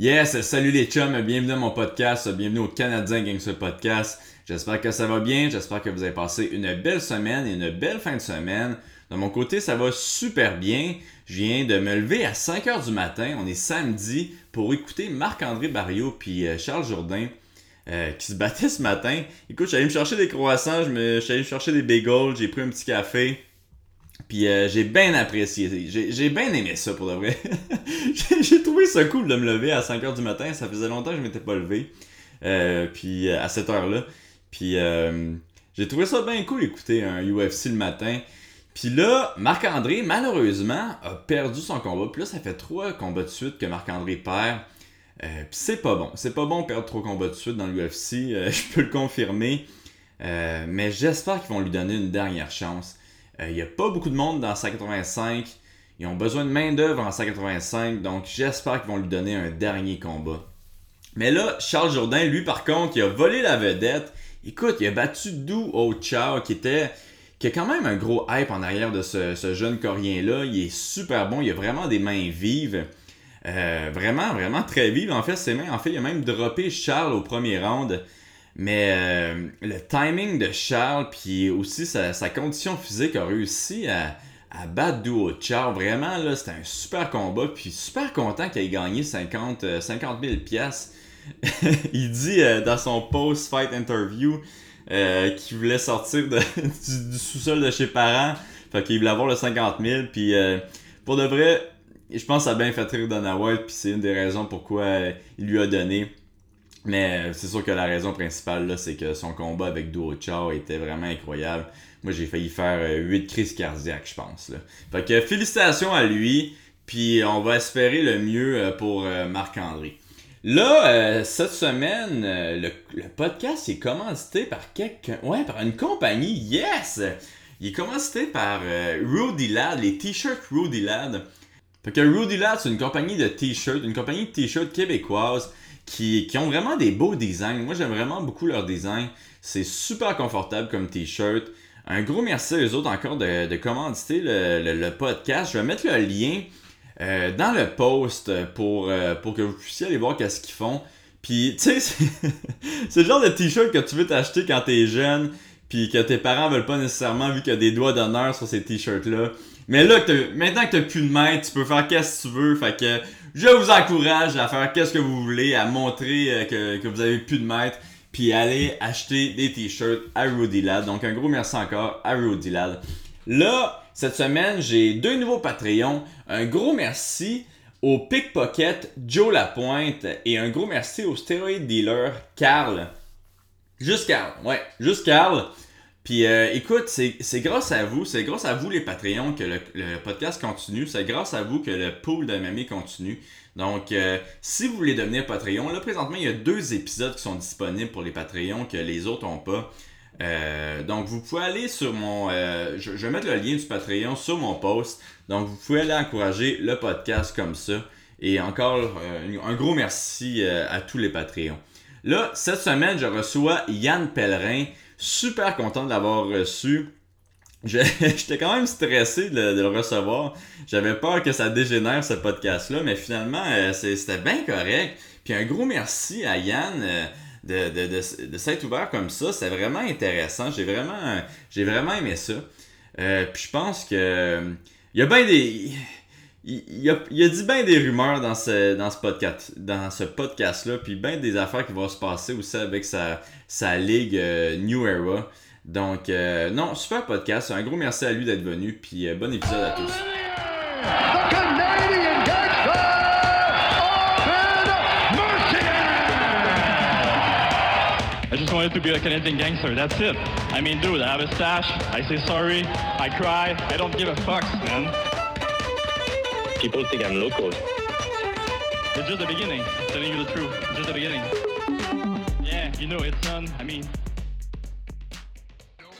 Yes, salut les chums, bienvenue dans mon podcast, bienvenue au Canadien Gangster Podcast. J'espère que ça va bien, j'espère que vous avez passé une belle semaine et une belle fin de semaine. De mon côté, ça va super bien. Je viens de me lever à 5h du matin, on est samedi, pour écouter Marc-André Barriot puis euh, Charles Jourdain euh, qui se battaient ce matin. Écoute, j'allais me chercher des croissants, je me, j'allais me chercher des bagels, j'ai pris un petit café. Puis euh, j'ai bien apprécié. J'ai bien aimé ça pour de vrai. j'ai trouvé ça cool de me lever à 5h du matin. Ça faisait longtemps que je m'étais pas levé. Euh, puis à cette heure-là. Puis j'ai trouvé ça bien cool d'écouter un UFC le matin. Puis là, Marc-André, malheureusement, a perdu son combat. Puis là, ça fait trois combats de suite que Marc-André perd. Euh, puis c'est pas bon. C'est pas bon de perdre trois combats de suite dans l'UFC. Euh, je peux le confirmer. Euh, mais j'espère qu'ils vont lui donner une dernière chance. Il n'y a pas beaucoup de monde dans 185. Ils ont besoin de main-d'œuvre en 185. Donc j'espère qu'ils vont lui donner un dernier combat. Mais là, Charles Jourdain, lui, par contre, il a volé la vedette. Écoute, il a battu Ho Chao, qui était qui a quand même un gros hype en arrière de ce, jeune Coréen-là. Il est super bon, il a vraiment des mains vives. Euh, vraiment, vraiment très vive. En fait, ses mains, en fait, il a même droppé Charles au premier round. Mais euh, le timing de Charles, puis aussi sa, condition physique a réussi à, battre Duo Charles. Vraiment, là, c'était un super combat. Puis super content qu'il ait gagné 50, 50 000 pièces. il dit euh, dans son post-fight interview qu'il voulait sortir du, du sous-sol de chez parents. Fait qu'il voulait avoir le 50 000. Puis pour de vrai, je pense que ça a bien fait rire Dana White, puis c'est une des raisons pourquoi il lui a donné. Mais c'est sûr que la raison principale, là, c'est que son combat avec Duo Chao était vraiment incroyable. Moi, j'ai failli faire 8 euh, crises cardiaques, je pense. Là. Fait que félicitations à lui, puis on va espérer le mieux euh, pour euh, Marc-André. Là, cette semaine, le, podcast est commandité par quelqu'un. Ouais, par une compagnie. Yes! Il est commandité par Rudy Lad, les t-shirts Rudy Lad. Fait que Rudy Lad, c'est une compagnie de t-shirts, une compagnie de t-shirts québécoise qui, ont vraiment des beaux designs. Moi, j'aime vraiment beaucoup leur design. C'est super confortable comme t-shirt. Un gros merci à eux autres encore de, de commanditer le, podcast. Je vais mettre le lien euh, dans le post pour, euh, pour que vous puissiez aller voir qu'est-ce qu'ils font. Puis, tu sais, c'est le genre de t-shirt que tu veux t'acheter quand t'es jeune, puis que tes parents veulent pas nécessairement vu qu'il y a des doigts d'honneur sur ces t-shirts-là. Mais là, maintenant que t'as plus de main, tu peux faire qu'est-ce que tu veux. Fait que je vous encourage à faire qu'est-ce que vous voulez, à montrer euh, que, que vous avez plus de maître, puis aller acheter des t-shirts à Rudy Lad. Donc un gros merci encore à Rudy Lad. Là, cette semaine, j'ai deux nouveaux Patreons. Un gros merci au Pickpocket Joe Lapointe et un gros merci au stéroïde dealer Carl. Juste Carl, ouais, juste Carl. Puis euh, écoute, c'est grâce à vous, c'est grâce à vous les Patreons que le, podcast continue, c'est grâce à vous que le pool de Mamie continue. Donc, euh, si vous voulez devenir Patreon, là présentement, il y a deux épisodes qui sont disponibles pour les Patreons que les autres n'ont pas. Euh, donc, vous pouvez aller sur mon. Je, je, vais mettre le lien du Patreon sur mon post. Donc, vous pouvez aller encourager le podcast comme ça. Et encore, un gros merci à tous les Patreons. Là, cette semaine, je reçois Yann Pellerin super content de l'avoir reçu. J'étais quand même stressé de, le recevoir. J'avais peur que ça dégénère ce podcast-là, mais finalement, euh, c'était bien correct. Puis un gros merci à Yann euh, de, s'être ouvert comme ça. C'est vraiment intéressant. J'ai vraiment, j'ai vraiment aimé ça. Euh, puis je pense que il y a bien des. Il, a, dit bien des rumeurs dans ce, dans ce podcast dans ce podcast là puis bien des affaires qui vont se passer aussi avec sa, sa ligue euh, New Era. Donc, euh, non, super podcast. Un gros merci à lui d'être venu. Puis euh, bon épisode à tous. I just wanted to be a Canadian gangster. That's it. I mean, dude, I have a stash. I say sorry. I cry. I don't give a fuck, man. People think I'm local. It's just the beginning. Telling you the truth. Just the beginning. You know, it's done. I mean.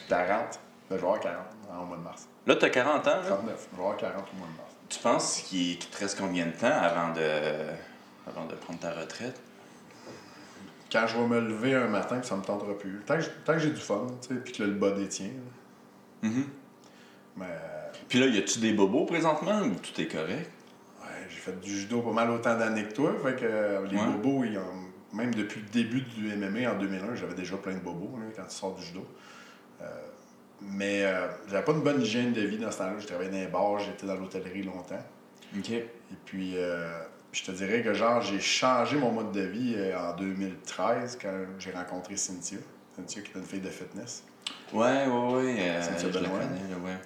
40. Ben, je vais avoir 40 au mois de mars. Là, t'as 40 ans, là? 39. Je vais avoir 40 au mois de mars. Tu penses qu'il te reste combien de temps avant de, avant de prendre ta retraite? Quand je vais me lever un matin, ça me tentera plus. Tant que, j'ai du fun, tu sais, puis que le bas détient. Mm -hmm. Mais. Puis là, y a-tu des bobos présentement ou tout est correct? Ouais, j'ai fait du judo pas mal autant d'années que toi. Fait que euh, les Ouais. bobos, ils ont- même depuis le début du MMA en 2001, j'avais déjà plein de bobos quand tu sors du judo. Euh, mais euh, j'avais pas une bonne hygiène de vie dans ce temps-là. Je travaillais dans les bars, j'étais dans l'hôtellerie longtemps. OK. Et puis, euh, je te dirais que genre, j'ai changé mon mode de vie en 2013 quand j'ai rencontré Cynthia. Cynthia qui est une fille de fitness. Ouais, ouais, ouais. C'est je la connais, ouais.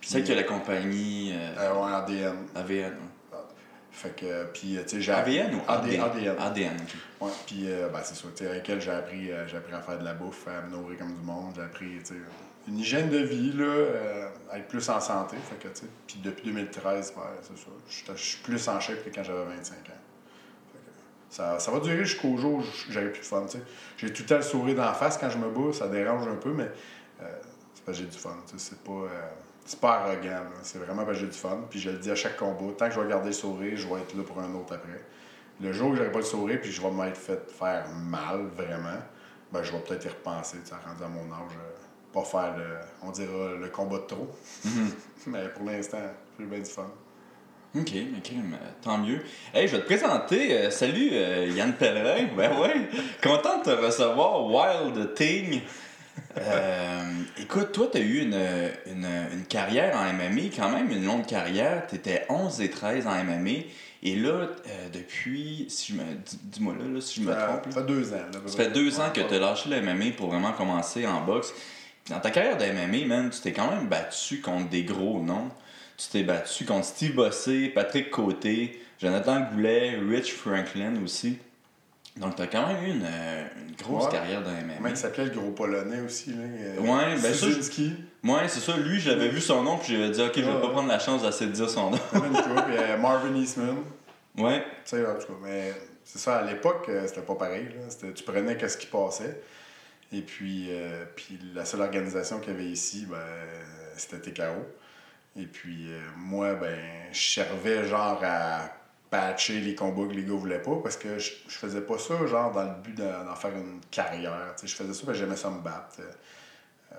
Puis c'est que la compagnie ouais, ADN. AVN. Fait que, puis, tu sais, j'ai AVN ou AD- ADN? ADN. ADN, ok. Ouais, puis, euh, ben, c'est ça. Tu avec elle, j'ai appris, euh, appris à faire de la bouffe, à me nourrir comme du monde. J'ai appris, une hygiène de vie, là, euh, à être plus en santé. Fait que, puis depuis 2013, ben, c'est ça. Je suis plus en shape que quand j'avais 25 ans. Ça, ça va durer jusqu'au jour où j'aurai plus de fun. J'ai tout le temps le sourire d'en face quand je me bats, ça dérange un peu, mais c'est parce j'ai du fun. C'est pas, c'est pas arrogant. C'est vraiment parce que j'ai du fun. Puis je le dis à chaque combat, tant que je vais garder le sourire, je vais être là pour un autre après. Le jour où j'aurai pas le sourire puis je vais m'être fait faire mal, vraiment, ben je vais peut-être y repenser, tu sais, rendu à mon âge. euh, pas faire, le, on dira, le combat de trop. Mais pour l'instant, j'ai bien du fun. Ok, ok, mais tant mieux. Hey, je vais te présenter. euh, salut, euh, Yann Pellerin. Ben ouais, content de te recevoir, Wild Thing. Euh, écoute, toi, tu as eu une, une, une carrière en MMA, quand même une longue carrière. Tu étais 11 et 13 en MMA. Et là, euh, depuis, si je me, dis- dis-moi là, là, si je me Ça trompe. là. fait deux ans. là, Ça fait deux ans que tu as lâché le MMA pour vraiment commencer en boxe. Dans ta carrière de MMA, man, tu t'es quand même battu contre des gros noms. Tu t'es battu contre Steve Bossé, Patrick Côté, Jonathan Goulet, Rich Franklin aussi. Donc, tu as quand même eu une, euh, une grosse Ouais. carrière de Un MMA. mec s'appelait le gros polonais aussi. Là, euh, Ouais, ben ça. Moi, c'est ça. Lui, j'avais vu son nom, puis j'avais dit, OK, je vais Ouais. pas prendre la chance d'essayer de dire son nom. Et, euh, Marvin Eastman. Ouais. Tu sais, en tout cas, mais c'est ça, à l'époque, euh, c'était pas pareil. Là. Tu prenais qu'est-ce qui passait. Et puis, euh, puis la seule organisation qu'il y avait ici, ben, c'était TKO. Et puis, moi, ben, je servais genre à patcher les combats que les gars voulaient pas parce que je, je faisais pas ça genre dans le but d'en faire une carrière. Je faisais ça parce que j'aimais ça me battre. euh, euh,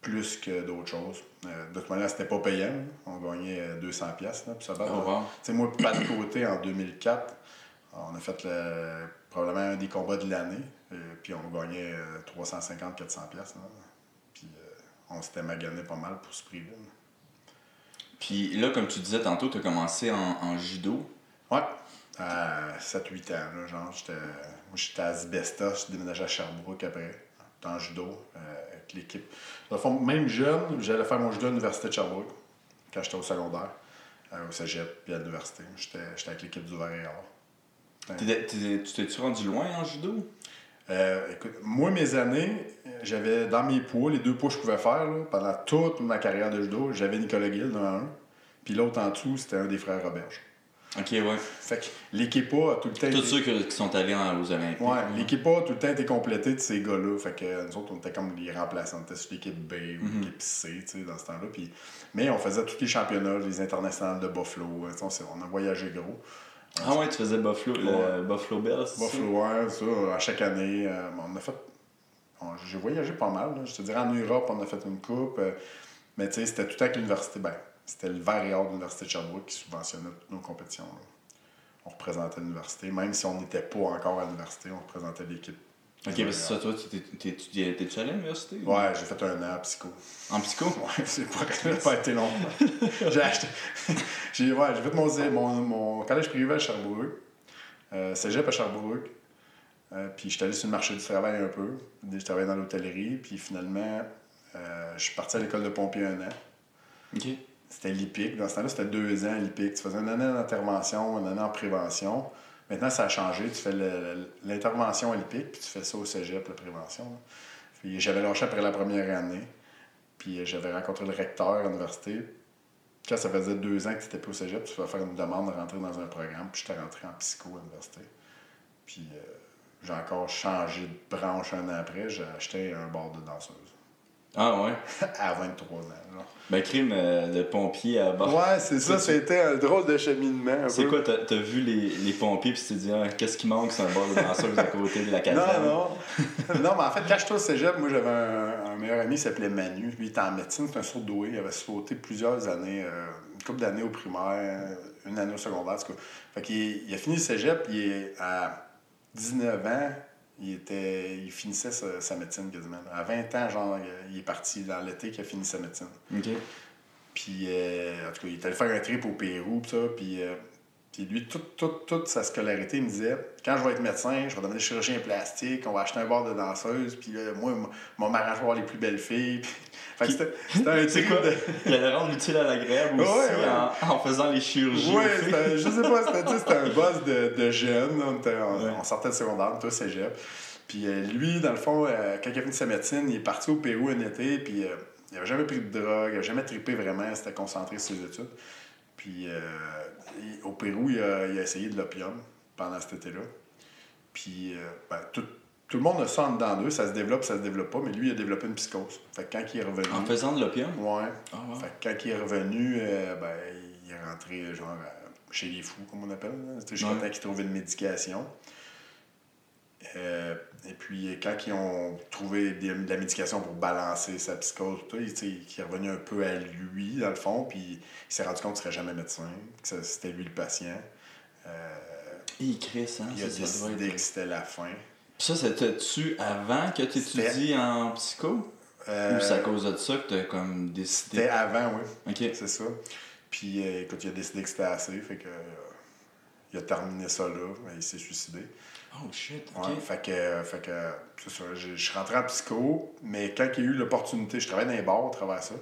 plus que d'autres choses. Euh, de toute manière, c'était pas payant. On gagnait euh, 200 pièces puis ça battre. Oh, wow. Moi, pas de côté, en 2004, on a fait le- probablement un des combats de l'année. euh, Puis on gagnait 350-400 pièces. Puis euh, on s'était magané pas mal pour ce prix-là. Puis là, comme tu disais tantôt, tu as commencé en, en judo. Ouais. À 7-8 ans, là, genre, j'étais, moi, j'étais à Asbestos, je déménageais à Sherbrooke après, en judo, euh, avec l'équipe. Dans le fond, même jeune, j'allais faire mon judo à l'Université de Sherbrooke, quand j'étais au secondaire, euh, au cégep, puis à l'université. J'étais, j'étais avec l'équipe du Vert et Or. Tu t'es-tu rendu loin en judo? Euh, écoute, moi, mes années, j'avais dans mes poids, les deux poids que je pouvais faire, là, pendant toute ma carrière de judo, j'avais Nicolas Gill dans un, puis l'autre en dessous, c'était un des frères Roberge. Ok, ouais. Fait que l'équipe A a tout le temps Tous été- ceux qui sont allés aux Olympiques. Ouais, l'équipe A a tout le temps été complétée de ces gars-là. Fait que nous autres, on était comme les remplaçants. On était sur l'équipe B ou Mhm. l'équipe C, tu sais, dans ce temps-là. Puis... Mais on faisait tous les championnats, les internationales de Buffalo. euh, On, on a voyagé gros. Ah ouais, tu faisais Buffalo, le. Buffalo ça? Buffalo, ouais, ça, à chaque année. euh, on a fait. on- J'ai voyagé pas mal. là. Je te dirais, en Europe, on a fait une coupe. euh, mais tu sais, c'était tout le temps avec l'université. Ben, c'était le Vert et Or de l'Université de Sherbrooke qui subventionnait toutes nos compétitions. là. On représentait l'université. Même si on n'était pas encore à l'université, on représentait l'équipe. Ok, parce que ça, toi, tu allé à l'université? Or. Ouais, j'ai fait un an en psycho. En psycho? Ouais, c'est pas, ça pas été long. j'ai acheté. j'ai, ouais, j'ai fait mon, mon, mon collège privé à Sherbrooke. Euh, cégep à Sherbrooke. Euh, puis j'étais allé sur le marché du travail un peu. Je travaillais dans l'hôtellerie. Puis finalement, euh, je suis parti à l'école de pompier un an. Ok. C'était l'IPIC. Dans ce temps-là, c'était deux ans l'IPIC. Tu faisais une année d'intervention, une année en prévention. Maintenant, ça a changé. Tu fais l'intervention l'IPIC, puis tu fais ça au cégep, la prévention. j'avais lâché après la première année. Puis j'avais rencontré le recteur à l'université. Quand ça faisait deux ans que tu n'étais plus au cégep, tu vas faire une demande de rentrer dans un programme. Puis j'étais rentré en psycho à l'université. Puis euh, j'ai encore changé de branche un an après. J'ai acheté un bar de danseuse. Ah ouais. à 23 ans. là. Ben, crime, euh, le pompier à bord. Ouais, c'est ça, c'était un drôle de cheminement. C'est quoi, t'as vu les, les pompiers puis tu t'es dit, ah, qu'est-ce qui manque, c'est un bar de danseuse à côté de la caserne? Non, non. non, mais en fait, quand j'étais au cégep, moi, j'avais un, un meilleur ami qui s'appelait Manu. Lui, il était en médecine, c'est un sourd-doué. Il avait sauté plusieurs années, euh, une couple d'années au primaire, une année au secondaire, en tout cas. Fait qu'il il a fini le cégep, il est à 19 ans, il, était, il finissait sa, sa médecine quasiment. À 20 ans, genre, il est parti dans l'été qu'il a fini sa médecine. Ok. Puis, euh, en tout cas, il est allé faire un trip au Pérou, pis ça. Puis, euh, puis lui, toute, toute, toute sa scolarité, il me disait quand je vais être médecin, je vais devenir chirurgien plastique, on va acheter un bar de danseuse, puis moi, mon m'arrange pour avoir les plus belles filles. Puis, fait que c'était c'était un quoi? de. Il allait rendre utile à l'agréable aussi Ouais, ouais. En, en faisant les chirurgies. C'était- je sais pas, c'était c'était un boss de, de jeunes. On, était- on- Ouais. on sortait de secondaire, au cégep. Puis euh, lui, dans le fond, euh, quand il a fini sa médecine, il est parti au Pérou un été, puis euh, il avait jamais pris de drogue, il avait jamais trippé vraiment, il s'était concentré sur ses études. Puis il- au Pérou, il a, il a essayé de l'opium pendant cet été-là. Puis ben, tout, tout le monde a ça en dedans d'eux, ça se développe, ça se développe pas, mais lui, il a développé une psychose. Fait que quand il est revenu. En faisant de l'opium? Ouais. Ah. Fait que quand il est revenu, euh, ben, il est rentré genre euh, chez les fous, comme on appelle. là. C'était jusqu'à Ouais. qu'il trouve une médication. Euh, et puis, quand ils ont trouvé des- de la médication pour balancer sa psychose, tout, il, il est revenu un peu à lui, dans le fond, puis il s'est rendu compte qu'il ne serait jamais médecin, que c'était lui le patient. Euh, Il crée ça. il a décidé que c'était la fin. Ça, c'était-tu avant que tu étudies en psycho? Euh, Ou c'est à cause de ça que t'as comme C'était décidé? avant, oui. Ok. C'est ça. Puis, euh, écoute, il a décidé que c'était assez, fait que. euh, il a terminé ça là, il s'est suicidé. Oh shit, ok. Ouais, fait que, fait que c'est ça, je, suis rentré en psycho, mais quand il y a eu l'opportunité, je travaille dans les bars à travers ça,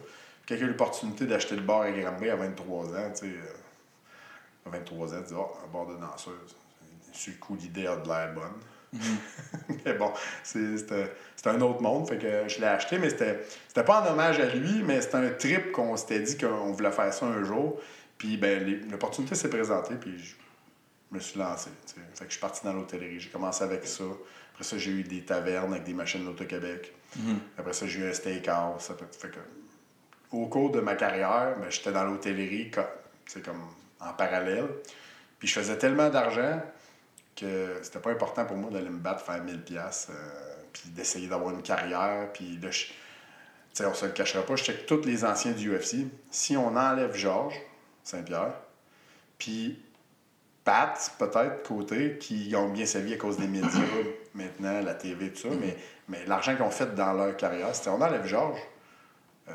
quand il y a eu l'opportunité d'acheter le bar à Granby à 23 ans, tu sais, euh, à 23 ans, tu dis, oh, un bar de danseuse. Sur le coup, l'idée a de l'air bonne. mais bon, c'est- un autre monde, fait que je l'ai acheté, mais c'était pas en hommage à lui, mais c'était un trip qu'on s'était dit qu'on voulait faire ça un jour. Puis ben, l'opportunité s'est présentée, puis je me suis lancé. Fait que je suis parti dans l'hôtellerie. J'ai commencé avec ça. Après ça, j'ai eu des tavernes avec des machines d'Auto-Québec. Après ça, j'ai eu un steakhouse. Fait- que, au cours de ma carrière, ben, j'étais dans l'hôtellerie comme en parallèle. Puis je faisais tellement d'argent que c'était pas important pour moi d'aller me battre, faire 1000 pièces puis d'essayer d'avoir une carrière. Puis je- tu sais, on se le cachera pas, je check tous les anciens du UFC. Si on enlève Georges Saint-Pierre, puis Pat, peut-être, côté, qui ont bien sa vie à cause des médias, maintenant, la TV, tout ça, mais, mais l'argent qu'ils ont fait dans leur carrière, c'était on enlève Georges. Il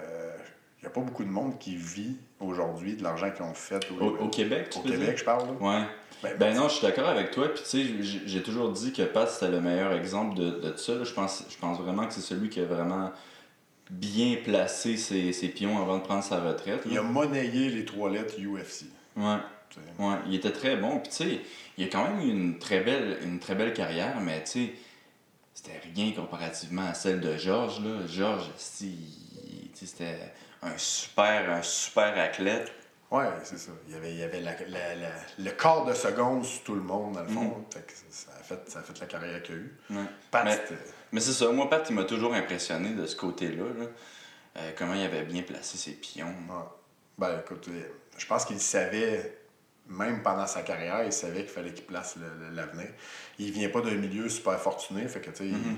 n'y a pas beaucoup de monde qui vit aujourd'hui de l'argent qu'ils ont fait au, Au, au Québec, tu au Québec, dire? je parle. là. Ouais. Ben, Ben non, je suis d'accord avec toi. Puis tu sais, j'ai- toujours dit que Pat, c'était le meilleur exemple de, de ça. Je pense, je pense vraiment que c'est celui qui a vraiment bien placé ses, ses pions avant de prendre sa retraite. Il là. a monnayé les trois lettres UFC. Ouais. Ouais, il était très bon. Puis tu sais, il a quand même eu une très belle, une très belle carrière, mais tu sais, c'était rien comparativement à celle de Georges. Là. Georges, si, tu sais, c'était un super, un super athlète. Ouais, c'est ça. Il y avait, il y avait la- la- la- le quart de seconde sur tout le monde, dans le fond. Fait que ça, a fait, ça a fait la carrière qu'il a eue. Ouais. Pat, Mais- c'était- Mais c'est ça, moi, Pat, il m'a toujours impressionné de ce côté-là. là. Euh, comment il avait bien placé ses pions. Ouais. Ben, écoute, euh, je pense qu'il savait, même pendant sa carrière, il savait qu'il fallait qu'il place l'avenir. Il vient pas d'un milieu super fortuné, fait que, tu sais, il-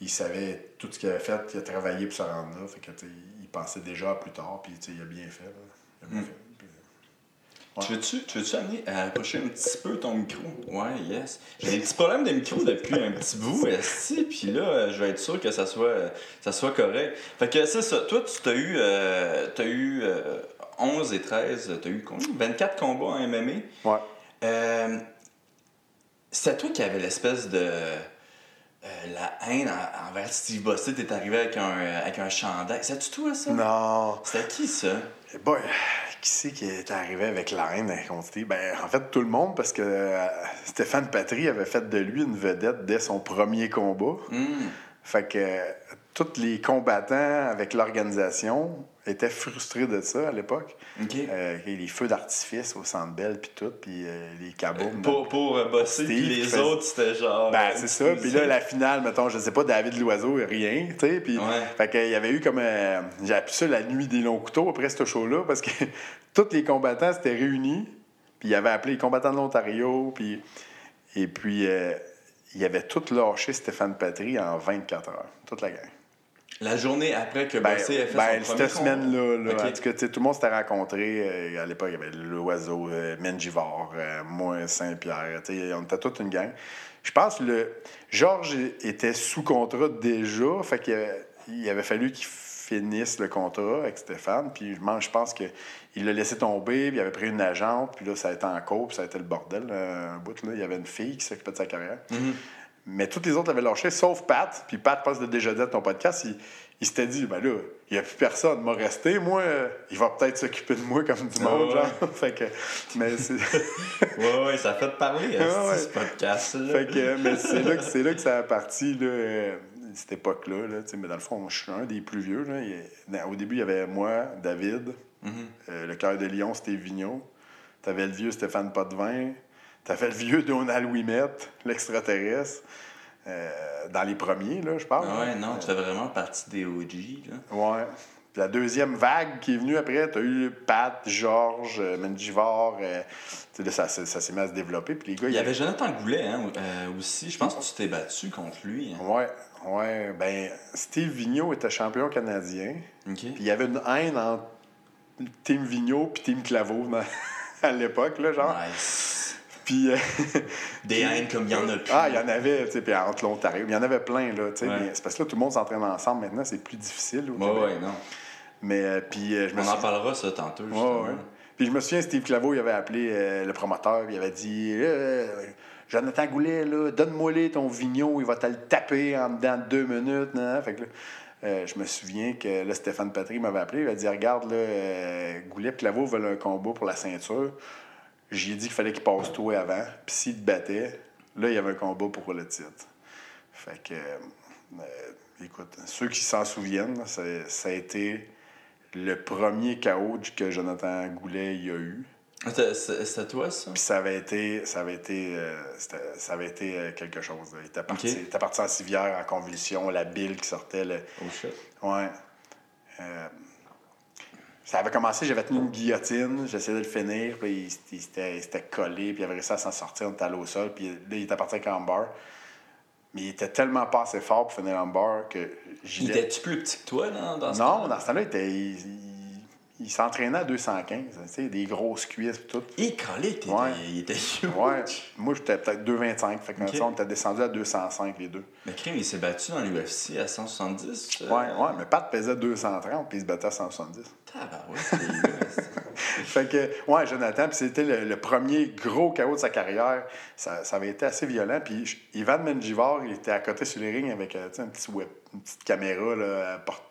il, savait tout ce qu'il avait fait, il a travaillé pour se rendre là, fait que, tu sais, il pensait déjà à plus tard, puis, tu il a bien fait. là. Il a bien Mm. fait. Puis, Tu veux-tu, tu veux-tu amener à approcher un petit peu ton micro? Ouais, yes. J'ai des petits problèmes de micro depuis un petit bout, esti, puis là, euh, je vais être sûr que ça soit, ça soit correct. Fait que c'est ça. Toi, tu t'as eu, euh, t'as eu euh, 11 et 13, t'as eu combien? 24 combats en MMA. Ouais. Euh, C'était toi qui avais l'espèce de. Euh, la haine en- envers Steve Bossett, t'es arrivé avec un, avec un chandail. C'est-tu toi, ça? Non. C'était qui, ça? Eh boy, qui c'est qui est arrivé avec la haine contre Steve? Ben, en fait, tout le monde, parce que euh, Stéphane Patry avait fait de lui une vedette dès son premier combat. Hmm. Fait que euh, tous les combattants avec l'organisation étaient frustrés de ça à l'époque. Euh, les feux d'artifice au centre belle puis tout, puis euh, les kaboom. Pour, pour euh, bosser, puis les autres, c'était genre. Ben, euh, c'est ça. Puis là, la finale, mettons, je sais pas, David Loiseau, rien, tu sais. Puis, Ouais. fait qu'il y avait eu comme. euh, J'ai appelé ça la nuit des longs couteaux après ce show-là, parce que tous les combattants s'étaient réunis. Puis, il avait appelé les combattants de l'Ontario. Puis, et puis, euh, il avait tout lâché Stéphane Patry en 24 heures. Toute la gang. La journée après que Ben, a fait ben, son premier cette semaine-là, là, en tout cas, tu sais, tout le monde s'était rencontré. euh, à l'époque, il y avait l'Oiseau, euh, Menjivor, euh, moi, Saint-Pierre. tu sais, On était toute une gang. Je pense que le... Georges était sous contrat déjà. Fait qu'il avait, il avait fallu qu'il finisse le contrat avec Stéphane. Puis je pense- qu'il l'a laissé tomber. Puis il avait pris une agente. Puis là, ça a été en cours. Puis ça a été le bordel. euh, un bout, là. Il y avait une fille qui s'occupait de sa carrière. Mais tous les autres avaient lâché, sauf Pat. Puis Pat, passe de déjà dit ton podcast, il, il s'était dit, ben là, il n'y a plus personne, m'a resté. Moi, il va peut-être s'occuper de moi comme du monde, Ah ouais. genre. fait que, mais c'est, Ouais, ouais, ça fait parler, hein, ouais. ce podcast-là. fait que, mais c'est là que c'est là que ça a parti, là, euh, cette époque-là. Là, tu sais, mais dans le fond, je suis un des plus vieux. Là. Il au début, il y avait moi, David, Mhm. euh, le cœur de Lion, c'était Vigneault. T'avais le vieux Stéphane Potvin. T'avais le vieux Donald Ouimet, l'extraterrestre. euh, dans les premiers, là, je parle. Ah ouais, non, tu fais vraiment partie des OG, là. Ouais. Puis la deuxième vague qui est venue après, tu as eu Pat, Georges, euh, euh, tu sais, là, ça, s'est- ça s'est mis à se développer. Puis les gars, Il y avait Jonathan Goulet, hein, euh, aussi. Je pense que tu t'es battu contre lui. hein. Ouais, ouais. Ben, Steve Vigneault était champion canadien. OK. Puis il y avait une haine entre Team Vigneault puis Team Claveau dans- à l'époque, là, genre. Nice. Puis. euh, Des haines comme il y en a plus. Ah, il y en avait, tu sais, puis entre l'Ontario, il y en avait plein, là, tu sais. Ouais. mais C'est parce que là, tout le monde s'entraîne ensemble maintenant, c'est plus difficile au Ouais, ouais, non. Mais, euh, puis, euh, je me On en parlera, ça, tantôt, Ouais, justement. ouais. Puis je me souviens, Steve Claveau, il avait appelé euh, le promoteur, puis il avait dit Jonathan Goulet, là, donne-moi ton vignon, il va te le taper en dedans de deux minutes. nan. Fait que là, je me souviens que là, Stéphane Patry m'avait appelé, il avait dit Regarde, là, Goulet et Claveau veulent un combat pour la ceinture. J'ai dit qu'il fallait qu'il passe toi avant, puis s'il te battait, là, il y avait un combat pour le titre. Fait que, euh, écoute, ceux qui s'en souviennent, ça a été le premier KO que Jonathan Goulet y a eu. C'était- toi, ça? Puis ça avait été, ça avait été, euh, ça avait été euh, quelque chose. là. Il était parti, Ok. il était parti en civière, en convulsion, la bile qui sortait. le- Oh shit. Ouais. Ça avait commencé, j'avais tenu une guillotine, j'essayais de le finir, puis il, s'était collé, puis il avait réussi à s'en sortir, on était allé au sol, puis là, il était parti avec un bar. Mais il était tellement pas assez fort pour finir un bar que j'y Il était-tu plus petit que toi, dans, dans ce Non, temps-là? dans ce temps-là, il, était- il- il- s'entraînait à 215, tu sais, des grosses cuisses et tout. Et Ouais. il était huge. Ouais, moi j'étais peut-être 2,25. Fait que Ok. tu sais, on était descendu à 205 les deux. Mais Crime, il s'est battu dans l'UFC à 170. euh, Ouais, ouais, mais Pat pesait 230 puis il se battait à 170. Tabarouette, c'est dégueu, Fait que, ouais, Jonathan, puis c'était le, le premier gros chaos de sa carrière. Ça, ça avait été assez violent. Puis Ivan Menjivor, il était à côté sur les rings avec euh, un petit web, une petite caméra. Là, à porte-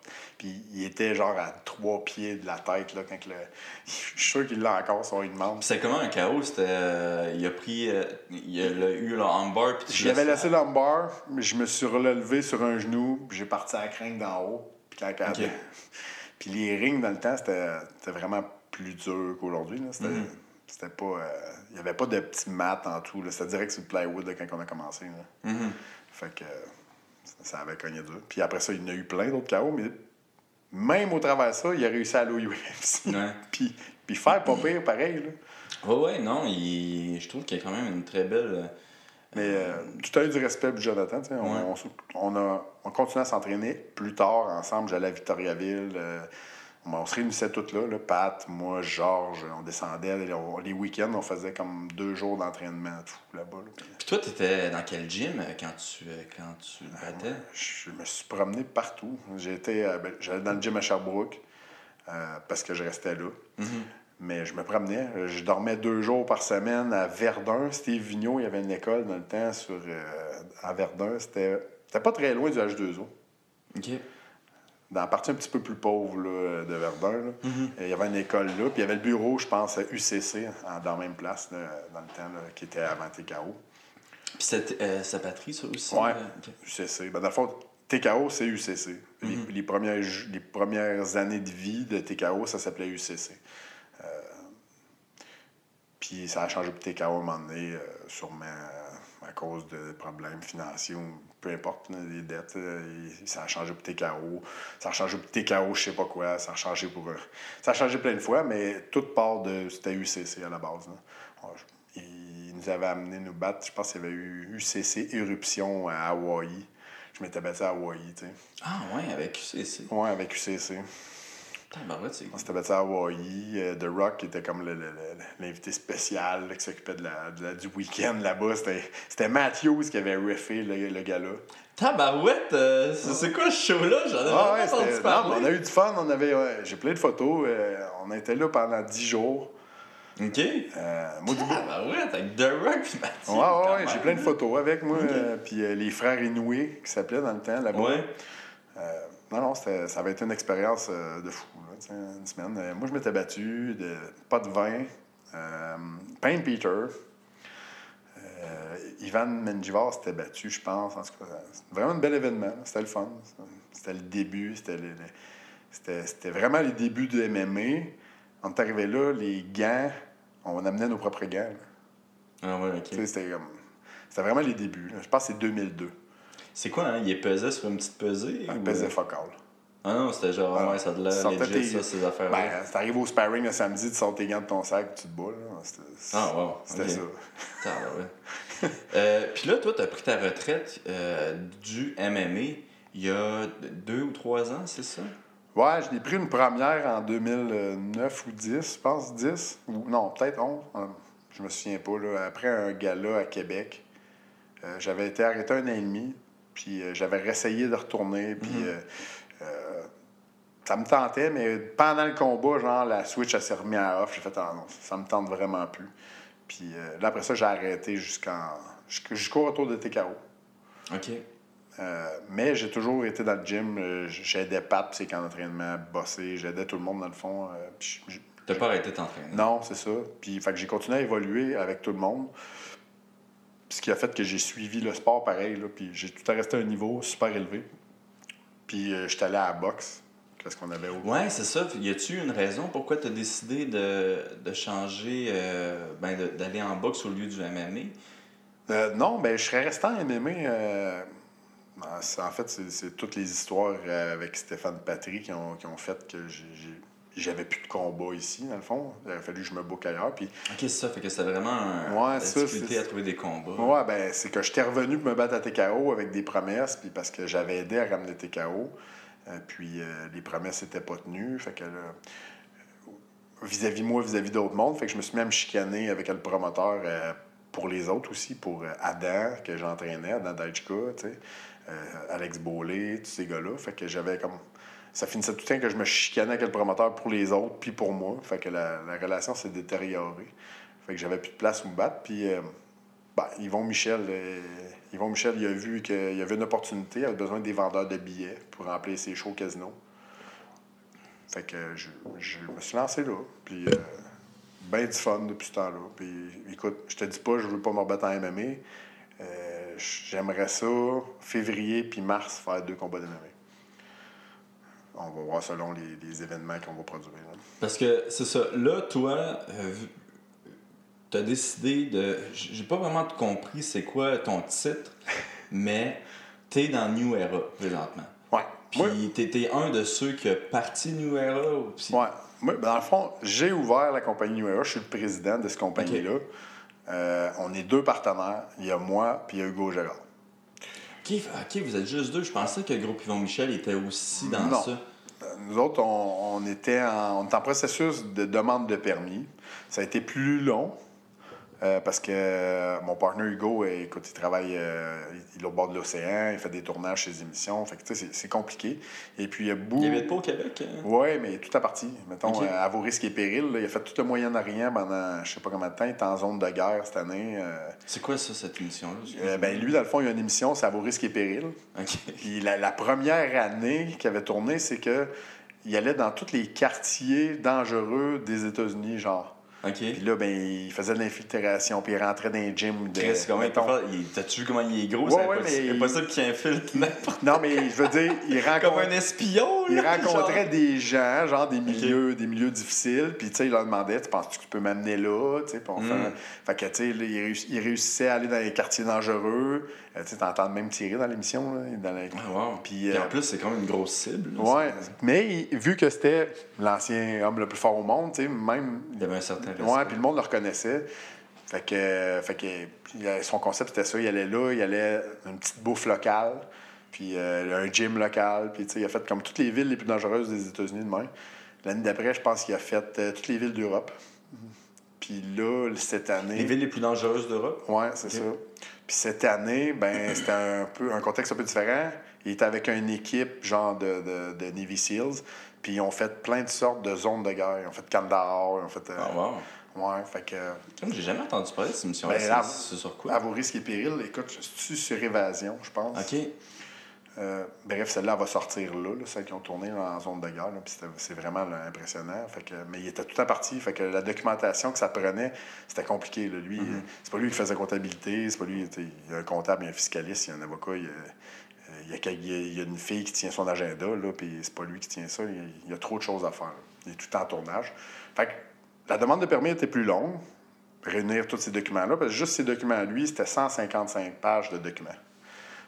Puis il était genre à trois pieds de la tête là, quand le. Je suis sûr qu'il l'a encore, si on lui demande. C'était comment un chaos? C'était. euh, il a pris. euh, il a le- eu le armbar. Puis tu J'avais laissé l'umbar, mais je me suis relevé sur un genou, puis j'ai parti à la crainte d'en haut. Puis, Ok. puis les rings, dans le temps, c'était vraiment plus dur qu'aujourd'hui. là. C'était Mhm. c'était pas... euh, Il n'y avait pas de petits mats en tout. là. C'était direct sur le plywood là, quand on a commencé. là. Mhm. Fait que euh, ça, avait cogné dur. Puis après ça, il y en a eu plein d'autres KO, mais même au travers de ça, il a réussi à aller au UFC. Ouais. puis, puis faire pas pire, pareil. Là. Ouais, non, il... je trouve qu'il y a quand même une très belle. euh, Mais euh, tout a eu du respect pour Jonathan. On, Ouais. on on a, on continuait à s'entraîner plus tard ensemble. J'allais à Victoriaville. euh, on, se réunissait toutes là, là. Pat, moi, Georges. On descendait. Les, on- les week-ends, on faisait comme deux jours d'entraînement tout là-bas. là. Puis, Puis toi, t'étais dans quel gym euh, quand tu, euh, quand tu te battais? je me suis promené partout. Été, euh, ben, j'allais dans le gym à Sherbrooke euh, parce que je restais là. Mais je me promenais. Je dormais deux jours par semaine à Verdun. Steve Vigneault, il y avait une école dans le temps sur, euh, à Verdun. C'était, c'était pas très loin du H2O. Ok. Dans la partie un petit peu plus pauvre là, de Verdun. là. Il y avait une école là, puis il y avait le bureau, je pense, à UCC, en- dans la même place, là, dans le temps, qui était avant TKO. Puis c'était euh, sa patrie, ça aussi? Ouais. euh. UCC. Ben, dans le fond, TKO, c'est UCC. Les, les premières, les premières années de vie de TKO, ça s'appelait UCC. Euh, Puis ça a changé pour TKO à un moment donné, euh, sûrement euh, à cause de problèmes financiers ou peu importe, les dettes. euh, ça a changé pour TKO. Ça a changé pour TKO, je sais pas quoi. Ça a changé pour. euh, ça a changé plein de fois, mais toute part de. C'était UCC à la base. Ils nous avaient amené nous battre. Je pense qu'il y avait eu UCC Éruption à Hawaï. Je m'étais battu à Hawaï, tu sais. Ah ouais, avec UCC. Ouais, avec UCC. Tabarouette, c'est On s'était battu à Hawaï. Euh, The Rock qui était comme l'invité spécial là, qui s'occupait de la, de la- du week-end là-bas. C'était, Matthews qui avait refait le, le gars-là. Tabarouette, euh, c'est quoi ce show-là? J'en ai Ah ouais, entendu non, parler. mais on a eu du fun. On avait, ouais, j'ai plein de photos. euh, on était là pendant 10 jours. OK. Euh, moi, du Tabarouette, avec The Rock puis Mathieu. Ouais, ouais, j'ai plein de photos avec moi. puis les frères Inoué, qui s'appelaient dans le temps là-bas. Ouais. Non, non, ça avait été une expérience de fou, une semaine. Euh, moi, je m'étais battu, de, pas de vin, euh, Peter, euh, Ivan Menjivar s'était battu, je pense. En tout cas, c'était vraiment un bel événement. C'était le fun. C'était le début, c'était le- le- c'était c'était vraiment les débuts de MMA. On est arrivé là, les gants, on amenait nos propres gants. là. Ah ouais, OK. C'était comme- c'était vraiment les débuts. là. Je pense que c'est 2002. C'est quoi, hein? Il est pesé sur une petite pesée? On ou- pesait fuck all. Ah non, c'était genre, Ah, ouais, ça de l'air sortais legit, tes- ça, ces affaires-là. Ben, si t'arrives au sparring le samedi, tu sors tes gants de ton sac, tu te bats. Là. C'était, Ah, wow, C'était ok. ça. Euh, Puis là, toi, t'as pris ta retraite euh, du MMA il y a deux ou trois ans, c'est ça? Ouais, je l'ai pris une première en 2009 ou 10, je pense, 10. Ou, non, peut-être 11. euh, Je me souviens pas. Là, après un gala à Québec, euh, j'avais été arrêté un an et demi, puis j'avais réessayé de retourner, puis euh, ça me tentait, mais pendant le combat, genre, la Switch, elle s'est remise à off. J'ai fait, ah non, ça me tente vraiment plus. Puis euh, là, après ça, j'ai arrêté jusqu'en, jusqu'au retour de TKO. OK. Euh, mais j'ai toujours été dans le gym. euh, J'aidais Pat, c'est qu'en entraînement, bosser. J'aidais tout le monde dans le fond. puis T'as pas arrêté de t'entraîner? non, c'est ça. Puis fait que j'ai continué à évoluer avec tout le monde. Puis ce qui a fait que j'ai suivi le sport pareil. Là, puis j'ai tout à resté à un niveau super élevé. Puis euh, j'étais allé à la boxe. Qu'est-ce qu'on avait. Ouais, c'est ça. Y a-tu une raison pourquoi t'as décidé de, de changer, euh, ben, d'aller en boxe au lieu du MMA? Euh, non, ben je serais resté en MMA. euh, en fait, c'est- toutes les histoires avec Stéphane Patry qui ont, qui ont fait que j'avais plus de combat ici, dans le fond. Il aurait fallu que je me boucle ailleurs. Puis Ok, c'est ça. Fait que c'était vraiment un, Ouais, la ça, difficulté à trouver des combats. Ouais, ben, c'est que j'étais revenu pour me battre à TKO avec des promesses, puis parce que j'avais aidé à ramener TKO. Euh, puis euh, les promesses n'étaient pas tenues. Fait que vis-à-vis moi, vis-à-vis d'autres mondes, fait que je me suis mis à me chicaner avec le promoteur euh, pour les autres aussi, pour Adam, que j'entraînais, Adam Dajka, Alex Beaulé, tous ces gars-là. Fait que j'avais comme. Ça finissait tout le temps que je me chicanais avec le promoteur pour les autres, puis pour moi. Fait que la, la relation s'est détériorée. Fait que j'avais plus de place où me battre. Puis, ben, Yvon Michel, euh, Yvon Michel, il a vu qu'il y avait une opportunité, il avait besoin des vendeurs de billets pour remplir ses shows casino. Fait que je, je me suis lancé là. Puis, euh, ben du fun depuis ce temps-là. Puis, écoute, je te dis pas, je veux pas me rebattre en MMA. Euh, J'aimerais ça, février puis mars, faire deux combats de MMA. On va voir selon les, les événements qu'on va produire. là. Parce que c'est ça. Là, toi, vu- t'as décidé de. J'ai pas vraiment compris c'est quoi ton titre, mais t'es dans New Era présentement. Ouais. Puis t'étais un de ceux qui a parti New Era. puis- Ouais. Moi, ben, dans le fond, j'ai ouvert la compagnie New Era. Je suis le président de cette compagnie-là. Euh, on est deux partenaires. Il y a moi puis il y a Hugo Gérard. Ok, ok, vous êtes juste deux. Je pensais que le groupe Yvon Michel était aussi dans Non. ça. Euh, Nous autres, on, on était en, on est en processus de demande de permis. Ça a été plus long. Euh, parce que euh, mon partner Hugo, euh, écoute, il travaille euh, il est au bord de l'océan, il fait des tournages chez les émissions. Fait que, tu sais, c'est- c'est compliqué. Et puis, il y a beaucoup. Il habite pas au Québec? hein? Oui, mais tout à partie. Mettons, à vos risques et périls. là, il a fait tout le Moyen-Orient pendant je sais pas combien de temps. Il est en zone de guerre cette année. C'est quoi ça, cette émission-là? ben, lui, dans le fond, il y a une émission, c'est à vos risques et périls. Ok. Puis la, la première année qu'il avait tourné, c'est que il allait dans tous les quartiers dangereux des États-Unis, genre. OK. Puis là, ben, il faisait de l'infiltration, puis il rentrait dans les gyms. de- Chris, comment mettons-? Il- T'as-tu vu comment il est gros? Ouais, c'est ouais, impossible, mais- impossible qu'il infiltre n'importe Non, mais je veux dire, il Comme rencontre... un espion, Il rencontrait genre. des gens, genre des milieux, des milieux difficiles, puis tu sais, il leur demandait, tu penses que tu peux m'amener là, tu sais, Mm. fait- Fait que, tu sais, là, il, réuss- il réussissait à aller dans les quartiers dangereux, Euh, tu sais, t'entends même tirer dans l'émission, dans la- Ah, wow. Puis, Puis euh, en plus, c'est comme une grosse cible. là, Ouais, mais il- vu que c'était l'ancien homme le plus fort au monde, même... Il y avait un certain respect. Ouais, puis le monde le reconnaissait. Fait que, fait que son concept, c'était ça. Il allait là, il allait une petite bouffe locale, puis euh, un gym local. Puis, il a fait comme toutes les villes les plus dangereuses des États-Unis de même. L'année d'après, je pense qu'il a fait euh, toutes les villes d'Europe. Puis là, cette année... Les villes les plus dangereuses d'Europe? Ouais, c'est ça. Puis cette année, ben, c'était un peu un contexte un peu différent. Il était avec une équipe genre de, de, de Navy SEALs. Puis ils ont fait plein de sortes de zones de guerre. Ils ont fait Kandahar, ils ont fait. euh, Ah, wow. Ouais, fait que. Comme j'ai jamais entendu parler de cette émission-là. Ben, c'est- sur quoi? À vos risques et périls, écoute, c'est sur évasion, je pense. OK. Euh, bref, celle-là elle va sortir là, là, celle qui ont tourné en zone de guerre. c'est vraiment là, impressionnant. Fait que, mais il était tout en partie. Fait que la documentation que ça prenait, c'était compliqué. Là. Lui, Mm-hmm. euh, c'est pas lui qui faisait la comptabilité, c'est pas lui. Il y a un comptable, il y a un fiscaliste, il y a un avocat, il y a, il y a, il y une fille qui tient son agenda, là, puis c'est pas lui qui tient ça. Il y a, il y a trop de choses à faire. là. Il est tout en tournage. Fait que la demande de permis était plus longue, réunir tous ces documents-là, parce que juste ces documents lui, c'était 155 pages de documents.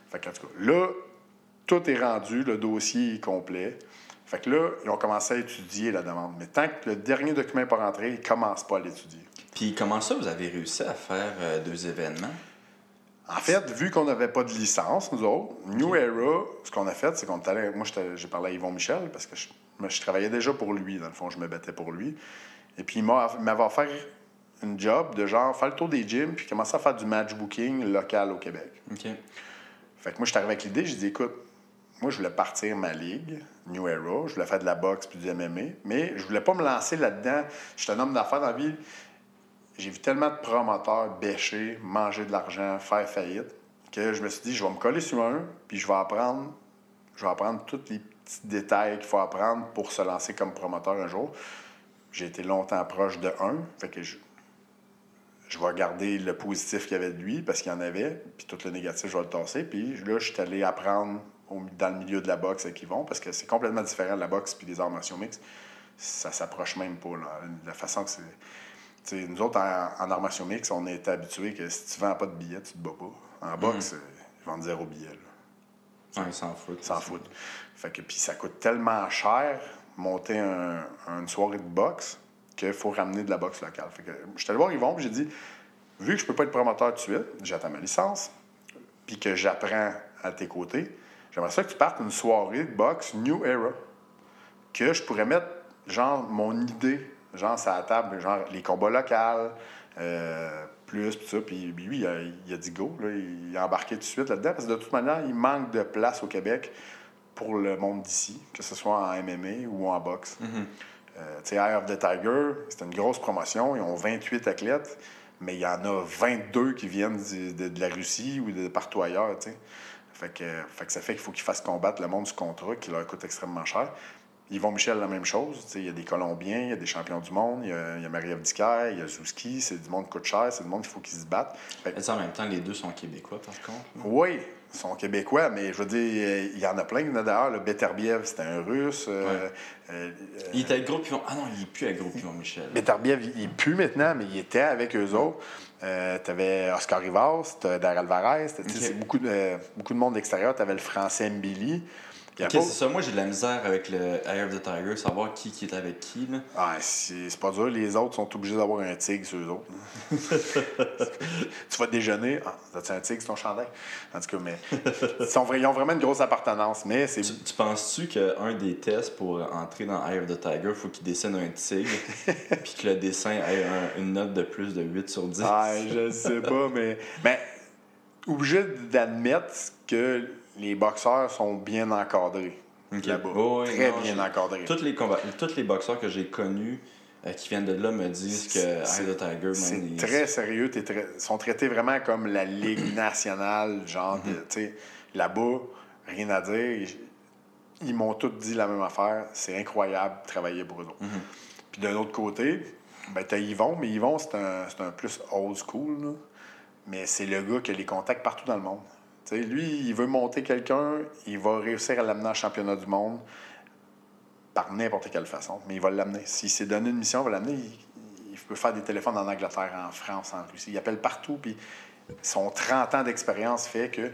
Fait que, en tout cas, là, tout est rendu, le dossier est complet. Fait que là, ils ont commencé à étudier la demande. Mais tant que le dernier document n'est pas rentré, ils ne commencent pas à l'étudier. Puis comment ça, vous avez réussi à faire euh, deux événements? En fait, vu qu'on n'avait pas de licence, nous autres, New Era, ce qu'on a fait, c'est qu'on est allé. Moi, j'ai parlé à Yvon Michel parce que je, travaillais déjà pour lui. Dans le fond, je me battais pour lui. Et puis, il m'a- il m'avait offert une job de genre faire le tour des gyms puis commencer à faire du match booking local au Québec. OK. Fait que moi, je suis arrivé avec l'idée, j'ai dit, écoute, moi, je voulais partir ma ligue, New Era, je voulais faire de la boxe puis du MMA, mais je voulais pas me lancer là-dedans. Je suis un homme d'affaires dans la vie. J'ai vu tellement de promoteurs bêcher, manger de l'argent, faire faillite, que je me suis dit, je vais me coller sur un, puis je vais apprendre, je vais apprendre tous les petits détails qu'il faut apprendre pour se lancer comme promoteur un jour. J'ai été longtemps proche de un, fait que je, je vais garder le positif qu'il y avait de lui parce qu'il y en avait, puis tout le négatif, je vais le tasser. Puis là, je suis allé apprendre au- dans le milieu de la boxe avec Yvon parce que c'est complètement différent de la boxe puis des arts martiaux mixtes. Ça s'approche même pas. là. La façon que c'est. Nous autres, en, en arts martiaux mixtes, on est habitués que si tu vends pas de billets, tu te bats pas. En boxe, euh, ils vendent zéro billet. là. Ouais, ils s'en foutent. S'en foutent. Fait que, puis ça coûte tellement cher monter un- une soirée de boxe qu'il faut ramener de la boxe locale. Fait que, je suis allé voir Yvon, puis j'ai dit, vu que je peux pas être promoteur tout de suite, j'attends ma licence, puis que j'apprends à tes côtés, j'aimerais ça que tu partes une soirée de boxe New Era, que je pourrais mettre, genre, mon idée, genre, sur la table, genre, les combats locaux, euh, plus, tout ça. Puis lui, il a, il a dit go, là, il a embarqué tout de suite là-dedans, parce que de toute manière, il manque de place au Québec pour le monde d'ici, que ce soit en MMA ou en boxe. Euh, tu sais, Eye of the Tiger, c'est une grosse promotion. Ils ont 28 athlètes, mais il y en a 22 qui viennent de, de la Russie ou de partout ailleurs. Fait que, fait que ça fait qu'il faut qu'ils fassent combattre le monde du contrat qui leur coûte extrêmement cher. Yvon Michel, la même chose. Il y a des Colombiens, il y a des champions du monde, il y a, y a Marie-Ève Dicker, il y a Zouski. C'est du monde qui coûte cher, c'est du monde qu'il faut qu'ils se battent. Fait Mais ça, en même temps, les deux sont québécois, par contre. oui, sont québécois, mais je veux dire, il y en a plein. En a d'ailleurs, le Beterbiev, c'était un russe. euh, Ouais. euh, Il était avec Gros Pivon. Ah non, il est plus avec Gros Pivon, Michel. Beterbiev, il plus maintenant, mais il était avec eux autres. Euh, tu avais Oscar Rivas, tu Dar Alvarez, t'as- tu sais, Ok. c'est beaucoup de, beaucoup de monde extérieur. Tu avais le français Mbili. Ok, c'est ça? Moi, j'ai de la misère avec le Eye of the Tiger, savoir qui, qui est avec qui. Là. Ah, c'est c'est pas dur. Les autres sont obligés d'avoir un tigre sur eux autres. tu vas déjeuner. Ah, as-tu un tigre sur ton chandail? En tout cas, mais ils, sont vra- ils ont vraiment une grosse appartenance. Mais c'est. Tu, tu penses-tu qu'un des tests pour entrer dans Eye of the Tiger, il faut qu'il dessine un tigre, puis que le dessin ait un- une note de plus de 8 sur 10? Ah, je sais pas, mais. Mais obligé d'admettre que les boxeurs sont bien encadrés. Ok. Là-bas. Oh, oui, Très non, bien encadrés. Tous les, combat- tous les boxeurs que j'ai connus euh, qui viennent de là me disent que Eye the Tiger, C'est il- très sérieux. Ils sont traités vraiment comme la Ligue nationale, genre, Mhm. de- tu sais, là-bas, rien à dire. Ils, ils m'ont tous dit la même affaire. C'est incroyable de travailler pour eux. Mhm. Puis d'un autre côté, Ben, t'as Yvon, mais Yvon, c'est un, c'est un plus old school. là. Mais c'est le gars qui a les contacts partout dans le monde. Lui, il veut monter quelqu'un, il va réussir à l'amener en championnat du monde par n'importe quelle façon. Mais il va l'amener. S'il s'est donné une mission, il va l'amener. Il, peut faire des téléphones en Angleterre, en France, en Russie. Il appelle partout. Son 30 ans d'expérience fait que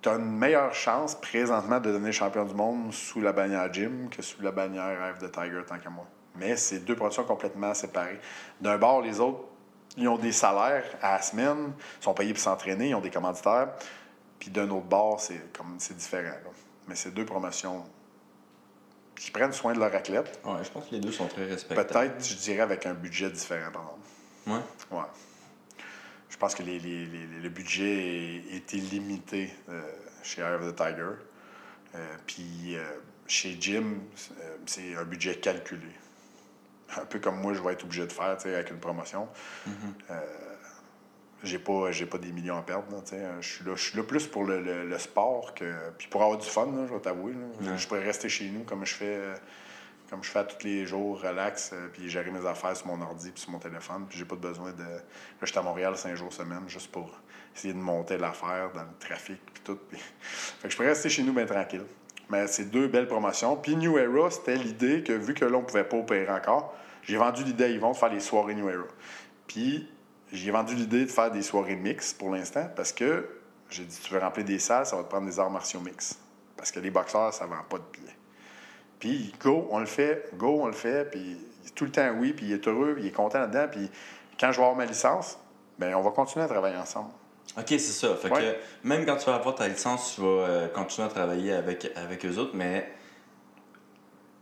tu as une meilleure chance présentement de devenir champion du monde sous la bannière Jim que sous la bannière of the Tiger, tant qu'à moi. Mais c'est deux productions complètement séparées. D'un bord, les autres, ils ont des salaires à la semaine, sont payés pour s'entraîner, ils ont des commanditaires. Puis d'un autre bord, c'est comme c'est différent. là. Mais c'est deux promotions qui prennent soin de leur athlète. Ouais, je pense que les deux sont très respectables. Peut-être, je dirais, avec un budget différent, par exemple. Ouais. Ouais. Je pense que les- les- les- le budget est- était limité euh, chez Eye of the Tiger. Euh, Puis euh, chez Jim, c'est- un budget calculé. Un peu comme moi, je vais être obligé de faire avec une promotion. Euh, j'ai pas, j'ai pas des millions à perdre. Je suis là, là plus pour le, le- le sport que. Puis pour avoir du fun, je vais t'avouer. Ouais. Je pourrais rester chez nous comme je fais. comme je fais à tous les jours, relax, euh, puis gérer mes affaires sur mon ordi puis sur mon téléphone. Puis j'ai pas besoin de. Là, je suis à Montréal cinq jours semaine juste pour essayer de monter l'affaire dans le trafic puis tout. Puis... Fait que je pourrais rester chez nous bien tranquille. Mais c'est deux belles promotions. Puis New Era, c'était l'idée que vu que là, on pouvait pas opérer encore, j'ai vendu l'idée à Yvon de faire les soirées New Era. Puis j'ai vendu l'idée de faire des soirées mix pour l'instant parce que j'ai dit tu veux remplir des salles, ça va te prendre des arts martiaux mix. Parce que les boxeurs, ça vend pas de billets. Puis go, on le fait, go, on le fait, puis tout le temps oui, puis il est heureux, puis il est content là-dedans, puis quand je vais avoir ma licence, ben on va continuer à travailler ensemble. Ok, c'est ça. Fait Ouais. que même quand tu vas avoir ta licence, tu vas euh, continuer à travailler avec, avec eux autres, mais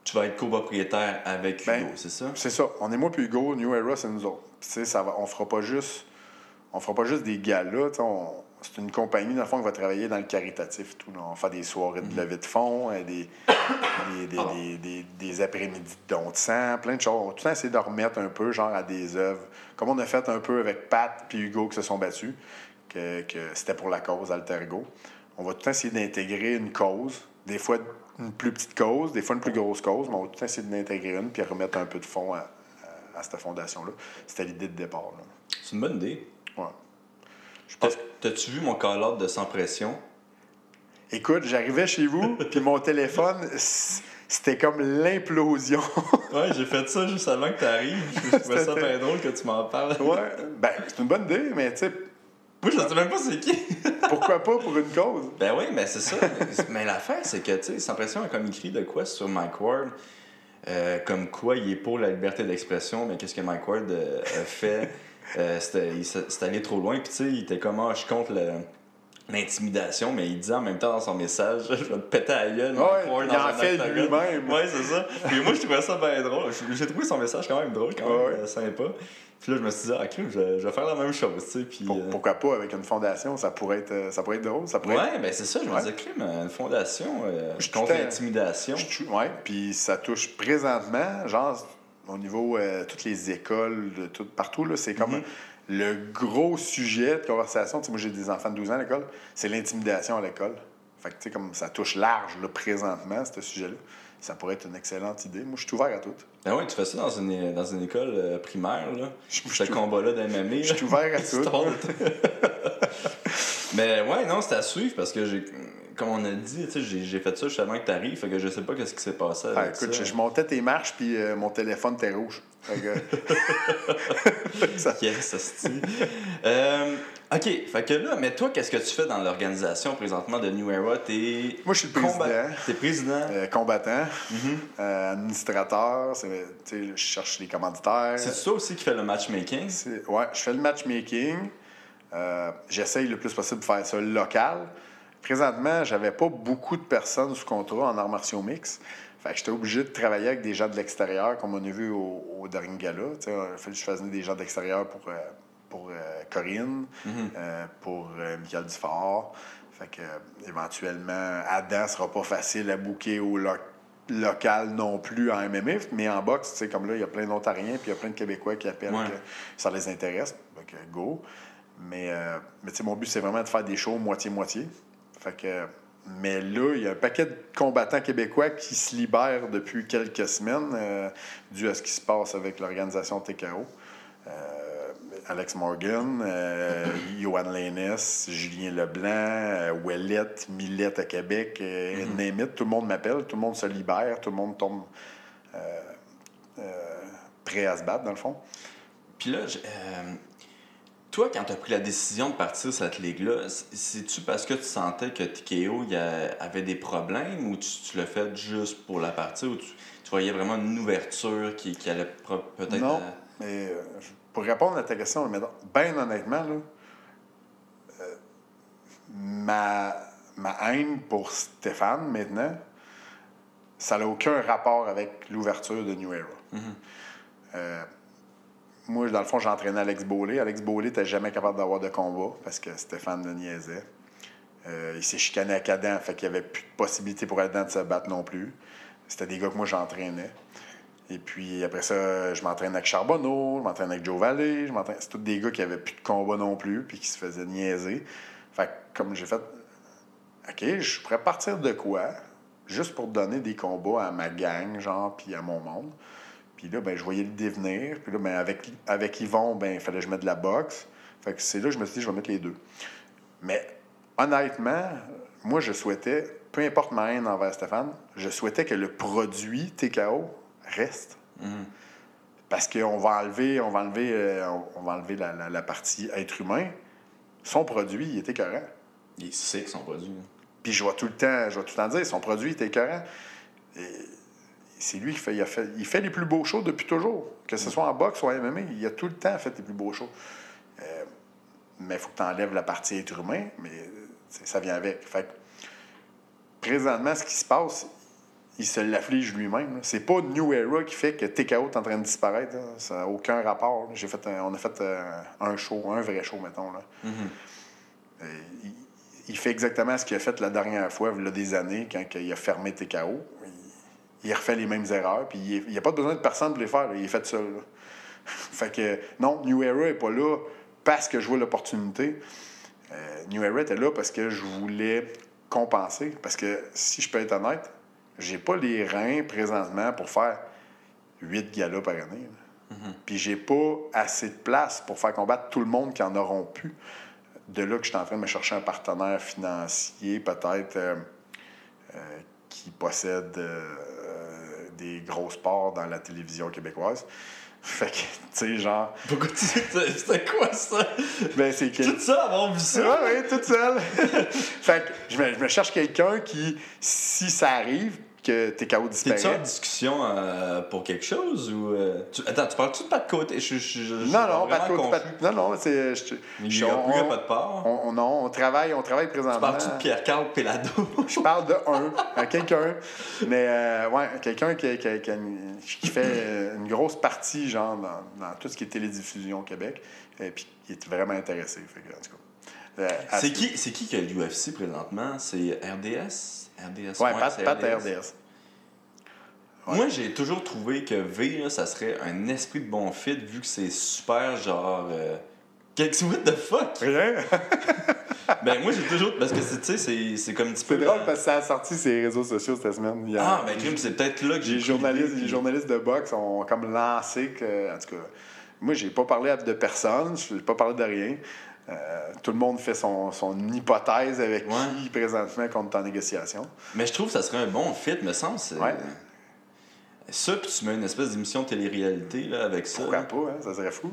tu vas être copropriétaire avec Ben, Hugo, c'est ça? C'est ça. On est moi puis Hugo, New Era, c'est nous autres. Ça va, on fera pas juste. On fera pas juste des galas. C'est une compagnie, dans le fond, qui va travailler dans le caritatif. Tout, là. On va faire des soirées de levée de fonds, euh, des, des, des, des, des- des après-midi de don de sang, plein de choses. On va tout le temps essayer de remettre un peu, genre, à des œuvres. Comme on a fait un peu avec Pat puis Hugo qui se sont battus, que, que c'était pour la cause Altergo. On va tout le temps essayer d'intégrer une cause. Des fois, une plus petite cause, des fois, une plus grosse cause, mais on va tout le temps essayer d'intégrer une puis remettre un peu de fonds à, à- cette fondation-là. C'était l'idée de départ. C'est une bonne idée. Ouais. Je pense T'as-tu vu mon call-out de Sans Pression? Écoute, j'arrivais chez vous, puis mon téléphone, c'était comme l'implosion. Ouais, j'ai fait ça juste avant que t'arrives. Je trouvais ça bien drôle que tu m'en parles. ouais. Ben, c'est une bonne idée, mais tu sais, Moi, je sais même pas c'est qui. pourquoi pas pour une cause? Ben oui, mais c'est ça. mais l'affaire, c'est que, tu sais, Sans Pression a comme écrit de quoi sur Mike Ward, euh, comme quoi il est pour la liberté d'expression, mais qu'est-ce que Mike Ward euh, a fait? Euh, c'était il s'est- allé trop loin, puis tu sais, il était comme, ah, je contre le- l'intimidation, mais il disait en même temps dans son message, je vais te péter à la gueule, Ouais, il dans en un fait lui-même. Ouais, c'est ça. Puis moi, je trouvais ça bien drôle. J'ai trouvé son message quand même drôle, quand même Ouais. sympa. Puis là, je me suis dit, ah, je, vais- je vais faire la même chose, tu sais. Puis, Pour- euh, pourquoi pas avec une fondation? Ça pourrait être, euh, ça pourrait être drôle. Ça pourrait être- Ouais, ben c'est ça, je me disais, crime, une fondation euh, Je suis contre l'intimidation. Ouais, puis ça touche présentement, genre, au niveau euh, toutes les écoles, de tout, partout, là, c'est comme Mhm. le gros sujet de conversation. Tu sais, moi, j'ai des enfants de 12 ans à l'école, c'est l'intimidation à l'école. Fait que, tu sais, comme ça touche large, là, présentement, ce sujet-là. Ça pourrait être une excellente idée. Moi, je suis ouvert à tout. Ben oui, tu fais ça dans une, dans une école euh, primaire, là. Ce combat-là d'MMA. Je suis ouvert à tout. Mais ouais, non, c'était à suivre parce que j'ai. Comme on a dit, tu j'ai fait ça juste avant que t'arrives, fait que je sais pas qu'est-ce qui s'est passé avec Ah, écoute, ça. je, je montais tes marches, puis euh, mon téléphone était rouge. Fait que- ça- Yes, asti. euh, ok, fait que là, mais toi, qu'est-ce que tu fais dans l'organisation présentement de New Era? T'es. Moi, je suis le combat- président. T'es président. Euh, combattant, Mhm. euh, administrateur, je cherche les commanditaires. C'est toi aussi qui fais le matchmaking? Ouais, je fais le matchmaking. Euh, J'essaye le plus possible de faire ça local. Présentement, j'avais pas beaucoup de personnes sous contrat en arts martiaux mix. Fait que j'étais obligé de travailler avec des gens de l'extérieur, comme on a vu au, au dernier gala. Il a fallu que je fasse venir des gens d'extérieur pour, pour euh, Corinne, Mhm. euh, pour euh, Michael Dufort. Fait que, éventuellement, Adam sera pas facile à bouquer au lo- local non plus en MMA, mais en boxe, tu sais, comme là, il y a plein d'Ontariens, puis il y a plein de Québécois qui appellent Ouais. que ça les intéresse. Que go. Mais, euh, mais tu sais, mon but, c'est vraiment de faire des shows moitié-moitié. Fait que mais là, il y a un paquet de combattants québécois qui se libèrent depuis quelques semaines, euh, dû à ce qui se passe avec l'organisation TKO. Euh, Alex Morgan, euh, Johan Lainez, Julien Leblanc, euh, Ouellette, Millette à Québec, euh, name it, tout le monde m'appelle, tout le monde se libère, tout le monde tombe euh, euh, prêt à se battre, dans le fond. Puis là, euh, toi, quand tu as pris la décision de partir cette ligue-là, c'est-tu parce que tu sentais que TKO il y a- avait des problèmes ou tu, tu l'as fait juste pour la partie ou tu, tu voyais vraiment une ouverture qui, qui allait peut-être. Non, à- mais euh, je- pour répondre à ta question, bien honnêtement, là, euh, ma, ma haine pour Stéphane, maintenant, ça n'a aucun rapport avec l'ouverture de New Era. Euh, moi, dans le fond, j'entraînais Alex Beaulé. Alex Beaulé n'était jamais capable d'avoir de combat parce que Stéphane le niaisait. Euh, il s'est chicané à Adam, fait qu'il n'y avait plus de possibilité pour Adam de se battre non plus. C'était des gars que moi j'entraînais. Et puis après ça, je m'entraîne avec Charbonneau, je m'entraîne avec Joe Valley, je m'entraîne. C'est tous des gars qui avaient plus de combat non plus, puis qui se faisaient niaiser. Fait que comme j'ai fait, OK, je pourrais partir de quoi? Juste pour donner des combats à ma gang, genre, puis à mon monde. Puis là, ben, je voyais le devenir. Puis là, ben, avec, avec Yvon, ben, il fallait que je mette de la boxe. Fait que c'est là que je me suis dit, je vais mettre les deux. Mais honnêtement, moi, je souhaitais, peu importe ma haine envers Stéphane, je souhaitais que le produit TKO reste. Parce qu'on va enlever, on va enlever, euh, on- va enlever la, la- la partie être humain. Son produit, il était écœurant. Il sait que son produit. là. Puis je vais tout le temps, je vais tout le temps dire, son produit était écœurant. Et c'est lui qui fait il, a fait, il fait les plus beaux shows depuis toujours. Que ce soit en boxe ou en MMA, il a tout le temps fait les plus beaux shows. Euh, mais il faut que tu enlèves la partie être humain, mais ça vient avec. Fait que, présentement, ce qui se passe, il se l'afflige lui-même. C'est pas New Era qui fait que TKO est en train de disparaître. là. Ça n'a aucun rapport. J'ai fait un- on a fait euh, un show, un vrai show, mettons. Là. Euh, il, il fait exactement ce qu'il a fait la dernière fois, il y a des années, quand il a fermé TKO. Il, il refait les mêmes erreurs, puis il n'y a pas besoin de personne pour les faire. là. Il est fait seul. fait que non, New Era n'est pas là parce que je vois l'opportunité. Euh, New Era était là parce que je voulais compenser. Parce que si je peux être honnête, j'ai pas les reins présentement pour faire huit galas par année. là. Puis j'ai pas assez de place pour faire combattre tout le monde qui en auront pu. De là que je suis en train de me chercher un partenaire financier, peut-être, euh, euh, qui possède euh, des gros sports dans la télévision québécoise. Fait que, tu sais, genre, Pourquoi tu C'était quoi ça? ben c'est quel- Tout ça, avoir vu ça? Ouais, ouais, toute seule. fait que je me, je me cherche quelqu'un qui, si ça arrive, que TKO T'es-tu en disparaît. discussion euh, pour quelque chose ou. euh, tu- Attends, tu parles-tu de pas de côté? Je, je, je, Non, non, pas de vraiment côté- de- non, non, c'est. je- Il je- y a plus, pas de part. on, on- non, on travaille, on travaille Tu présentement. parles-tu de Pierre-Carl Pelado? Je parle de un, à quelqu'un. Mais euh, ouais, quelqu'un qui, qui- qui fait euh, une grosse partie, genre, dans, dans tout ce qui est télédiffusion au Québec. Et puis qui est vraiment intéressé. Fait que, en tout cas. C'est qui, c'est qui qui a l'UFC présentement? C'est RDS? RDS? Ouais, Pat, Pat à RDS. Moi, j'ai toujours trouvé que V, là, ça serait un esprit de bon fit vu que c'est super genre. Euh... Qu'est-ce what the fuck? Rien. ben, moi, j'ai toujours. Parce que, c'est- tu sais, c'est- c'est comme un petit peu. C'est drôle parce que ça a sorti ses réseaux sociaux cette semaine. Il y a- Ah, ben, Jim, c'est peut-être là que j'ai. les journalistes, les journalistes de boxe ont comme lancé que. En tout cas, moi, j'ai pas parlé de personne, je n'ai pas parlé de rien. Euh, tout le monde fait son, son hypothèse avec Ouais. qui présentement compte en négociation. Mais je trouve que ça serait un bon fit, me semble. Ouais. Ça, puis tu mets une espèce d'émission de télé-réalité là, avec ça. Pourquoi pas, hein? ça serait fou.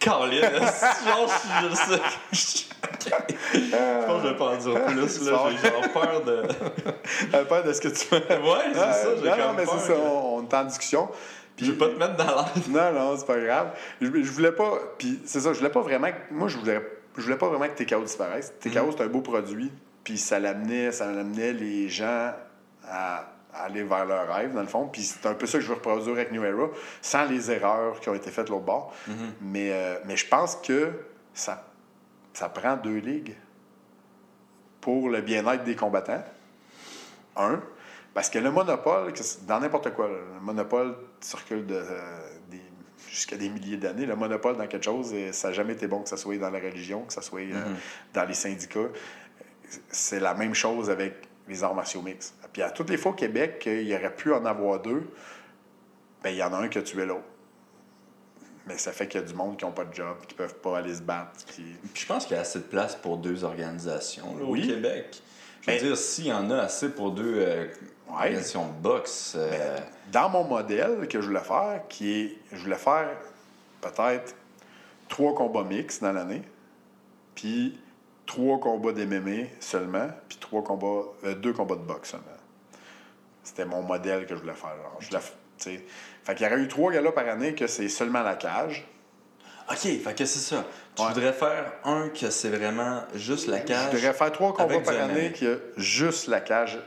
Caroline, genre, je je sais. Je pense que je vais pas en dire plus, là. J'ai genre peur de. Peur de ce que tu. Ouais, c'est ça, j'ai non, non, mais c'est ça, on est en discussion. Je veux pas te mettre dans l'air. Non, non, c'est pas grave. Je, je voulais pas. Puis c'est ça, je voulais pas vraiment. que- Moi, je voulais, je voulais pas vraiment que TKO disparaisse. TKO, Mm. c'est un beau produit. Puis ça l'amenait, ça amenait les gens à, à aller vers leur rêve, dans le fond. Puis c'est un peu ça que je veux reproduire avec New Era, sans les erreurs qui ont été faites l'autre bord. Mm-hmm. mais, euh, mais je pense que ça, ça prend deux ligues pour le bien-être des combattants. Un, parce que le monopole, dans n'importe quoi, le monopole circule de, euh, des- jusqu'à des milliers d'années. Le monopole dans quelque chose, euh, ça n'a jamais été bon, que ce soit dans la religion, que ce soit euh, dans les syndicats. c'est la même chose avec les arts martiaux mix. Puis à toutes les fois au Québec qu'il y aurait pu en avoir deux, ben il y en a un qui a tué l'autre. Mais ça fait qu'il y a du monde qui n'ont pas de job, qui peuvent pas aller se battre. Puis... Puis je pense qu'il y a assez de place pour deux organisations là, Oui. au Québec. Je veux Mais- dire, s'il y en a assez pour deux euh, Ouais. organisations de boxe, euh, Dans mon modèle que je voulais faire, qui est. Je voulais faire peut-être trois combats mix dans l'année, puis trois combats d'MMA seulement, puis trois combats, euh, deux combats de boxe seulement. C'était mon modèle que je voulais faire. genre. Je voulais, fait qu'il y aurait eu trois galas par année que c'est seulement la cage. OK, fait que c'est ça. Tu Ouais. voudrais faire un que c'est vraiment juste la cage. Je devrais faire trois combats par année qui a juste la cage,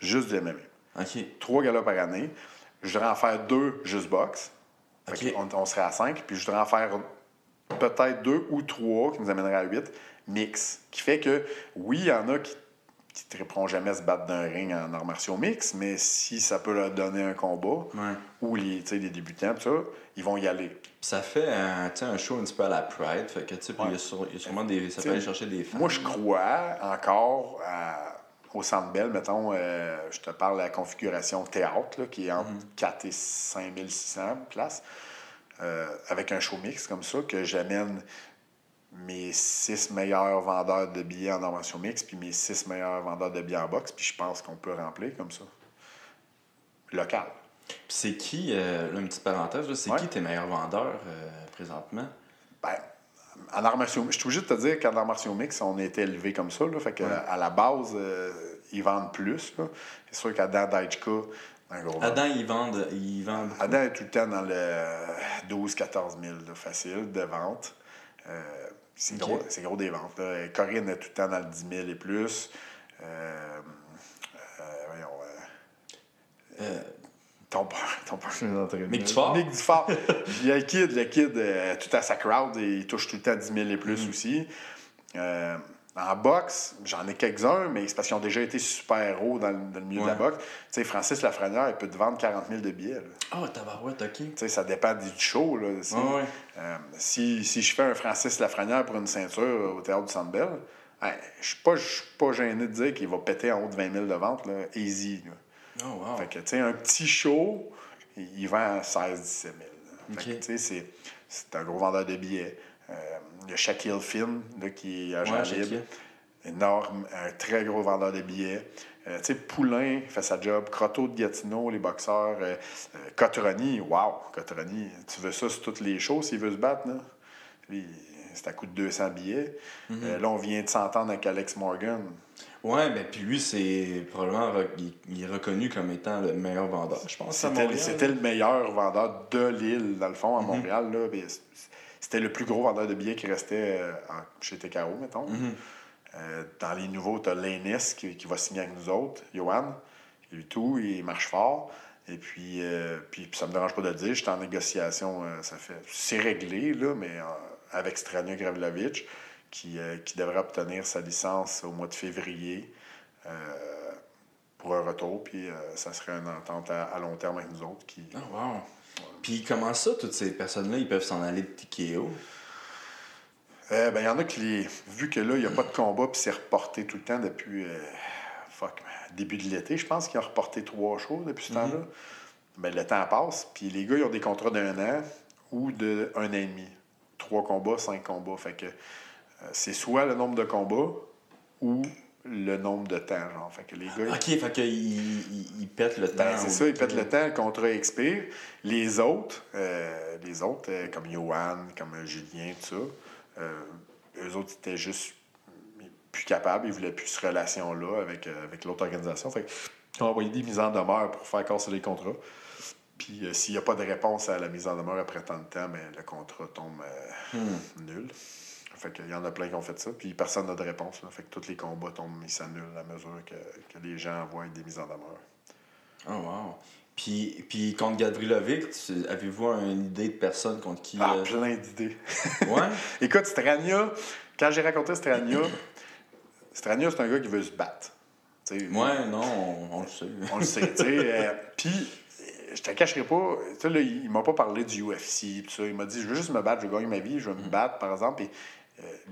juste du MMA. OK. Trois galas par année. Je voudrais en faire deux juste boxe. On, serait à cinq. Puis je voudrais en faire peut-être deux ou trois qui nous amèneraient à huit mix. Qui fait que, oui, il y en a qui qui ne triperont jamais se battre d'un ring en arts martiaux mix, mais si ça peut leur donner un combat, Ouais. ou les, débutants, ça, ils vont y aller. Ça fait un, un show un petit peu à la Pride. Fait que, tu sais, puis il y a Ouais. il y a sûrement des. Ça peut aller chercher des fans. Moi, je crois encore à- au Centre Bell, mettons, euh, je te parle de la configuration théâtre, là, qui est entre 4 et 5600 places, euh, avec un show mix comme ça, que j'amène mes six meilleurs vendeurs de billets en armation mix, puis mes six meilleurs vendeurs de billets en boxe, puis je pense qu'on peut remplir comme ça. Local. Puis c'est qui, euh, là, une petite parenthèse, c'est Ouais. qui tes meilleurs vendeurs euh, présentement? Ben, en arts martiaux, je suis obligé de te dire qu'en arts martiaux mix, on était élevé comme ça. Là, fait que, à la base, euh, ils vendent plus. C'est sûr qu'Adam Daichka, gros. Adam, ils vendent. Ils vendent beaucoup. Adam est tout le temps dans le 12-14 000, là, facile, de vente. Euh, c'est gros, des ventes. là. Corinne est tout le temps dans le 10 000 et plus. Euh, euh, voyons, ton père, ton père, je de- Mick Dufort? Mick Dufort. Il y a le kid, le kid, euh, tout à sa crowd, et il touche tout le temps 10 000 et plus Mm-hmm. aussi. Euh, en boxe, j'en ai quelques-uns, mais c'est parce qu'ils ont déjà été super hauts dans, le- dans le milieu de la boxe. Tu sais, Francis Lafrenière, il peut te vendre 40 000 de billets. là. Oh, tabarouette, OK. Tu sais, ça dépend du show. Là, Ouais, euh, si, si je fais un Francis Lafrenière pour une ceinture au théâtre du Centre Bell, hein, je suis pas, je suis pas gêné de dire qu'il va péter en haut de 20 000 de vente, là, easy. là. Oh, wow. Fait que, tu sais, un petit show, il vend 16 17 000. là. Fait que, Ok. tu sais, c'est- un gros vendeur de billets. Euh, il y a Shaquille Finn, là, qui est agent Ouais, libre. Énorme, un très gros vendeur de billets. Euh, tu sais, Poulain fait sa job. Croteau de Gatineau, les boxeurs. Euh, euh, Cotroni, wow, Cotroni, tu veux ça sur toutes les shows s'il veut se battre, là? C'est à coût de 200 billets. Mhm. Euh, là, on vient de s'entendre avec Alex Morgan. Ouais, ben puis lui, c'est probablement re- il, il est reconnu comme étant le meilleur vendeur, je pense. C'était, Montréal. c'était le meilleur vendeur de l'île, dans le fond, à Montréal. Là. C'était le plus gros vendeur de billets qui restait euh, chez TKO, mettons. Euh, dans les nouveaux, tu as Lénis qui, qui va signer avec nous autres, Johan. Lui tout, il marche fort. Et puis, euh, puis, puis ça me dérange pas de le dire, j'étais en négociation, euh, ça fait. C'est réglé, là, mais euh, avec Strania Gravlovic, qui, euh, qui devrait obtenir sa licence au mois de février euh, pour un retour. Puis euh, ça serait une entente à, à long terme avec nous autres. Qui... Ah, wow. Puis comment ça, toutes ces personnes-là, ils peuvent s'en aller de TKO? Euh, ben, il y en a qui, les... vu que là, il n'y a pas de combat, puis c'est reporté tout le temps depuis. euh, fuck, début de l'été, je pense qu'ils ont reporté trois shows depuis ce temps-là. Ben, le temps passe, puis les gars, ils ont des contrats d'un an ou de un an et demi. Trois combats, cinq combats. Fait que c'est soit le nombre de combats ou le nombre de temps, genre. Fait que les gars. Ok, fait qu'ils ils, ils pètent le temps. Ben, c'est ça, ils pètent le temps, le contrat expire. Les autres, euh, les autres euh, comme Johan, comme euh, Julien, tout ça, euh, eux autres étaient juste plus capables, ils voulaient plus cette relation-là avec, euh, avec l'autre organisation. Fait ils ont envoyé des mises en demeure pour faire casser les contrats. Puis euh, s'il n'y a pas de réponse à la mise en demeure après tant de temps, ben, le contrat tombe euh, nul. Fait qu'il y en a plein qui ont fait ça, puis personne n'a de réponse. là. Fait que tous les combats tombent, ils s'annulent à mesure que, que les gens envoient des mises en demeure. Oh, wow. Puis, puis contre Gadrilovic, tu- avez-vous une idée de personne contre qui. Ah, euh, plein d'idées. Ouais? Écoute, Strania, quand j'ai raconté Strania, Strania, c'est un gars qui veut se battre. Tu sais, Ouais, non, on, on le sait. On le sait, tu sais. euh, Puis, je te cacherai pas, tu sais, là, il, il m'a pas parlé du UFC, pis ça. Il m'a dit, je veux juste me battre, je veux gagner ma vie, je veux me battre, par exemple. Et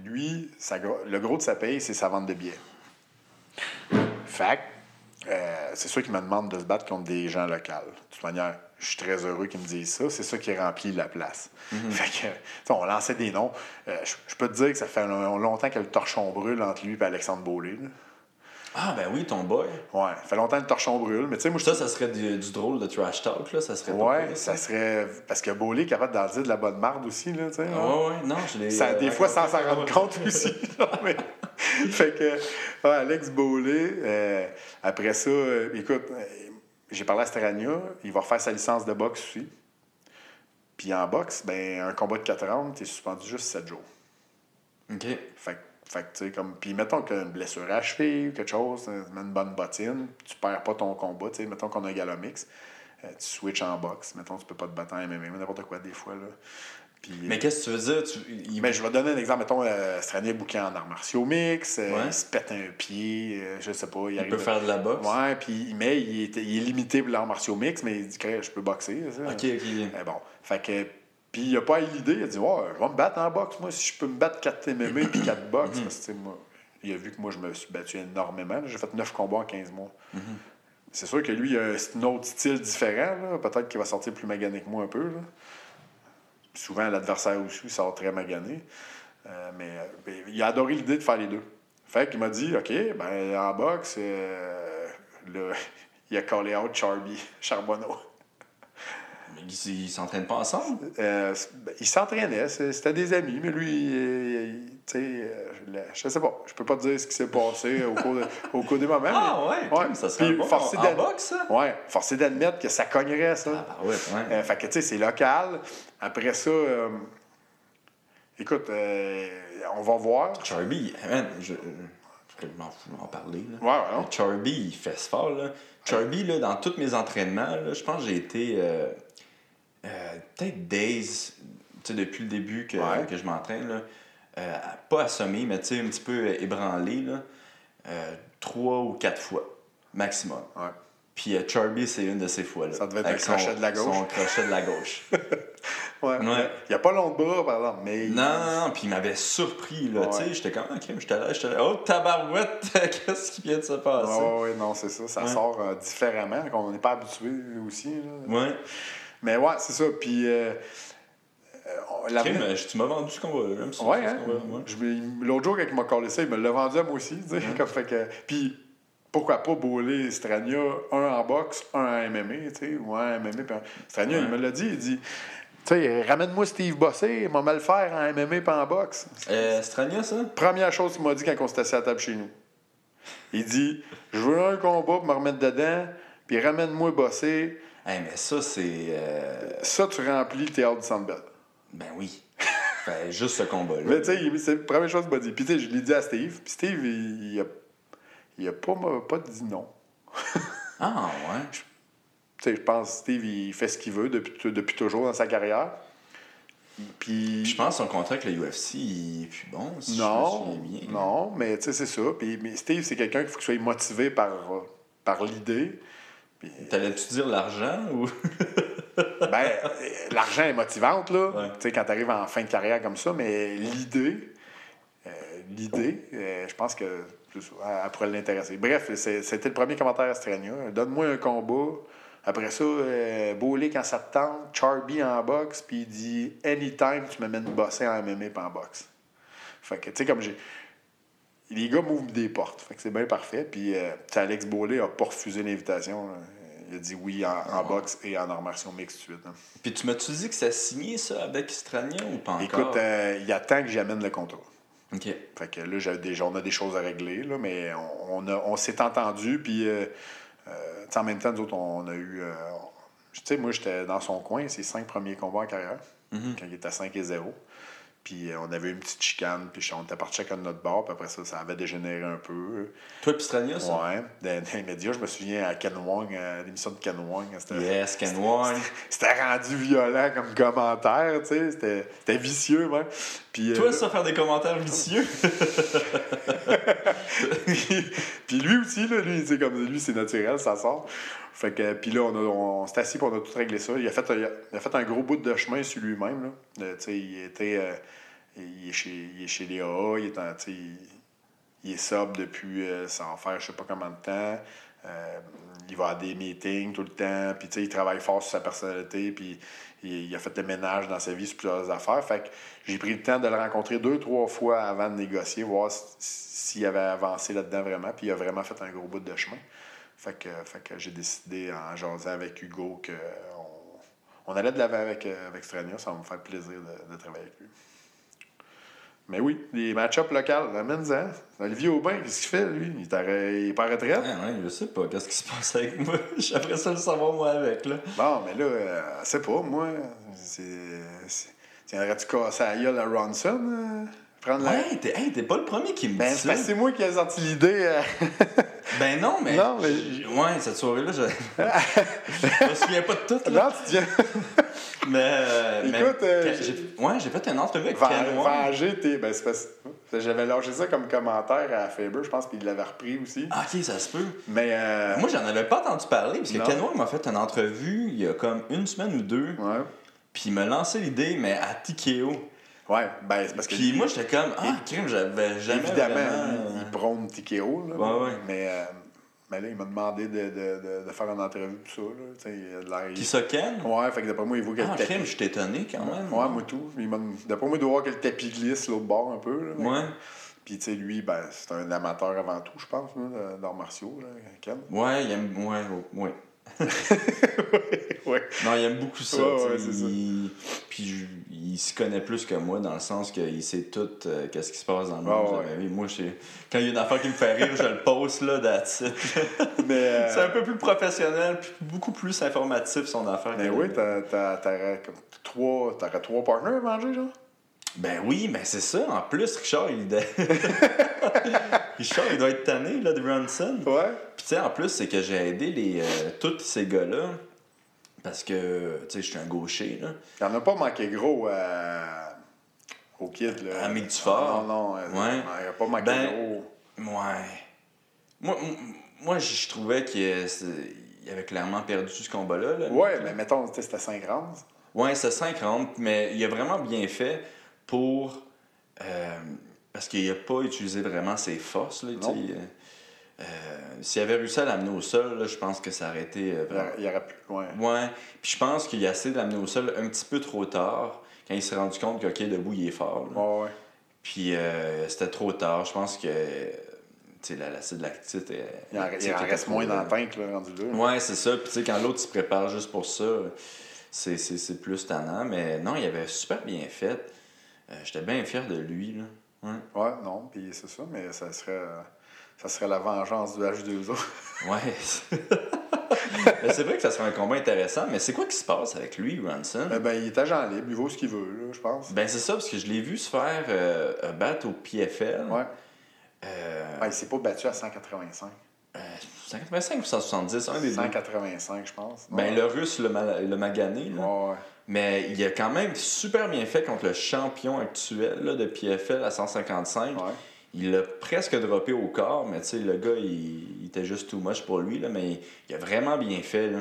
lui, sa gro- le gros de sa paye, c'est sa vente de billets. Fait que, euh, c'est sûr qu'il me demande de se battre contre des gens locaux. De toute manière, je suis très heureux qu'ils me disent ça. C'est ça qui remplit la place. Fait que, on lançait des noms. Euh, je, peux te dire que ça fait long- longtemps que le torchon brûle entre lui et Alexandre Beaulé. Ah, ben oui, ton boy. Ouais, fait longtemps que le torchon brûle. Mais tu sais, moi, je Ça, ça serait du, du drôle de trash talk, là. Ça serait Ouais, pire, ça serait. Parce que Beaulé est capable d'en dire de la bonne marde aussi, là, tu sais. Ah, hein. ouais, ouais, non, je l'ai. Ça, euh, des fois, sans s'en rendre compte aussi. Non, mais- fait que, Alex Beaulé, euh, après ça, euh, écoute, euh, j'ai parlé à Strania, il va refaire sa licence de boxe aussi. Puis en boxe, ben, un combat de 4 rounds, t'es suspendu juste 7 jours. Ok. Fait, que- fait que, tu sais, comme. Puis mettons qu'il y a une blessure à la cheville ou quelque chose, tu mets une bonne bottine, tu perds pas ton combat, tu sais, mettons qu'on a un gala mix, euh, tu switches en boxe, mettons tu peux pas te battre en MMA, n'importe quoi des fois, là. Mais qu'est-ce que tu veux dire? Tu... il- mais je vais donner un exemple. Mettons, euh, Stranier bouquin en arts martiaux mix, euh, Ouais. il se pète un pied, euh, je sais pas. Il, il arrive peut faire de la boxe. Ouais, puis mais il est, il est limité pour l'art martiaux mix, mais il dit que je peux boxer. Ça. Ok, ok. Mais bon, fait que. Puis il a pas eu l'idée, il a dit Ouais, je vais me battre en boxe, moi, si je peux me battre 4 MMA puis 4 boxe. Parce que, tu sais, moi, il a vu que moi, je me suis battu énormément. J'ai fait 9 combats en 15 mois. C'est sûr que lui, il a un autre style différent. là. Peut-être qu'il va sortir plus magané que moi un peu. là. Souvent, l'adversaire aussi il sort très magané. Euh, mais euh, il a adoré l'idée de faire les deux. Fait qu'il m'a dit OK, ben en boxe, euh, là, il a callé out Charby, Charbonneau. Ils ils s'entraînent pas ensemble? Euh, ben, il s'entraînait, c'est- c'était des amis, mais lui, tu sais, euh, je sais pas, je peux pas te dire ce qui s'est passé au cours, de- au cours des moments. Ah mais- ouais, ça serait Puis bon. forcé En- boxe, ça? Ouais, forcé d'admettre que ça cognerait, ça. Ah, bah ouais, ouais. Euh, fait que, tu sais, c'est local. Après ça, euh, écoute, euh, on va voir. Charby, man, je, je m'en fous d'en parler. Là. Ouais, ouais, non? Mais Charby, il fait ce fort. Là. Charby, là, dans tous mes entraînements, là, je pense que j'ai été euh, euh, peut-être days, tu sais, depuis le début que, Ouais. que je m'entraîne. là, euh, pas assommé, mais tu sais, un petit peu ébranlé. Là, euh, trois ou quatre fois, maximum. Ouais. Puis euh, Charby, c'est une de ces fois-là. Ça devait être Avec un crochet de la gauche. Son crochet de la gauche. Ouais. Ouais. Il n'y a pas long de bras, par exemple, mais. Non, non, non, puis il m'avait surpris, là, tu Ouais. sais, j'étais comme, ok, j'étais là, j'étais là, oh, tabarouette, qu'est-ce qui vient de se passer? Ouais, ouais, non, c'est ça. Ça Ouais. sort euh, différemment, qu'on n'est pas habitué aussi. là. Ouais. Mais ouais, c'est ça. Puis. euh, euh, la- euh, tu m'as vendu ce combat-là, Ouais, hein? L'autre jour, quand il m'a collé ça, il me l'a vendu à moi aussi. tu sais, comme fait que... Puis, pourquoi pas Beaulé, Strania, un en boxe, un en MMA, tu sais, ou un en MMA. puis un- Strania, Ouais. il me l'a dit, il dit, tu sais, ramène-moi Steve Bossé, il m'a mal faire en MMA pas en boxe. Euh, Strania, ça? Première chose qu'il m'a dit quand on s'était assis à la table chez nous. Il dit, je veux un combat pour me remettre dedans, puis ramène-moi Bossé. Hey, mais ça, c'est. euh, Ça, tu remplis le théâtre du Centre Bell. Ben oui. Fait juste ce combat-là. Mais tu sais, c'est la première chose qu'il m'a dit. Puis tu sais, je l'ai dit à Steve. Puis Steve, il, il a, il a pas, pas dit non. Ah, ouais. Tu sais, je pense que Steve, il fait ce qu'il veut depuis, depuis toujours dans sa carrière. Puis. Je pense que son contrat avec le UFC, il est plus bon, si je me non, bien. non, mais tu sais, c'est ça. Puis, mais Steve, c'est quelqu'un qu'il faut qu'il soit motivé par, par l'idée. T'allais-tu dire l'argent ou? ben, l'argent est motivante, là. Ouais. Tu sais, quand tu arrives en fin de carrière comme ça, mais l'idée, euh, l'idée, euh, je pense que plus- elle, elle pourrait l'intéresser. Bref, c'était le premier commentaire à Strania. Donne-moi un combat. Après ça, euh, quand ça te tente, Charby en boxe, puis il dit Anytime, tu me mènes bosser en MMA pas en boxe. Fait que, tu sais, comme j'ai. Les gars m'ouvrent des portes. Fait que c'est bien parfait. Puis, euh, Alex Beaulé a pas refusé l'invitation. là. Il a dit oui en, en boxe et en arts martiaux mixtes tout de suite. hein. Puis tu m'as-tu dit que ça signé, ça, avec Strania ou pas encore? Écoute, euh, il attend que j'amène le contrat. Ok. Fait que là, déjà, on a des choses à régler, là, mais on, on, a- on s'est entendu, puis euh, euh, en même temps, nous autres, on a eu... tu sais, moi, j'étais dans son coin, ses cinq premiers combats en carrière, Mhm. quand il était à 5 et 0. Puis euh, on avait une petite chicane, puis on était parti chacun de notre bord, puis après ça, ça avait dégénéré un peu. Toi, puis Strania, ça? Ouais. Dans, dans les médias, je me souviens à Ken Wong, à l'émission de Ken Wong. C'était, Yes, Ken Wong. c'était rendu violent comme commentaire, tu sais. C'était, vicieux, même. Puis, euh, Toi, ça, faire des commentaires vicieux? puis lui aussi, là, lui, c'est comme lui, c'est naturel, ça sort. Fait que, puis là, on, on, s'est assis pour on a tout réglé ça. Il a fait, il a, fait un gros bout de chemin sur lui-même. Euh, il était. euh, il, est chez, il est chez les AA, il est en, il, est sub depuis, euh, va faire je sais pas combien de temps. Euh, il va à des meetings tout le temps, puis il travaille fort sur sa personnalité, puis il, a fait le ménage dans sa vie sur plusieurs affaires. Fait que j'ai pris le temps de le rencontrer deux, trois fois avant de négocier, voir s'il avait avancé là-dedans vraiment, puis il a vraiment fait un gros bout de chemin. Fait que, fait que j'ai décidé en jasant avec Hugo que on, on allait de l'avant avec, euh, avec Strania, ça va me faire plaisir de, de travailler avec lui. Mais oui, les match-ups locaux, amène-en. Olivier Aubin, qu'est-ce qu'il fait, lui? Il il est pas en retraite? Ouais, je sais pas, qu'est-ce qui se passe avec moi? J'aimerais ça le savoir, moi, avec, là. Bon, mais là, euh, c'est pas, moi. C'est. c'est- Tiendrais-tu casser la gueule à Ronson? euh, prendre la. Ouais, t'es hey, t'es pas le premier qui me Ben, dit c'est ça. moi qui ai sorti l'idée. euh, Ben non, mais. Non, mais- Ouais, cette soirée-là, je. je me souviens pas de tout, là. Non, tu tiens. Mais. euh, mais Écoute, euh, j'ai- Ouais, j'ai fait une entrevue avec. Venger tes. Ben, c'est parce que j'avais lâché ça comme commentaire à Faber. Je pense qu'il l'avait repris aussi. Ah, ok, ça se peut. Mais. euh, Moi, j'en avais pas entendu parler, parce que. Ken m'a fait une entrevue il y a comme une semaine ou deux, Ouais. puis il m'a lancé l'idée, mais à TKO. Ouais, ben, c'est parce que. Puis moi, j'étais comme, ah, crime, j'avais jamais. Évidemment, vraiment- il, il prône TKO. Là, Ouais, ouais. Mais, euh, mais là, il m'a demandé de, de, de, de faire une entrevue pour ça. Là, Tu sais, il a de l'air- Qui Ken? Ouais, fait que d'après moi, il voit que Ah, le crime, je étonné quand même. Ouais, moi tout. Il m'a- D'après moi, il doit voir que le tapis glisse l'autre bord un peu. Là, Ouais. Puis, tu sais, lui, ben, c'est un amateur avant tout, je pense, là, d'arts martiaux, là, Ken. Ouais, il aime. Ouais, ouais. Ouais. Non, il aime beaucoup ça. Ouais, il... Puis je- il se connaît plus que moi dans le sens qu'il sait tout euh, qu'est-ce qui se passe dans le Ouais, monde ouais. Moi, je quand il y a une affaire qui me fait rire, je le poste là, that's. Mais, euh, C'est un peu plus professionnel, puis beaucoup plus informatif son affaire. mais oui, t'aurais trois, trois partners à manger, genre? Ben oui, ben c'est ça. En plus, Richard, il, doit- Richard, il doit être tanné là, de Brunson. Ouais. Puis tu sais, en plus, c'est que j'ai aidé les, euh, tous ces gars-là parce que, tu sais, je suis un gaucher, là. Il en a pas manqué gros à... au kid, là. À Mick Dufort. Non, non. euh, Ouais. Il a pas manqué Ben, gros. Ouais. Moi, je trouvais qu'il avait clairement perdu ce combat-là. là. Ouais, mais mettons, c'était 5 rounds. Ouais, c'est 50, mais il a vraiment bien fait pour. euh, parce qu'il n'a pas utilisé vraiment ses forces. Là, sais. Euh, S'il avait réussi à l'amener au sol, là, je pense que ça aurait été. euh, Il vraiment- aurait, il aurait pu. Ouais. Ouais. Puis je pense qu'il a essayé de l'amener au sol un petit peu trop tard, quand il s'est rendu compte que, OK, debout, il est fort. Ouais, ouais. Puis euh, c'était trop tard. Je pense que. Tu sais, la- l'acide lactique. euh, Il en, il en reste moins dans le tank, là, rendu là. Ouais, c'est ça. Puis tu sais, quand l'autre se prépare juste pour ça, c'est plus tannant. Mais non, il avait super bien fait. Euh, j'étais bien fier de lui, là. Ouais. Ouais, non, puis c'est ça, mais ça serait, ça serait la vengeance du H2O. Ouais. C'est vrai que ça serait un combat intéressant, mais c'est quoi qui se passe avec lui, Ronson? Eh ben, il est agent libre, il vaut ce qu'il veut, là, je pense. Ben c'est ça, parce que je l'ai vu se faire euh, battre au PFL. Ouais. Euh, Ouais, il s'est pas battu à 185. euh, 185 ou 170, un des deux? 185, je pense. Ben Ouais. le russe mal- l'a magané, là. Ouais, ouais. Mais il a quand même super bien fait contre le champion actuel là, de PFL à 155. Ouais. Il l'a presque droppé au corps, mais le gars, il, il était juste too much pour lui, là, mais il a vraiment bien fait. Là.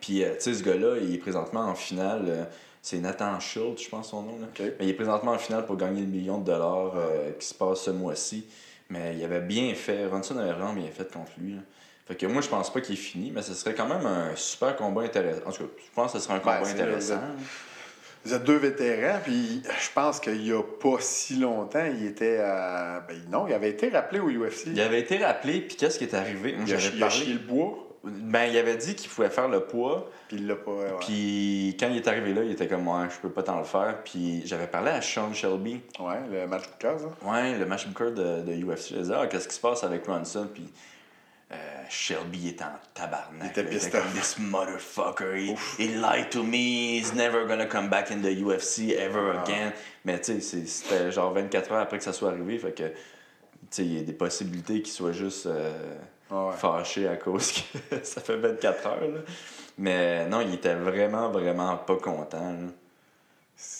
Puis, euh, tu sais, ce gars-là, il est présentement en finale. euh, c'est Nathan Schultz, je pense son nom. Là. Mais il est présentement en finale pour gagner le million de dollars euh, qui se passe ce mois-ci. Mais il avait bien fait. Ronson avait vraiment bien fait contre lui. là. Fait que moi, je pense pas qu'il est fini, mais ce serait quand même un super combat intéressant. En tout cas, je pense que ce serait un Ben, combat c'est- intéressant. Vous êtes deux vétérans, puis je pense qu'il y a pas si longtemps, il était à... Ben non, il avait été rappelé au UFC. Il avait été rappelé, puis qu'est-ce qui est arrivé? Moi, Il a, j'avais il a parlé- chié le bois, Ben, il avait dit qu'il pouvait faire le poids, puis il l'a pas... ouais. puis quand il est arrivé là, il était comme, ouais, je peux pas t'en le faire. Puis j'avais parlé à Sean Shelby, Ouais, le match de case, hein. ouais, le matchmaker de, de UFC. Je disais, ah, qu'est-ce qui se passe avec Ronson? Puis euh, Shelby est en tabarnak. Il était pissed off. this motherfucker, he, he lied to me, he's never gonna come back in the UFC ever Ah. again. Mais tu sais, c'était genre 24 heures après que ça soit arrivé, fait que, tu sais, il y a des possibilités qu'il soit juste. euh, ouais. fâché à cause que ça fait 24 heures. là. Mais non, il était vraiment, vraiment pas content. là.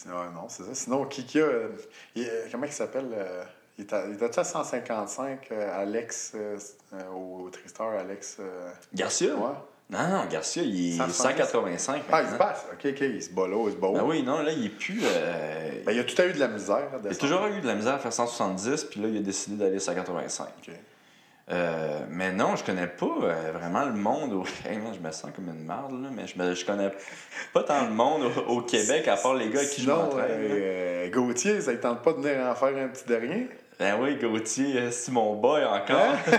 Ouais, non, c'est ça. Sinon, Kiki, euh, il- euh, comment il s'appelle Il était il était à 155, euh, Alex, euh, euh, au Tristar, Alex. euh, Garcia? ouais. Non, non, Garcia, il est 170. 185. Ah, il se passe. OK, OK, il se bat là, il se bat Ben oui, non, là, il est plus. Ben, il a tout à eu de la misère. à il a toujours eu de la misère à faire 170, puis là, il a décidé d'aller 185. OK. Euh, mais non, je connais pas vraiment le monde au. Je me sens comme une marde, là, mais je, me... je connais pas tant le monde au, au Québec, à part les gars qui euh, Gauthier, ça ne tente pas de venir en faire un petit dernier? Ben oui, Gauthier, euh, c'est mon boy encore.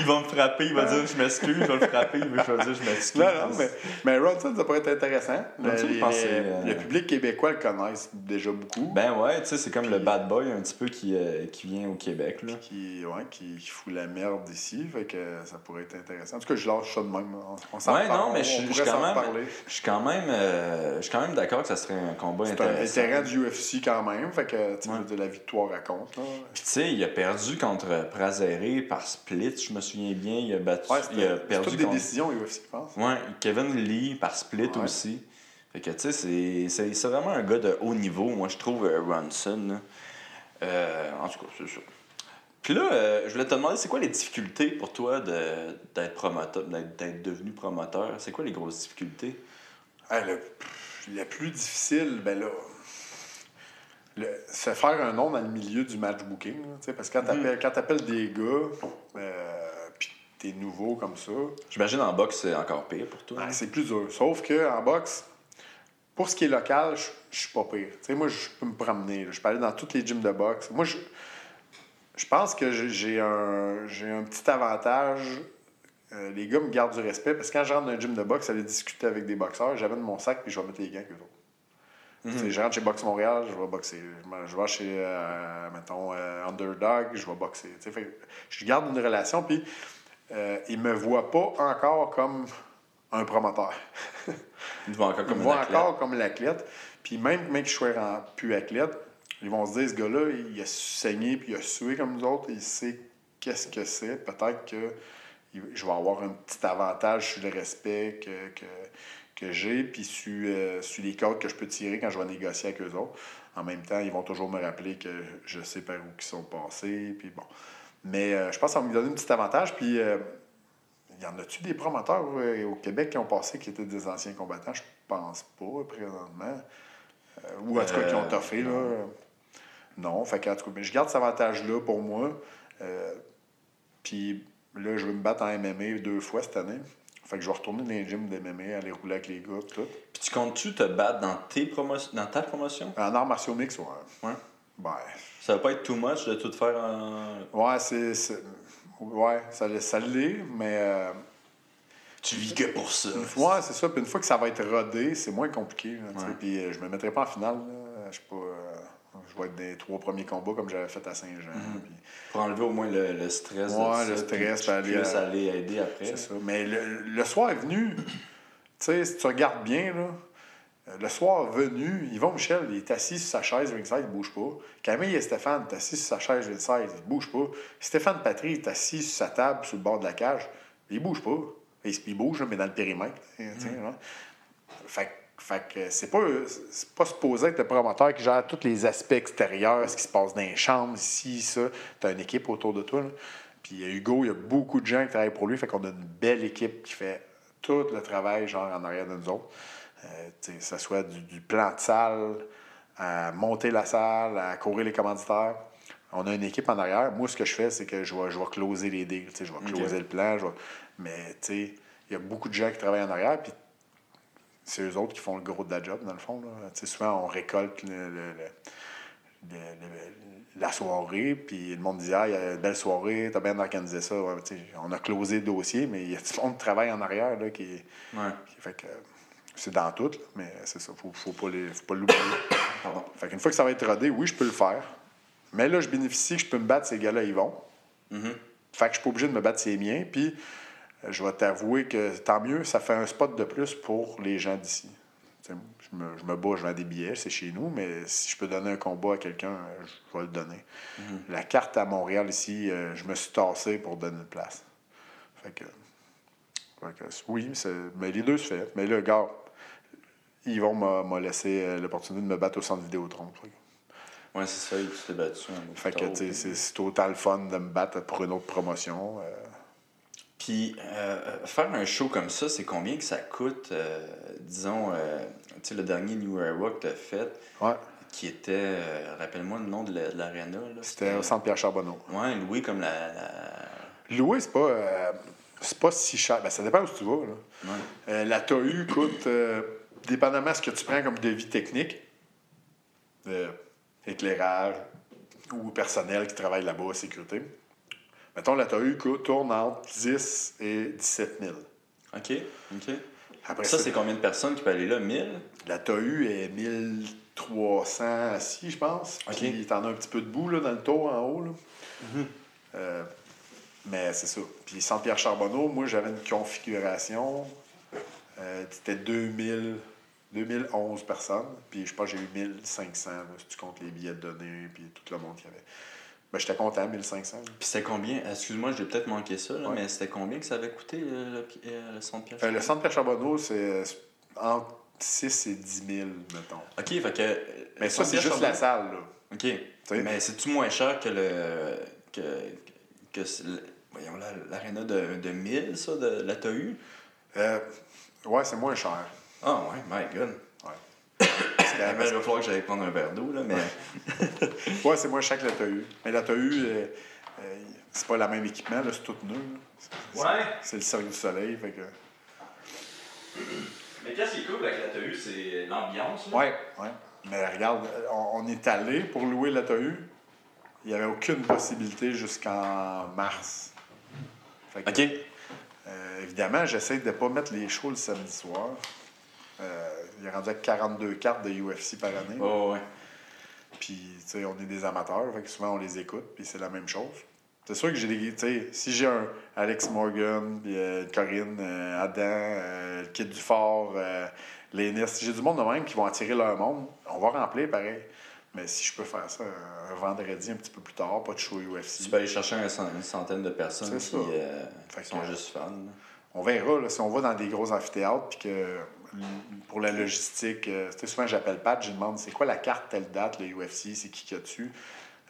il va me frapper, il va dire je m'excuse, je vais le frapper, il va dire je m'excuse. Non, non, mais, mais Ronson, ça pourrait être intéressant. Le, les- euh, le public québécois le connaissent déjà beaucoup. Ben ouais, tu sais, c'est comme le bad boy un petit peu qui, euh, qui vient au Québec. Là. qui, ouais, qui, qui fout la merde ici, fait que ça pourrait être intéressant. En tout cas, je lâche ça de même. On, on s'en Ouais, non, mais je suis- quand même-. Je suis quand même, euh, je suis quand même d'accord que ça serait un combat C'est un intéressant. vétéran du UFC quand même, fait que tu Ouais. dire, la victoire raconte. Là. Puis tu sais, il a perdu contre Prazéré par split, je me souviens bien. Il a battu, Ouais, il a perdu toutes des contre... décisions UFC, je pense. Ouais, Kevin Lee par split Ouais. aussi. Fait que, tu sais, c'est- vraiment un gars de haut niveau, moi, je trouve, euh, Ronson. Euh, en tout cas, c'est ça. Puis là, euh, je voulais te demander, c'est quoi les difficultés pour toi de- d'être promoteur, d'être devenu promoteur? C'est quoi les grosses difficultés? Hey, le, le plus difficile, ben là, le, se faire un nom dans le milieu du match booking. là, tu sais, parce que quand Mhm. tu appelles, des gars, euh, puis t'es nouveau comme ça, J'imagine en boxe, c'est encore pire pour toi. ben, c'est plus dur. Sauf que en boxe, pour ce qui est local, je suis pas pire. Tu moi, je peux me promener. Je peux aller dans tous les gyms de boxe. Moi, je, je pense que j'ai- un, j'ai un petit avantage. Euh, les gars me gardent du respect parce que quand je rentre dans un gym de boxe, aller discuter avec des boxeurs, j'amène mon sac puis je vais mettre les gants qu'eux autres. Sais, Je rentre chez Boxe Montréal, je vais boxer. Je vais chez, euh, mettons, euh, Underdog, je vais boxer. Fait je garde une relation, puis euh, ils me voient pas encore comme un promoteur. Tu vas encore Ils comme me athlète. encore comme l'athlète. Puis même, même que je sois plus athlète, ils vont se dire, ce gars-là, il a saigné, puis il a sué comme nous autres, il sait qu'est-ce que c'est. Peut-être que il- je vais avoir un petit avantage sur le respect que, que, que j'ai, puis sur, euh, sur les codes que je peux tirer quand je vais négocier avec eux autres. En même temps, ils vont toujours me rappeler que je sais par où ils sont passés, puis bon. Mais euh, je pense que ça va me donner un petit avantage, puis... euh, y en a-tu des promoteurs au Québec qui ont passé qui étaient des anciens combattants? Je pense pas, présentement. Ou en tout cas, qui ont toffé, là. Non, fait que, en tout cas, mais je garde cet avantage-là pour moi. Puis là, je veux me battre en MMA deux fois cette année. Fait que je vais retourner dans les gyms d'MMA, aller rouler avec les gars, tout. Puis tu comptes-tu te battre dans, tes promo- dans ta promotion? En arts martiaux mix, ouais. Ouais. Ben, Ça va pas être too much de tout faire en. ouais, c'est... Ouais, ça, l'est- ça l'est, mais... euh, Tu vis que pour ça. Ouais, c'est ça. Puis une fois que ça va être rodé, c'est moins compliqué. Puis euh, je me mettrai pas en finale. là. Je sais pas. euh, je vais être des trois premiers combats comme j'avais fait à Saint-Jean. puis Pour enlever au moins le, le stress. Ouais, ça, le stress, puis aller à- aller aider après. C'est ça. Mais le, le soir est venu, tu sais, si tu regardes bien, là, euh, le soir venu, Yvon Michel, il est assis sur sa chaise ringside, il bouge pas. Camille et Stéphane, est assis sur sa chaise ringside, il bouge pas. Stéphane Patry est assis sur sa table, sur le bord de la cage, il bouge pas. Il, il bouge, mais dans le périmètre. là. Fait, que- fait que c'est pas, c'est pas supposé être le promoteur qui gère tous les aspects extérieurs, ce qui se passe dans les chambres, ici, ça. Tu as une équipe autour de toi. là. Puis Hugo, il y a beaucoup de gens qui travaillent pour lui, fait qu'on a une belle équipe qui fait tout le travail, genre en arrière de nous autres. Euh, tu sais, que ce soit du, du plan de salle, à monter la salle, à courir les commanditaires. On a une équipe en arrière. Moi, ce que je fais, c'est que je vais, je vais closer les deals. tu sais, Je vais closer le plan. je vais- Mais tu sais, il y a beaucoup de gens qui travaillent en arrière. Puis c'est eux autres qui font le gros de la job, dans le fond. Là. Souvent, on récolte le- le- le- le- le- la soirée, puis le monde dit Ah, il y a une belle soirée, t'as bien organisé ça. Ouais, on a closé le dossier, mais il y a du monde qui travaille en arrière là, qui, Ouais. qui fait que c'est dans tout, là, mais c'est ça, faut, faut pas les- faut pas l'oublier. Fait qu'une fois que ça va être rodé, oui, je peux le faire. Mais là, je bénéficie que je peux me battre, ces gars-là, ils vont. Mhm. Fait que je suis pas obligé de me battre, c'est miens. Puis, je vais t'avouer que tant mieux, ça fait un spot de plus pour les gens d'ici. Je me, je me bats, je vends des billets, c'est chez nous, mais si je peux donner un combat à quelqu'un, euh, je vais le donner. La carte à Montréal ici, euh, je me suis tassé pour donner une place. Fait que, fait que, oui, c'est- mais les deux se fait. Mais là, gars, ils vont m'a laissé euh, l'opportunité de me battre au centre Vidéotron. Ouais, c'est ça, tu t'es battu. en fait que, c'est c'est total fun de me battre pour une autre promotion. euh. Puis, euh, faire un show comme ça, c'est combien que ça coûte, euh, disons, euh, tu sais, le dernier New Era que tu as fait, Ouais. qui était, euh, rappelle-moi le nom de la- de l'aréna. C'était au centre Pierre Charbonneau. Ouais, loué comme la. la- Louer, c'est pas, euh, c'est pas si cher. Ben, ça dépend où tu vas. Là. Ouais. Euh, la TAU coûte, euh, dépendamment de ce que tu prends comme devis technique, euh, éclairage ou personnel qui travaille là-bas, sécurité. Mettons, la TAU tourne entre 10 et 17 000. OK, OK. Après Ça, c'est combien de personnes qui peuvent aller là? 1000 la TAU est 1300 assis, je pense. OK. Puis t'en as un petit peu debout là, dans le tour en haut. Là. Euh, mais c'est ça. Puis Centre-Pierre Charbonneau, moi, j'avais une configuration. euh, C'était 2000, 2011 personnes. Puis je pense que j'ai eu 1500, là, si tu comptes les billets de données, puis tout le monde qu'il y avait. Ben, j'étais content, 1500. là. Puis c'était combien? Excuse-moi, j'ai peut-être manqué ça, là, Ouais. mais c'était combien que ça avait coûté le, le, euh, le centre Pierre Euh, le Centre-Pierre Charbonneau, c'est c'est entre 6 et 10 000, mettons. OK, fait que. euh, Mais ça, c'est juste la salle. Là. OK. Mais c'est-tu moins cher que le. que. voyons, l'aréna de, de 1000, ça, de la TAU Euh, ouais, c'est moins cher. Ah, ouais, my god. Ouais. Il va falloir que j'aille prendre un verre d'eau, là, mais. Ouais, c'est moins cher que la TAU. Mais la TAU, euh, euh, c'est pas le même équipement, là, c'est tout neuf. Ouais. C'est le Cirque du Soleil, fait que... Mais qu'est-ce qui est cool avec la TAU, c'est l'ambiance, là? Ouais, ouais. Mais regarde, on, on est allé pour louer la TAU. Il n'y avait aucune possibilité jusqu'en mars. Fait que, OK. euh, évidemment, j'essaie de ne pas mettre les shows le samedi soir. Euh, il est rendu à 42 cartes de UFC par année. Oh, ouais. Puis, tu sais, on est des amateurs, fait que souvent on les écoute, puis c'est la même chose. C'est sûr que j'ai des. Tu sais, si j'ai un Alex Morgan, puis euh, Corinne, euh, Adam, Kid Dufort, Lénis, si j'ai du monde de même qui vont attirer leur monde, on va remplir pareil. Mais si je peux faire ça un, vendredi un petit peu plus tard, pas de show UFC, Tu peux aller chercher une centaine de personnes qui euh, sont juste fans. là. on verra là, si on va dans des gros amphithéâtres, puis que pour la logistique, euh, souvent j'appelle Pat, je lui demande c'est quoi la carte telle date, le UFC, c'est qui qu'il y a dessus?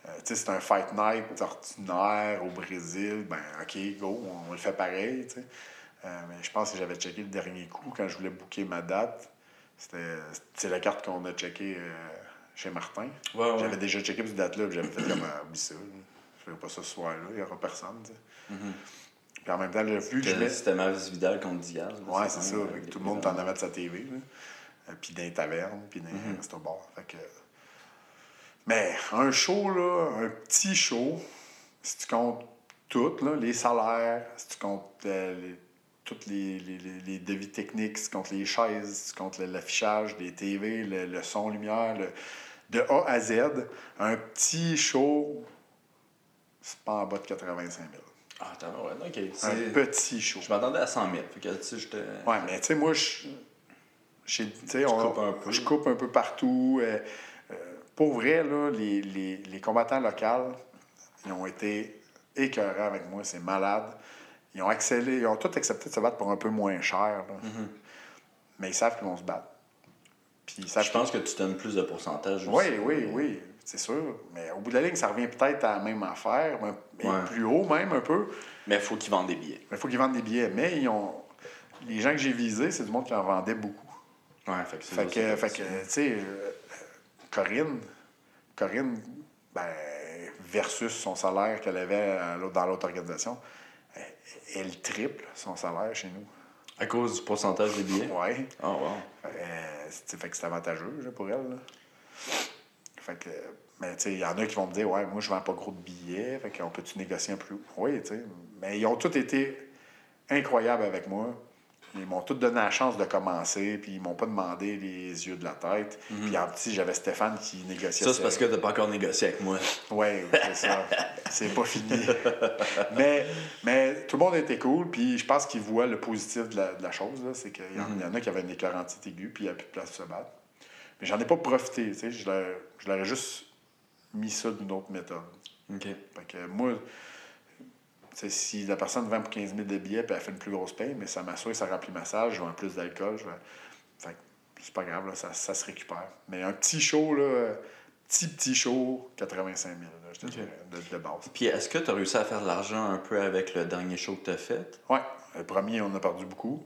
Euh, tu sais, c'est un fight night ordinaire au Brésil, ben ok, go, on, on le fait pareil. Euh, mais je pense que j'avais checké le dernier coup quand je voulais booker ma date. C'était c'est la carte qu'on a checkée euh, chez Martin. Ouais, ouais. J'avais déjà checké cette date-là, j'avais fait comme ah, oublie ça. Je ferai pas ça ce soir-là, il n'y aura personne. sais. Puis en même temps, le vu que je mets. C'était Mavis Vidal contre Diaz. Ouais, c'est ça. avec tout le les monde t'en avait de sa TV. Là. Euh, puis dans les tavernes, puis dans Mhm. les resto-bars. Fait que... Mais un show, là, un petit show, si tu comptes tout, là, les salaires, si tu comptes euh, les, toutes les, les, les, les devis techniques, si tu comptes les chaises, si tu comptes l'affichage, les TV, le, le son, lumière, le- de A à Z, un petit show, c'est pas en bas de 85 000. Ah, t'as ouais, ok. Un C'est- petit show. Je m'attendais à 100 000. Fait que, tu sais. Ouais, mais tu sais, moi, je. tu sais, un. Je coupe un peu partout. euh, euh, pour vrai, là, les, les, les combattants locaux, ils ont été écœurants avec moi. C'est malade. Ils ont, accéléré, ils ont tous accepté de se battre pour un peu moins cher. là. Mhm. Mais ils savent qu'ils vont se battre. Puis ils savent Je pense que tu donnes plus de pourcentage. Oui, aussi. oui, oui, c'est sûr. Mais au bout de la ligne, ça revient peut-être à la même affaire, mais Ouais. plus haut même un peu. Mais il faut qu'ils vendent des billets. Mais il faut qu'ils vendent des billets. Mais ils ont... les gens que j'ai visés, c'est du monde qui en vendait beaucoup. Ouais, fait que c'est Fait que, fait que, tu sais, euh, Corinne, Corinne, ben, versus son salaire qu'elle avait dans l'autre organisation, elle, triple son salaire chez nous. À cause du pourcentage des billets? Ouais. Oh, wow. Euh, c'est- fait que c'est avantageux là, pour elle. là. Fait que, mais tu sais, il y en a qui vont me dire, ouais, moi, je vends pas gros de billets, fait qu'on peut-tu négocier un plus? Haut? Oui, tu sais. Mais ils ont tous été incroyables avec moi. Ils m'ont tous donné la chance de commencer, puis ils m'ont pas demandé les yeux de la tête. Puis en petit, j'avais Stéphane qui négociait. Mhm. Ça, c'est parce que t'as pas encore négocié avec moi. Oui, c'est ça. c'est pas fini. mais, mais tout le monde était cool, puis je pense qu'ils voient le positif de la, de la chose. là. C'est qu'il y, en- il y en a qui avaient une éclairantite aiguë, puis il n'y a plus de place pour se battre. Mais j'en ai pas profité. tu sais. Je ai juste mis ça d'une autre méthode. OK. Fait que moi, tu sais, si la personne vend pour 15 000 de billets puis elle fait une plus grosse paye, mais ça m'assure ça remplit ma salle, je vends plus d'alcool. je vais- Fait que c'est pas grave, là, ça, ça se récupère. Mais un petit show, là, petit, petit show, 85 000, là, je te dirais, de, de base. Puis est-ce que tu as réussi à faire de l'argent un peu avec le dernier show que tu as fait? Ouais, le premier, on a perdu beaucoup.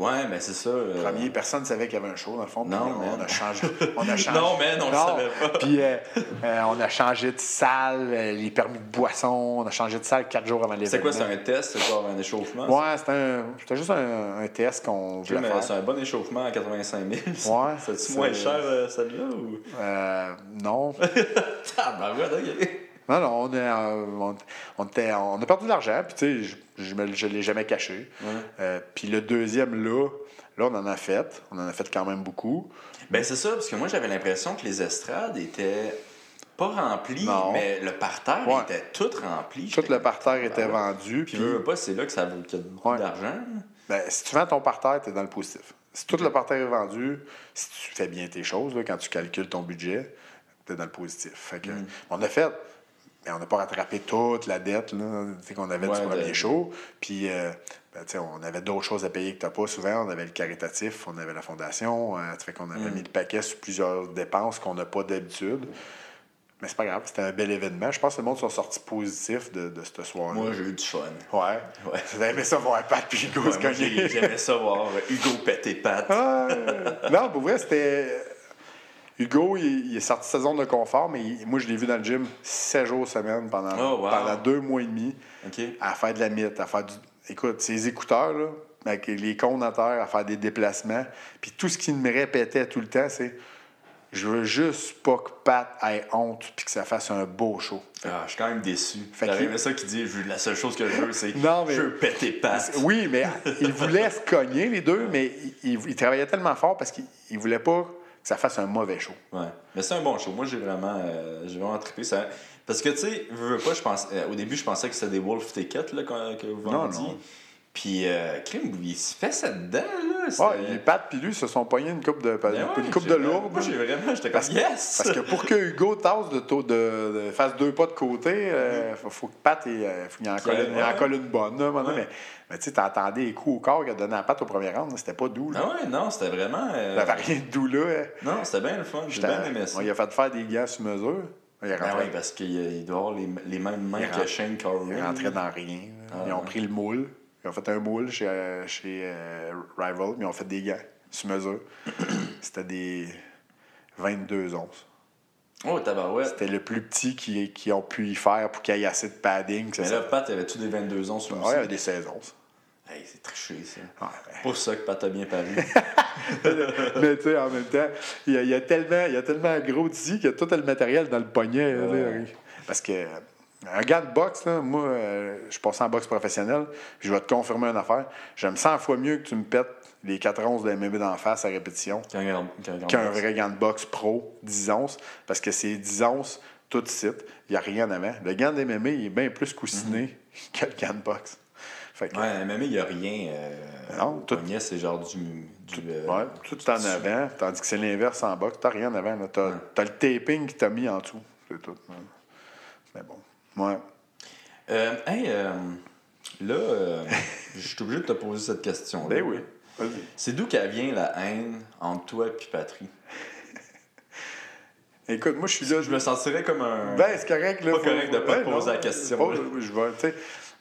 Ouais, mais c'est ça. euh, premier, personne ne savait qu'il y avait un show, dans le fond. Non, on, man. a changé. On a changé. Non, man, on le savait pas. Puis euh, euh, on a changé de salle, les permis de boisson, on a changé de salle quatre jours avant l'événement. C'est quoi, c'est un test, c'est genre un échauffement? Ouais, c'était un- c'était juste un, un test qu'on voulait mais faire. c'est un bon échauffement à 85 000. Ouais, C'est-tu c'est- moins cher, celle-là, ou... Euh, non. Tabarouette, ok. Non, non, on, est, on, on était- on a perdu de l'argent, puis tu sais, je- ne l'ai jamais caché. Ouais. Euh, puis le deuxième, là, là, on en a fait. On en a fait quand même beaucoup. Ben c'est ça, parce que moi j'avais l'impression que les estrades étaient pas remplies, Non. mais le parterre Ouais. était tout rempli. Tout le parterre était tabarouette. vendu. Puis Puis, pas, c'est là que ça vaut beaucoup Ouais. d'argent. ben, si tu vends ton parterre, tu es dans le positif. Si tout le parterre est vendu, si tu fais bien tes choses, là, quand tu calcules ton budget, tu es dans le positif. Fait que, Mm. On a fait, mais on n'a pas rattrapé toute la dette qu'on avait Ouais, du premier de- show. Puis, euh, ben, tu sais, on avait d'autres choses à payer que tu n'as pas souvent. On avait le caritatif, on avait la fondation. euh, fait qu'on avait Mm. mis le paquet sur plusieurs dépenses qu'on n'a pas d'habitude. Mais c'est pas grave, c'était un bel événement. Je pense que le monde sont sortis positifs de, de ce soir-là. Moi j'ai eu du fun. Ouais. Ouais. Vous aimé ça voir Pat puis Hugo Ouais, se J'aimais ça voir Hugo péter. Ah, non, pour vrai, c'était. Hugo, il, il est sorti de sa zone de confort, mais il- moi, je l'ai vu dans le gym 7 jours semaine pendant, Oh, wow. pendant deux mois et demi à faire de la mythe, à faire du. Écoute, ses écouteurs, là, avec les cônes à terre, à faire des déplacements. Puis tout ce qu'il me répétait tout le temps, c'est Je veux juste pas que Pat ait honte puis que ça fasse un beau show. Ah, je suis quand même déçu. Aimé ça qu'il dit la seule chose que je veux, c'est Non, mais- je veux péter pattes. Oui, mais il voulait se cogner, les deux, mais il, il- il travaillait tellement fort parce qu'il il voulait pas ça fasse un mauvais show. Ouais. Mais c'est un bon show. Moi, j'ai vraiment, euh, j'ai vraiment trippé. Ça... Parce que, tu sais, pas, je pense, euh, au début, je pensais que c'était des Wolf Tickets là, que vous Non, vendiez. Puis, euh, Crime, il se fait ça dedans, là. Ouais, les Pat puis lui se sont pognés une coupe de, Ben ouais, une coupe de. Moi, j'ai vraiment, j'étais Parce que- yes! Parce que pour que Hugo tasse de, de, de- fasse deux pas de côté, euh, faut, faut que Pat il, euh, faut qu'il en colle, il en colle une bonne. là. Ouais. Mais, mais tu sais, t'entendais les coups au corps qu'il a donné à Pat au premier round. C'était pas doux. Là. Ah ouais, non, c'était vraiment. euh, Il avait rien de doux là. Non, c'était bien le fun. J'ai bien aimé ça. on lui a fait faire des gants sur mesure. Il Ben oui, parce qu'il il doit avoir les, les mêmes mains Il que Shane il Carwin. rentré dans rien. Ah, ils ont pris le moule. Ils ont fait un moule chez, euh, chez euh, Rival, mais ils ont fait des gants sur mesure. C'était des 22 onces. Oh, tabarouette. C'était le plus petit qu'ils qui ont pu y faire pour qu'il y ait assez de padding. ça Mais là, Pat, avait-tu des 22 ans sur le Ouais, il y avait des 16 onces. Hey, c'est triché, ça. Ouais, Pour ça que Pat a bien paru. mais tu sais, en même temps, il y a, il y a tellement, il y a tellement gros d'ici qu'il y a tout le matériel dans le poignet. Ouais. Parce que un gars de boxe, là, moi, euh, je suis passé en boxe professionnelle, puis je vais te confirmer une affaire. J'aime 100 fois mieux que tu me pètes les 4 onces de MMA d'en face à répétition qu'un vrai gant de boxe pro 10 onces. Parce que c'est 10 onces tout de suite. Il n'y a rien avant. Le gant de MMA, il est bien plus coussiné que le gant de boxe. Fait que, Ouais, il n'y a rien. Euh, Non, tout- c'est genre du. du euh, Ouais, tout en avant, tandis que c'est l'inverse en boxe. T'as rien en avant. Tu as, le taping qui t'a mis en dessous. C'est tout. ouais. Mais bon. Ouais. Euh, hey, euh, là, euh, je suis obligé de te poser cette question. Ben oui. C'est d'où qu'elle vient la haine entre toi et Patrie? Écoute, moi, je suis là. Je me sentirais comme un. Ben, c'est correct. Là, Pas correct de pas te poser la question, pas- là. je vais,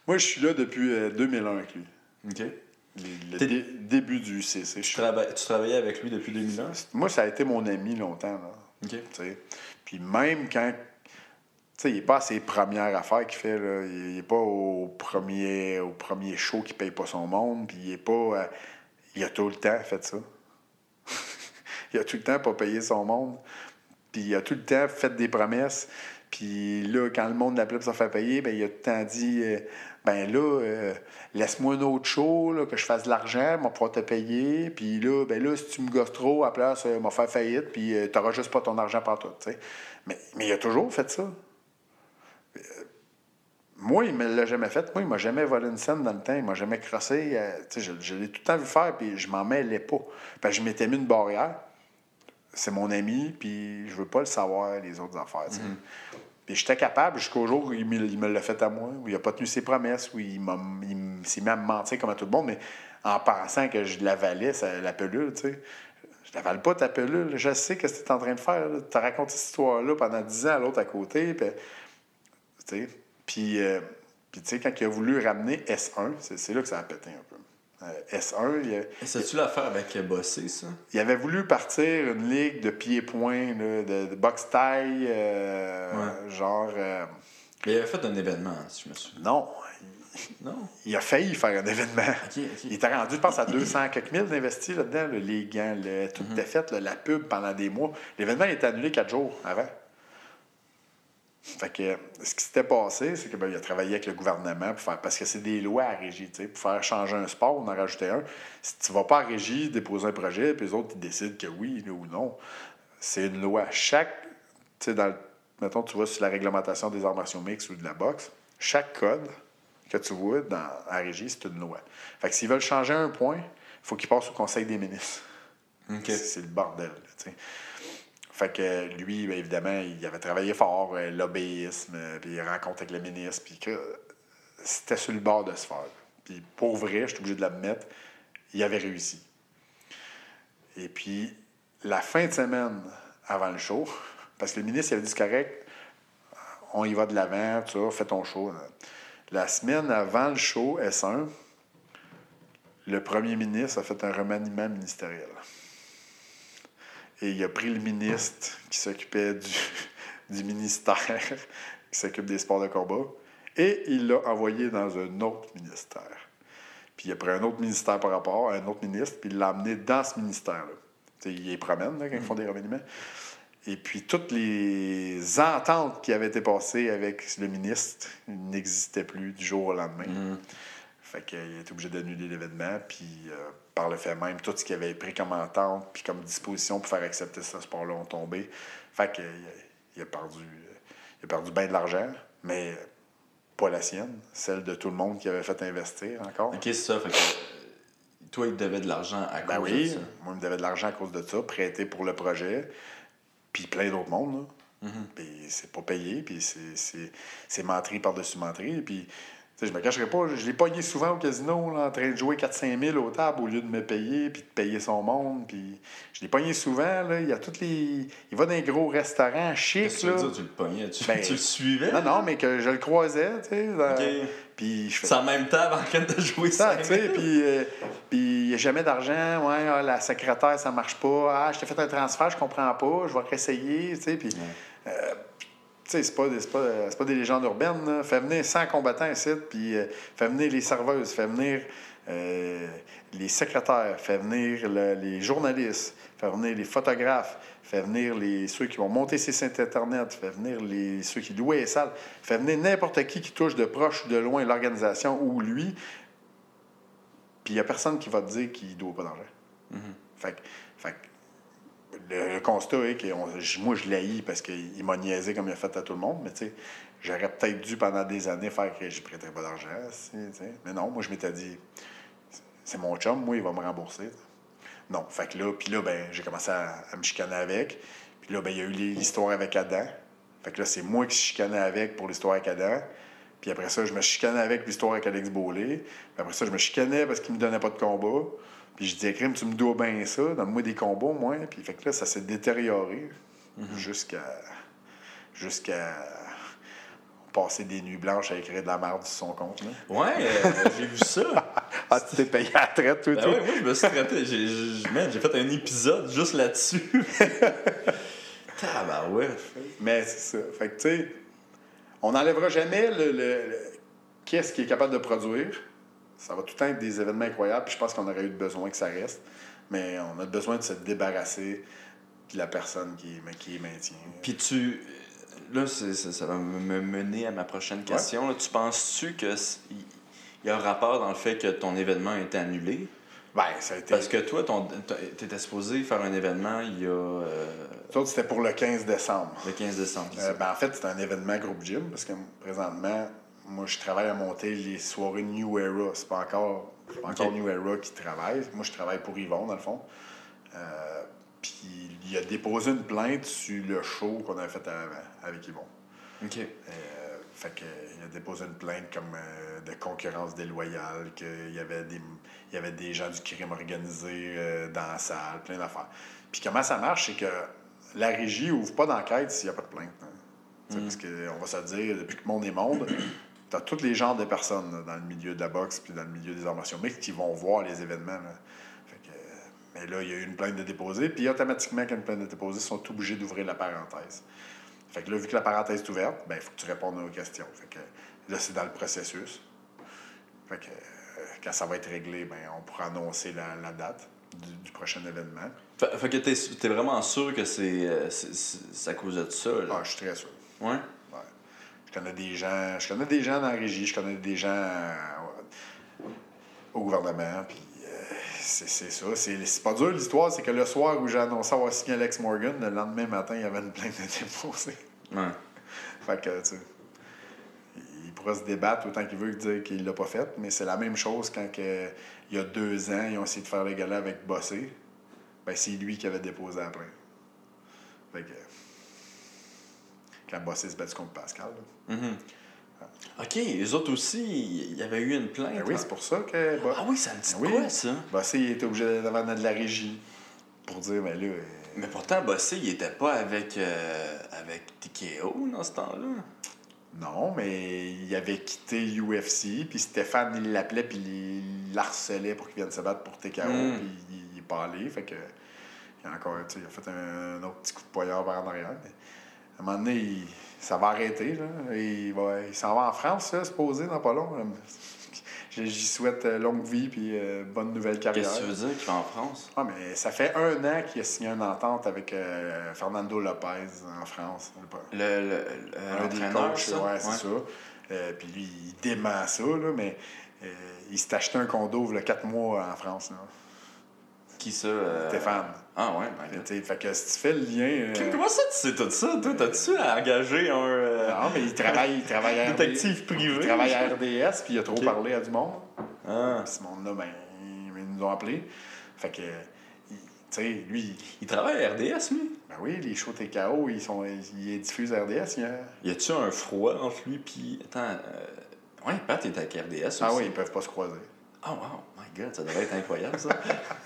moi, je suis là depuis euh, 2001 avec lui. OK. Le dé- début du CC. je Tu, suis- trava- tu travaillais avec lui depuis 2001? Moi, ça a été mon ami longtemps. Là. OK. Tu sais. Puis même quand. Sais, il n'est pas à ses premières affaires qu'il fait. Là. Il n'est pas au premier, au premier show qui ne paye pas son monde. Puis il est pas. euh, il a tout le temps fait ça. il a tout le temps pas payé son monde. Puis il a tout le temps fait des promesses. Puis là, quand le monde l'appelait pour se faire payer, ben, il a tout le temps dit euh, Ben là, euh, laisse-moi un autre show, que je fasse de l'argent, je vais pouvoir te payer. Puis là, ben là, si tu me gosses trop, à la place, euh, m'a faire faillite, puis tu n'auras juste pas ton argent par tout. tu sais. Mais, mais il a toujours fait ça. Moi, il ne me l'a jamais fait. Moi, il m'a jamais volé une scène dans le temps. Il m'a jamais crossé. Euh, je, je l'ai tout le temps vu faire, puis je m'en mêlais pas. Parce que je m'étais mis une barrière. C'est mon ami, puis je veux pas le savoir, les autres affaires. Puis j'étais capable jusqu'au jour où il me, il me l'a fait à moi, où il n'a pas tenu ses promesses, où il, m'a- il s'est mis à me mentir comme à tout le monde, mais en pensant que je l'avalais, la pelule, tu sais. Je n'avale pas ta pilule. Je sais ce que tu es en train de faire. Tu as raconté cette histoire-là pendant 10 ans à l'autre à côté. Puis, puis, euh, puis, tu sais, quand il a voulu ramener S1, c'est c'est là que ça a pété un peu. Euh, S1, il, a- C'est-tu l'affaire avec Bossé, ça? il avait voulu partir une ligue de pieds-points, de, de boxe taille, euh, Ouais. genre. Il avait fait un événement, si je me souviens. non, Non? il a failli faire un événement. Il était rendu, je pense, à 200 quelques mille d'investis là-dedans, là, les gants, le- tout était fait, là, la pub pendant des mois. L'événement était annulé quatre jours avant. Fait que ce qui s'était passé, c'est qu'il a travaillé avec le gouvernement pour faire, parce que c'est des lois à régie, tu sais, pour faire changer un sport, on en rajoutait un. Si tu vas pas à régie déposer un projet, puis les autres ils décident que oui ou non, c'est une loi. Chaque, tu sais, dans le- mettons, tu vois sur la réglementation des arts martiaux mixtes ou de la boxe, chaque code que tu vois dans à régie, c'est une loi. Fait que s'ils veulent changer un point, il faut qu'ils passent au Conseil des ministres. C'est- le bordel. là, tu sais. Fait que lui, bien évidemment, il avait travaillé fort, euh, lobbyisme, euh, puis rencontre avec le ministre, puis que c'était sur le bord de se faire. Puis pour vrai, je suis obligé de l'admettre, il avait réussi. Et puis, la fin de semaine avant le show, parce que le ministre il avait dit correct, on y va de l'avant, tout ça, fais ton show. La semaine avant le show S1, le premier ministre a fait un remaniement ministériel. Et il a pris le ministre qui s'occupait du, du ministère, qui s'occupe des sports de combat, et il l'a envoyé dans un autre ministère. Puis il a pris un autre ministère par rapport à un autre ministre, puis il l'a amené dans ce ministère-là. Tu sais, il les promène là, quand ils font des remaniements. Et puis toutes les ententes qui avaient été passées avec le ministre n'existaient plus du jour au lendemain. Fait qu'il a été obligé d'annuler l'événement, puis euh, par le fait même, tout ce qu'il avait pris comme entente, puis comme disposition pour faire accepter ce sport-là ont tombé. Fait qu'il a, il a perdu, il a perdu bien de l'argent, mais pas la sienne, celle de tout le monde qui avait fait investir encore. Ok, c'est ça. Fait que, euh, toi, il te devait de l'argent à Ben cause de oui, ça. moi, il me devait de l'argent à cause de ça, prêté pour le projet, puis plein d'autres mondes. là. Puis c'est pas payé, puis c'est- c'est c'est menterie par-dessus menterie. Puis, tu sais, je me cacherai pas, je l'ai pogné souvent au casino, là, en train de jouer 4-5 000 aux tables au lieu de me payer, puis de payer son monde. Puis, je l'ai pogné souvent, là, il y a toutes les... Il va dans des gros restaurants chics, Qu'est-ce que tu veux dire, tu le pognais? Tu, Ben, tu le suivais? Non, non, mais que je le croisais, tu sais. dans- Ok. Puis je fais C'est en même temps en train de jouer ça, ça. tu sais, puis euh, il n'y a jamais d'argent, ouais, ah, la secrétaire, ça marche pas, ah, je t'ai fait un transfert, je comprends pas, je vais réessayer, tu sais, puis, euh, sais, c'est pas, pas, c'est pas des légendes urbaines, là. Fais venir 100 combattants ici, puis euh, fais venir les serveuses, fais venir euh, les secrétaires, fais venir le- les journalistes, fais venir les photographes, fais venir les, ceux qui vont monter ces sites Internet, fais venir les, ceux qui louent les salles, fais venir n'importe qui qui touche de proche ou de loin l'organisation ou lui, puis il n'y a personne qui va te dire qu'il ne doit pas d'argent. Fait, que- fait que le, constat est que on- moi, je l'haïs parce qu'il m'a niaisé comme il a fait à tout le monde, mais tu sais, j'aurais peut-être dû pendant des années faire que je prêterais pas d'argent. Mais non, moi, je m'étais dit, c'est mon chum, moi, il va me rembourser. Non, fait que là, puis là, ben, j'ai commencé à, à me chicaner avec. Puis là, ben, il y a eu l'histoire avec Adam. Fait que là, c'est moi qui chicanais avec pour l'histoire avec Adam. Puis après ça, je me chicanais avec l'histoire avec Alex Beaulé. Puis après ça, je me chicanais parce qu'il me donnait pas de combat. Puis je disais, Crime, tu me dois bien ça, donne-moi des combats, moi. Puis fait que là, ça s'est détérioré jusqu'à. jusqu'à. passer des nuits blanches à écrire de la merde sur son compte. Là. Ouais, euh, j'ai vu ça. Ah, tu t'es payé à la traite, toi, Ben toi? ouais, moi, je me suis traité. J'ai, fait un épisode juste là-dessus. Tabarouette. Mais c'est ça. Fait que, tu sais, on n'enlèvera jamais le, le- le- qu'est-ce qui est capable de produire. Ça va tout le temps être des événements incroyables, puis je pense qu'on aurait eu besoin que ça reste. Mais on a besoin de se débarrasser de la personne qui, qui est maintient. Puis tu. Là, c'est- c'est- ça va me me mener à ma prochaine question. là. Tu penses-tu que c- il il y a un rapport dans le fait que ton événement a été annulé? Ben, ça a été. Parce que toi, tu étais supposé faire un événement il y a euh, Nous autres, c'était pour le 15 décembre. le 15 décembre. Euh, ça? ben, en fait, c'est un événement groupe gym parce que présentement, moi, je travaille à monter les soirées New Era. C'est pas encore, pas encore. New Era qui travaille. Moi, je travaille pour Yvon, dans le fond. Euh, puis il a déposé une plainte sur le show qu'on avait fait avant avec Yvon. OK. Euh, fait que, il a déposé une plainte comme euh, de concurrence déloyale, qu'il y avait des il y avait des gens du crime organisé dans la salle, plein d'affaires. Puis comment ça marche, c'est que la régie ouvre pas d'enquête s'il n'y a pas de plainte. hein. Sais, Parce qu'on va se dire, depuis que le monde est monde, tu as tous les genres de personnes là, dans le milieu de la boxe puis dans le milieu des arts martiaux mixtes qui vont voir les événements. là. Fait que, mais là, il y a eu une plainte de déposer, puis automatiquement, quand une plainte de déposer, ils sont obligés d'ouvrir la parenthèse. Fait que là, vu que la parenthèse est ouverte, ben, il faut que tu répondes aux questions. Fait que là, c'est dans le processus. Fait que quand ça va être réglé, ben, on pourra annoncer la, la date du, du prochain événement. Fait, fait que t'es, t'es vraiment sûr que c'est, euh, c'est à cause de ça, là? Ah, je suis très sûr. Ouais? Je connais des gens, je connais des gens dans la régie, je connais des gens euh, au gouvernement, puis euh, c'est c'est ça. C'est c'est pas dur l'histoire, c'est que le soir où j'ai annoncé avoir signé Alex Morgan, le lendemain matin, il y avait une plainte de déposée. Ouais. Fait que, tu il pourra se débattre autant qu'il veut dire qu'il l'a pas fait, mais c'est la même chose quand que, il y a deux ans, ils ont essayé de faire le gala avec Bossé. Ben, c'est lui qui avait déposé plainte. Fait que, quand Bossé se battu contre Pascal. là. Mhm. OK, les autres aussi, il y avait eu une plainte. Ben oui, c'est pour ça que Ah oui, ça me dit Ben oui. quoi, ça? Bossé il était obligé d'aller de la régie pour dire, ben là, euh, Mais pourtant, Bossé, il était pas avec, euh, avec TKO dans ce temps-là. non, mais il avait quitté UFC, puis Stéphane, il l'appelait, puis il l'harcelait pour qu'il vienne se battre pour TKO, Mm. puis il, il est pas allé, fait que il a encore, il a fait un, un autre petit coup de poignard par en arrière. mais un moment donné, il- ça va arrêter, là, et il, va- il s'en va en France, là, se poser dans pas long. J'y souhaite euh, longue vie, puis euh, bonne nouvelle carrière. Qu'est-ce que tu veux dire qu'il va en France? Ah, mais ça fait un an qu'il a signé une entente avec euh, Fernando Lopez en France. Le, le, le- Un des l'entraîneur, coachs, ça? ouais, c'est ça. Euh, puis lui, il dément ça, là, mais il s'est acheté un condo il y a quatre mois en France. Là. Qui ça? euh? Stéphane. Ah ouais, tu sais, fait que si tu fais le lien. euh, Comment ça, tu sais tout ça? Toi, t'as-tu engagé un euh, Non, mais il travaille, il travaille à RD détective privé? Il travaille à RDS, puis il a trop parlé à du monde. Ah. Ce monde-là, ben, ils nous ont appelés. Fait que, tu sais, lui, il- Il travaille à RDS, lui? ben oui, les shows TKO, ils sont, ils diffusent à RDS. il y a- Y a-tu un froid entre lui puis Attends, euh... ouais, Pat est avec RDS aussi. Ah oui, ils peuvent pas se croiser. Oh wow, my God, ça devrait être incroyable ça.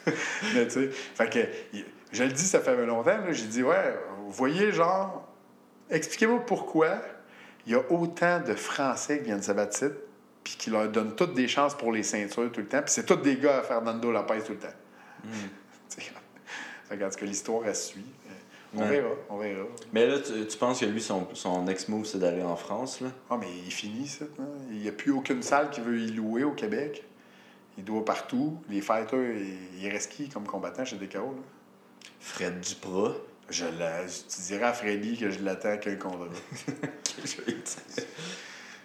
Mais tu sais, fait que, je le dis, ça fait longtemps, j'ai dit, ouais, vous voyez, genre, expliquez-moi pourquoi il y a autant de Français qui viennent ici, puis qui leur donnent toutes des chances pour les ceintures tout le temps, puis c'est tous des gars à Fernando Lopez tout le temps. Tu sais, fait que, l'histoire, elle suit. On Ouais. verra, on verra. Mais là, tu, tu penses que lui, son, son next move, c'est d'aller en France, là? Ah, mais il finit, ça. hein. Il n'y a plus aucune salle qui veut y louer au Québec. Il doit partout. Les fighters, il reste qui comme combattant chez DKO, là? Fred Duprat. Je, la, tu dirais à Freddy que je l'attends avec un contrat.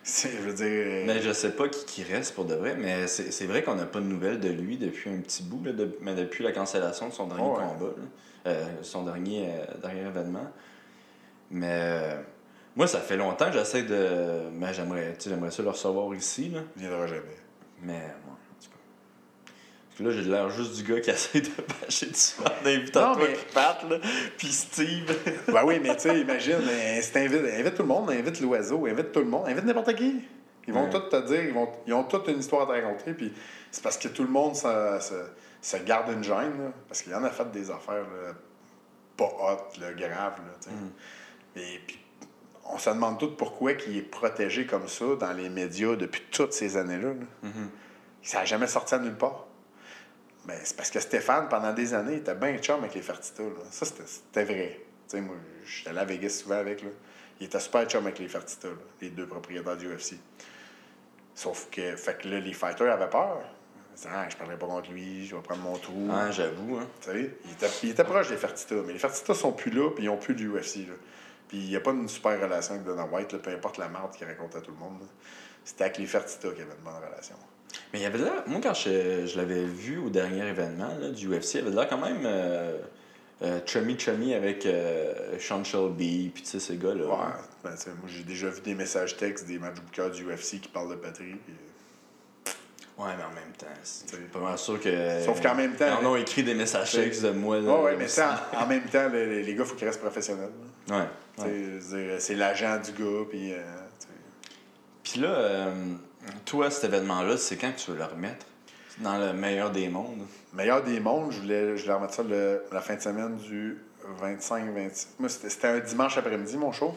je veux dire. euh, Mais je sais pas qui, qui reste pour de vrai, mais c'est vrai qu'on n'a pas de nouvelles de lui depuis un petit bout, là, de- mais depuis la cancellation de son dernier Ouais. combat, là. Euh, son dernier, euh, dernier événement. Mais euh, moi, ça fait longtemps que j'essaie de. Mais j'aimerais j'aimerais ça le recevoir ici, là. Il viendra jamais. Mais, ouais, en tout cas. Que là, j'ai l'air juste du gars qui essaie de bâcher du monde d'invitant Non, toi mais- puis Pat, là, puis Steve. ben oui, mais tu sais, imagine, t'invites- invite tout le monde, invite l'oiseau, invite tout le monde, invite n'importe qui. Ils vont Ouais. tous te dire, ils, vont, ils ont toute une histoire à te raconter, puis c'est parce que tout le monde se, se, se garde une gêne, là, parce qu'il y en a fait des affaires là, pas hot, là, graves, là, sais. Mm. Et puis, on se demande tout pourquoi il est protégé comme ça dans les médias depuis toutes ces années-là. là. Mhm. Ça n'a jamais sorti à nulle part. Mais c'est parce que Stéphane, pendant des années, il était bien chum avec les Fertitta. là. Ça, c'était- vrai. Tu sais, moi, j'étais allé à Vegas souvent avec. Là. Il était super chum avec les Fertitta, là, les deux propriétaires du UFC. Sauf que, fait que là, les fighters avaient peur. Ils disaient, ah, je parlerai pas contre lui, je vais prendre mon trou. Ah, j'avoue, hein. Tu sais, il était, il était proche des Fertitta, mais les Fertitta sont plus là, puis ils n'ont plus de UFC. Là. Puis il n'y a pas une super relation avec Dana White, là, peu importe la marde qu'il raconte à tout le monde. C'était avec les Fertitta qu'il y avait une bonne relation. Mais il y avait l'air, moi quand je, je l'avais vu au dernier événement là, du UFC, il avait l'air quand même euh, euh, chummy chummy avec euh, Sean Shelby, puis tu sais, ces gars-là. Ouais, ben, moi j'ai déjà vu des messages textes des matchs bookers du UFC qui parlent de patrie. puis, euh, Ouais, mais en même temps, c'est pas mal sûr que. Sauf qu'en même temps- Ils en ont écrit des messages textes de moi. là, Ouais, ouais, mais ça, en, même temps, les, les- gars, il faut qu'ils restent professionnels. là. Ouais. Dire, C'est l'agent du gars, puis. Puis là, Toi, cet événement-là, c'est quand que tu veux le remettre? Dans le meilleur des mondes. Meilleur des mondes, je voulais, je voulais remettre ça le- la fin de semaine du 25-26. Moi, c'était un dimanche après-midi, mon show.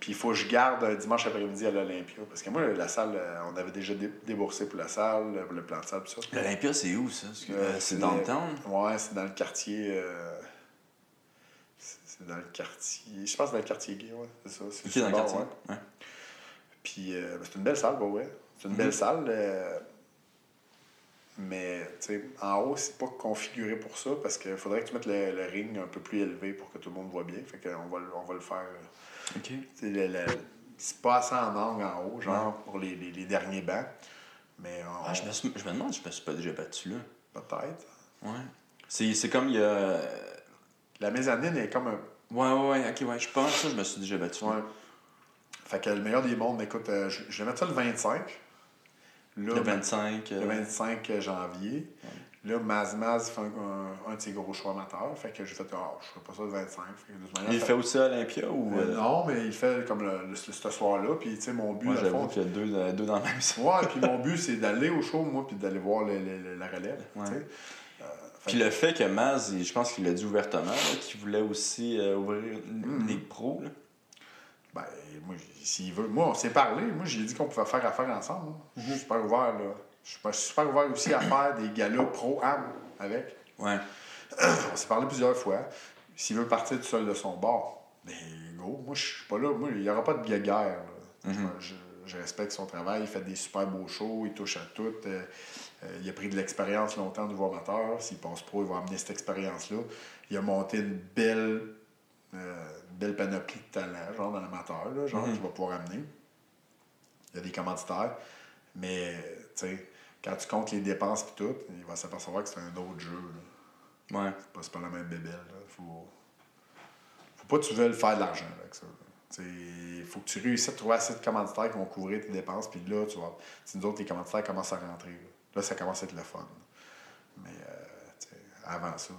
Puis il faut que je garde un dimanche après-midi à l'Olympia. Parce que moi, la salle, euh, on avait déjà dé- déboursé pour la salle, pour le plan de salle, tout ça. L'Olympia, c'est où, ça? Euh, euh, c'est dans le town? Ouais, c'est dans le quartier. euh, c'est dans le quartier. Je pense que c'est dans le quartier gay, ouais. C'est ça. C'est Ok, sur dans le quartier? ouais. Ouais. Puis euh, ben, c'est une belle salle, bah ouais. C'est une belle salle. euh, mais, tu sais, en haut, c'est pas configuré pour ça parce qu'il faudrait que tu mettes le, le ring un peu plus élevé pour que tout le monde voit bien. Fait qu'on va, le- on va le faire. euh, Ok. tu sais, le- le- c'est pas assez en angle en haut, genre, pour les, les, les derniers bancs. Mais on, Ah, je, me suis- je me demande si je me suis pas déjà battu là. peut-être. Ouais. C'est comme il y a. La mezzanine est comme un Ouais, ouais, ouais, ok, ouais. Je pense que je me suis déjà battu. Ouais. Fait que le meilleur des mondes, écoute, euh, je, je vais mettre ça le 25. Là, Le 25. euh, le 25 janvier. Là, Maz Maz fait un, de ses gros choix amateurs. Fait que j'ai fait, ah, je ferai pas ça le 25. Fait que de toute manière, Il fait- fait aussi à Olympia ou. Euh, euh, non, mais il fait comme le, le- ce soir-là. Puis, tu sais, mon but, Moi, j'avoue qu'il y a deux, euh, deux dans le même salle. Ouais, puis mon but, c'est d'aller au show, moi, puis d'aller voir la relève. Ouais. Euh, fait Puis le fait que Maz, je pense qu'il l'a dit ouvertement, là, qu'il voulait aussi euh, ouvrir une Mhm. ligue pro. Là. Ben, moi, s'il veut. Moi, on s'est parlé. Moi, j'ai dit qu'on pouvait faire affaire ensemble. Je suis super ouvert, là. Je suis super ouvert aussi à faire des galas pro-am avec. Ouais. On s'est parlé plusieurs fois. S'il veut partir tout seul de son bord, ben, go. Moi, je suis pas là. Moi, il n'y aura pas de guéguerre. là. Mhm. je, je respecte son travail. Il fait des super beaux shows. Il touche à tout. Euh, euh, il a pris de l'expérience longtemps au niveau amateur. S'il passe pro, il va amener cette expérience-là. Il a monté une belle, euh, belle panoplie de talent, genre dans l'amateur, là, genre Mhm. qu'il va pouvoir amener. Il y a des commanditaires. Mais, tu sais, quand tu comptes les dépenses et tout, il va s'apercevoir que c'est un autre jeu. là. Ouais. C'est pas, pas la même bébelle. Là. Faut... faut pas que tu veuilles faire de l'argent là, avec ça. Il faut que tu réussisses à trouver assez de commanditaires qui vont couvrir tes dépenses. Puis là, tu vois, nous autres, les commanditaires commencent à rentrer. Là, Là, ça commence à être le fun. Mais euh, tu sais, avant ça,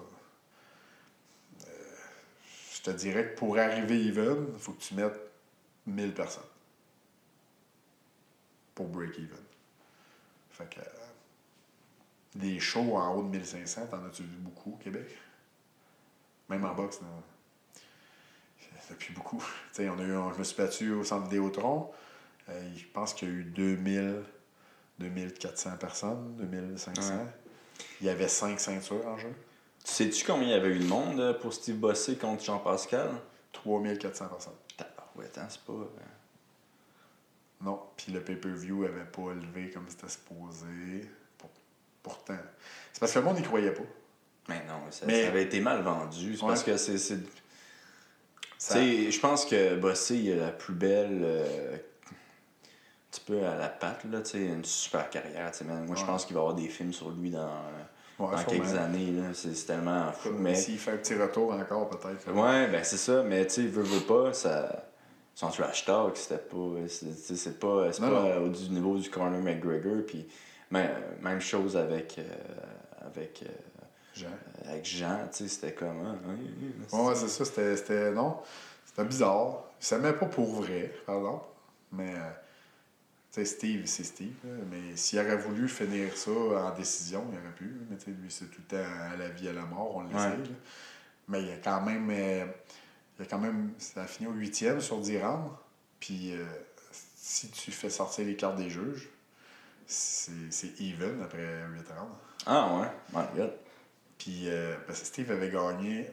je te dirais que pour arriver even, il faut que tu mettes 1000 personnes pour break even. Fait que euh, des shows en haut de 1500, t'en as-tu vu beaucoup au Québec? Même en boxe, non. Depuis beaucoup. Tu sais, on a eu, on- je me suis battu au centre Vidéotron. Euh, je pense qu'il y a eu 2000, 2400 personnes, 2500. Ouais. Il y avait 5 ceintures en jeu. Tu sais-tu combien il y avait eu de monde euh, pour Steve Bossé contre Jean-Pascal? 3400 personnes. Ouais, attends, c'est pas. euh, Non. Puis le pay-per-view avait pas élevé comme c'était supposé. Pour- Pourtant. C'est parce que le monde n'y croyait pas. Mais non, ça, Mais- ça avait été mal vendu. C'est Ouais. parce que c'est. Ça- je pense que Bossé, il a la plus belle. euh, un petit peu à la patte, là, une super carrière. tu sais, man. Moi, je pense qu'il va y avoir des films sur lui dans, euh, Ouais, dans quelques années. là. C'est tellement fou. Mais... S'il fait un petit retour encore, peut-être. Ouais, ben c'est ça, mais tu sais, veut, veut pas, ça. Son trash talk, c'était pas. C'est pas, c'est Non, pas non. euh, au du niveau du Conor McGregor, puis même, même chose avec. euh, avec, euh, Jean. avec Jean, tu sais, c'était comme. oui, oui, c'est- Ouais, c'est ça. C'était, c'était. Non. C'était bizarre. Il s'aimait pas pour vrai, par exemple. Mais. euh, sais, Steve, c'est Steve. là. Mais s'il aurait voulu finir ça en décision, il aurait pu. Mais lui, c'est tout le temps à la vie, à la mort, on le Ouais. sait. là. Mais il a quand même. euh, il a quand même. Ça a fini au huitième sur 10 rounds. Puis euh, si tu fais sortir les cartes des juges, c'est, c'est even après 8 rounds. Ah ouais, my god. Puis, euh, parce que Steve avait gagné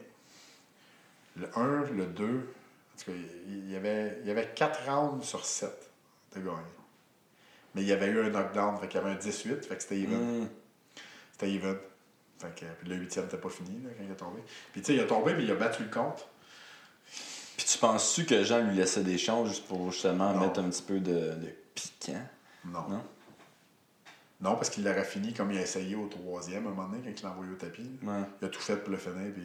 le 1, le 2. En tout cas, il y avait, il y avait 4 rounds sur 7 de gagner. Mais il y avait eu un knockdown, fait qu'il y avait un 18, fait que c'était even. Mm. C'était even. Fait que, puis le 8e n'était pas fini là, quand il est tombé. Puis tu sais, il a tombé, mais il a battu le compte. Puis tu penses-tu que Jean lui laissait des chances juste pour justement Non. mettre un petit peu de, de piquant? Non. Non? Non, parce qu'il l'aurait fini comme il a essayé au troisième à un moment donné, quand il l'a envoyé au tapis. Ouais. Il a tout fait pour le finir, puis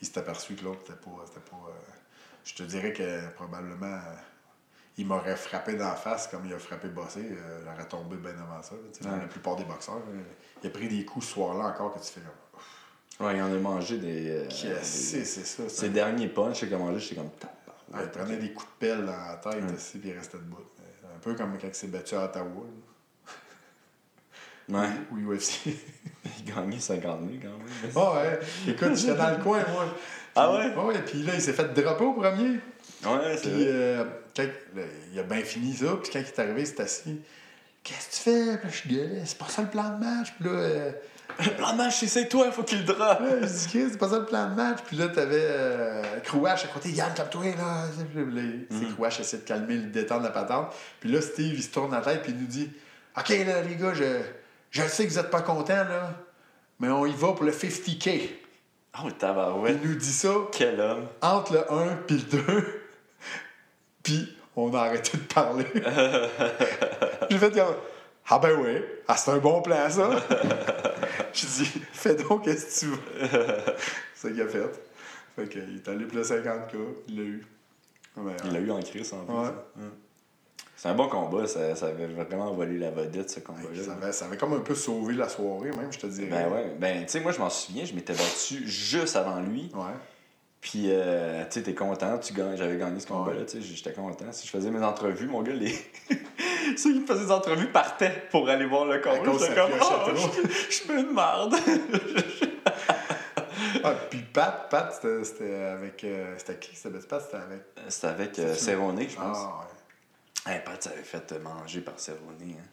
il s'est aperçu que l'autre, c'était pas. C'était pas euh, je te dirais que probablement, euh, il m'aurait frappé dans la face comme il a frappé Bossé. euh, J'aurais tombé bien avant ça. là, Ouais. La plupart des boxeurs. là. il a pris des coups ce soir-là encore que tu fais comme. Ouais, il en a mangé des. euh, des- c'est, c'est ça? Ses c'est- derniers punchs, j'ai mangé, j'étais comme. Ouais, il prenait des coups de pelle dans la tête Ouais. aussi, puis il restait debout. Un peu comme quand il s'est battu à Ottawa. là. Ouais. ou UFC. Il gagnait 50 000 quand même. Ah ouais, écoute, j'étais dans le coin, moi. Ah ouais? Ouais, puis là, il s'est fait dropper au premier. Ouais, c'est Puis euh, quand, là, il a bien fini ça, puis quand il est arrivé, il s'est assis. Qu'est-ce que tu fais? Puis là, je gueulais, c'est pas ça le plan de match. Puis là, euh, Le plan de match, c'est- c'est toi, faut qu'il là, je dis, Chris, c'est pas ça le plan de match. Puis là, t'avais euh, Crouache à côté, Yann, calme-toi, là. Là, C'est Crouache essaie de calmer, le détendre la patente. Puis là, Steve, il se tourne la tête, puis il nous dit, OK, là, les gars, je, je sais que vous êtes pas contents, là, mais on y va pour le 50K. Oh, tabarouette. Il nous dit ça Quel homme. entre le 1 puis le 2. Puis on a arrêté de parler. J'ai fait comme Ah ben oui, ah, c'est un bon plan ça. J'ai dit Fais donc qu'est-ce que tu veux? c'est ce qu'il a fait. Fait qu'il est allé pour le 50K, il l'a eu. Ouais, Il l'a eu en crise en plus. Ouais. Ouais. C'est un bon combat, ça, ça avait vraiment volé la vedette ce combat-là. ça, avait, ça avait comme un peu sauvé la soirée, même, je te dirais. Ben ouais, ben tu sais, moi je m'en souviens, je m'étais battu juste avant lui. Ouais. Puis, euh, tu sais, t'es content, tu gagnes, j'avais gagné ce combat-là, tu sais, j'étais content. Si je faisais mes entrevues, mon gars, les. Ceux qui me faisaient des entrevues partaient pour aller voir le combat. J'étais comme, oh, je suis une merde. Ah, puis Pat, Pat c'était- avec. euh, c'était qui C'était Pat C'était avec? C'était avec euh, Cerrone, je pense. Ah, ouais. Hey, Pat s'avait fait manger par Cerrone. Hein.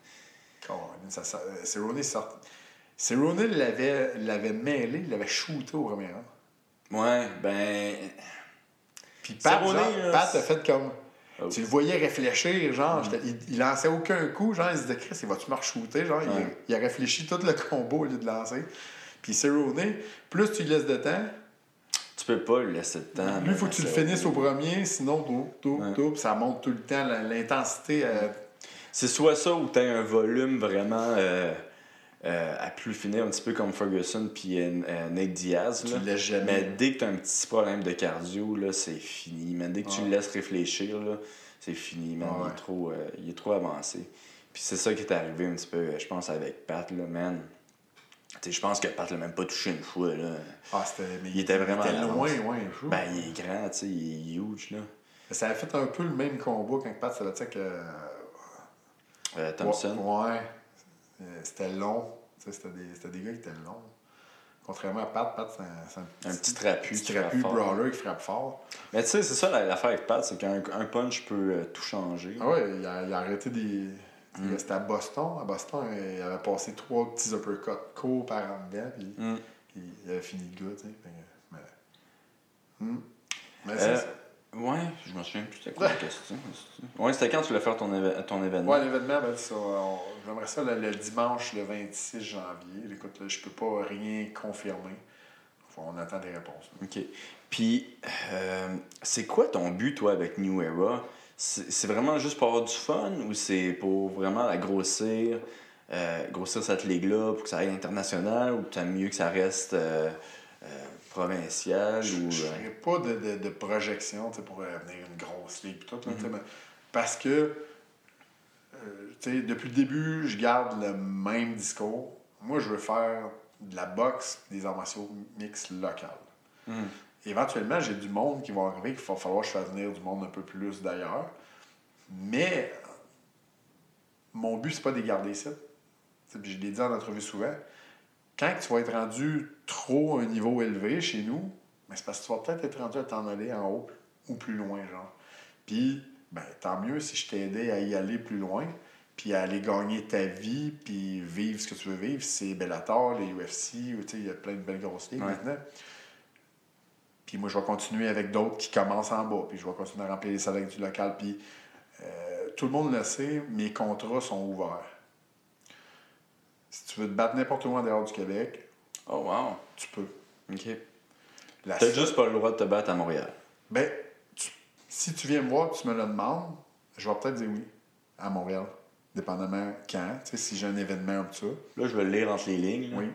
Colin, ça, ça, euh, Cerrone Cerrone l'avait mêlé, il l'avait shooté au premier rang. Ouais, ben. Puis Pat, genre, Pat a fait comme. Oh. Tu le voyais réfléchir, genre, j'étais- il, il lançait aucun coup, genre, il se disait, Chris, il va-tu me shooter? Genre, il- il, a réfléchi tout le combo au lieu de lancer. Puis Cerrone, plus tu lui laisses de temps, Tu peux pas lui laisser de temps. lui, il faut que tu le finisses au premier, sinon, tout, tout, puis ça monte tout le temps, l'intensité. euh, C'est soit ça ou t'as un volume vraiment euh, euh, à plus finir, un petit peu comme Ferguson puis euh, euh, Nate Diaz. tu là. laisses jamais. Mais dès que t'as un petit problème de cardio, là, c'est fini. Mais dès que tu Ouais. le laisses réfléchir, là, c'est fini. man. Il, Ouais. est trop, euh, il est trop avancé. Puis c'est ça qui est arrivé un petit peu, je pense, avec Pat, là, man. Tu je pense que Pat l'a même pas touché une fois, là. Ah, c'était, mais Il était vraiment Il était loin, loin. fou. Ben, il est grand, tu sais, il est huge, là. Ça a fait un peu le même combat quand Pat s'est battu avec. Thompson. Ouais. Euh, C'était long. C'était des, des gars qui étaient longs. Contrairement à Pat, Pat, c'est un, Un petit trapu. petit trapu brawler qui frappe fort. Mais tu sais, c'est ça la- l'affaire avec Pat, c'est qu'un un punch peut euh, tout changer. Ah ouais, il a, il a arrêté des. Mm. C'était à Boston. À Boston, il avait passé trois petits uppercuts courts par en dedans, puis Mm. il avait fini le gars, tu sais. Mais, Hmm. Euh, c'est- ouais, je me souviens plus c'était quoi la question. Ouais, c'était quand tu voulais faire ton, ton événement? Ouais, l'événement, ben, ça, on- j'aimerais ça le, le dimanche, le 26 janvier. Écoute, là, je peux pas rien confirmer. On attend des réponses. OK. Puis, euh, c'est quoi ton but, toi, avec New Era? C'est c'est vraiment juste pour avoir du fun ou c'est pour vraiment la grossir, euh, grossir cette ligue-là pour que ça aille international ou t'aimes mieux que ça reste euh, euh, provincial Je ou... ne euh, pas de, de, de projection pour euh, venir une grosse ligue. tout, là, mais- parce que euh, tu sais, depuis le début, je garde le même discours. Moi, je veux faire de la boxe, des arts martiaux mix locales. Mm. Éventuellement, j'ai du monde qui va arriver, qu'il va falloir que je fasse venir du monde un peu plus d'ailleurs. Mais mon but, c'est pas de les garder puis Je l'ai dit en entrevue souvent. Quand tu vas être rendu trop un niveau élevé chez nous, mais c'est parce que tu vas peut-être être rendu à t'en aller en haut ou plus loin, genre. Puis, ben, tant mieux si je t'aidais à y aller plus loin, puis à aller gagner ta vie, puis vivre ce que tu veux vivre. C'est Bellator, les UFC, il y a plein de belles grosses ligues Ouais. maintenant. Puis moi, je vais continuer avec d'autres qui commencent en bas, puis je vais continuer à remplir les avec du local. Puis euh, tout le monde le sait, mes contrats sont ouverts. Si tu veux te battre n'importe où en dehors du Québec, Oh, wow. tu peux. OK. T'as seule- juste pas le droit de te battre à Montréal. Ben, tu- si tu viens me voir et tu me le demandes, je vais peut-être dire oui à Montréal. Dépendamment quand. Tu sais, si j'ai un événement comme ça. Là, je vais le lire entre les lignes. là. Oui.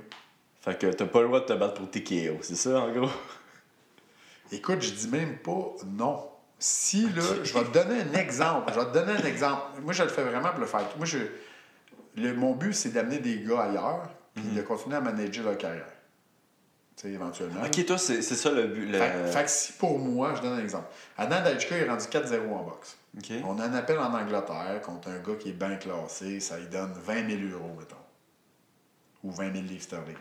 Fait que t'as pas le droit de te battre pour TKO, c'est ça, en gros? Écoute, je dis même pas non. Si, là, je vais te donner un exemple. Je vais te donner un exemple. Moi, je le fais vraiment pour le faire. Moi, je, le, mon but, c'est d'amener des gars ailleurs puis de continuer à manager leur carrière. Tu sais, éventuellement. Ok, toi, c'est c'est ça le but. Le... Fait, fait que si pour moi, je donne un exemple. Adam Dajka est rendu 4-0 en boxe. On a un appel en Angleterre contre un gars qui est bien classé, ça lui donne 20 000 euros, mettons. ou 20 000 livres sterling.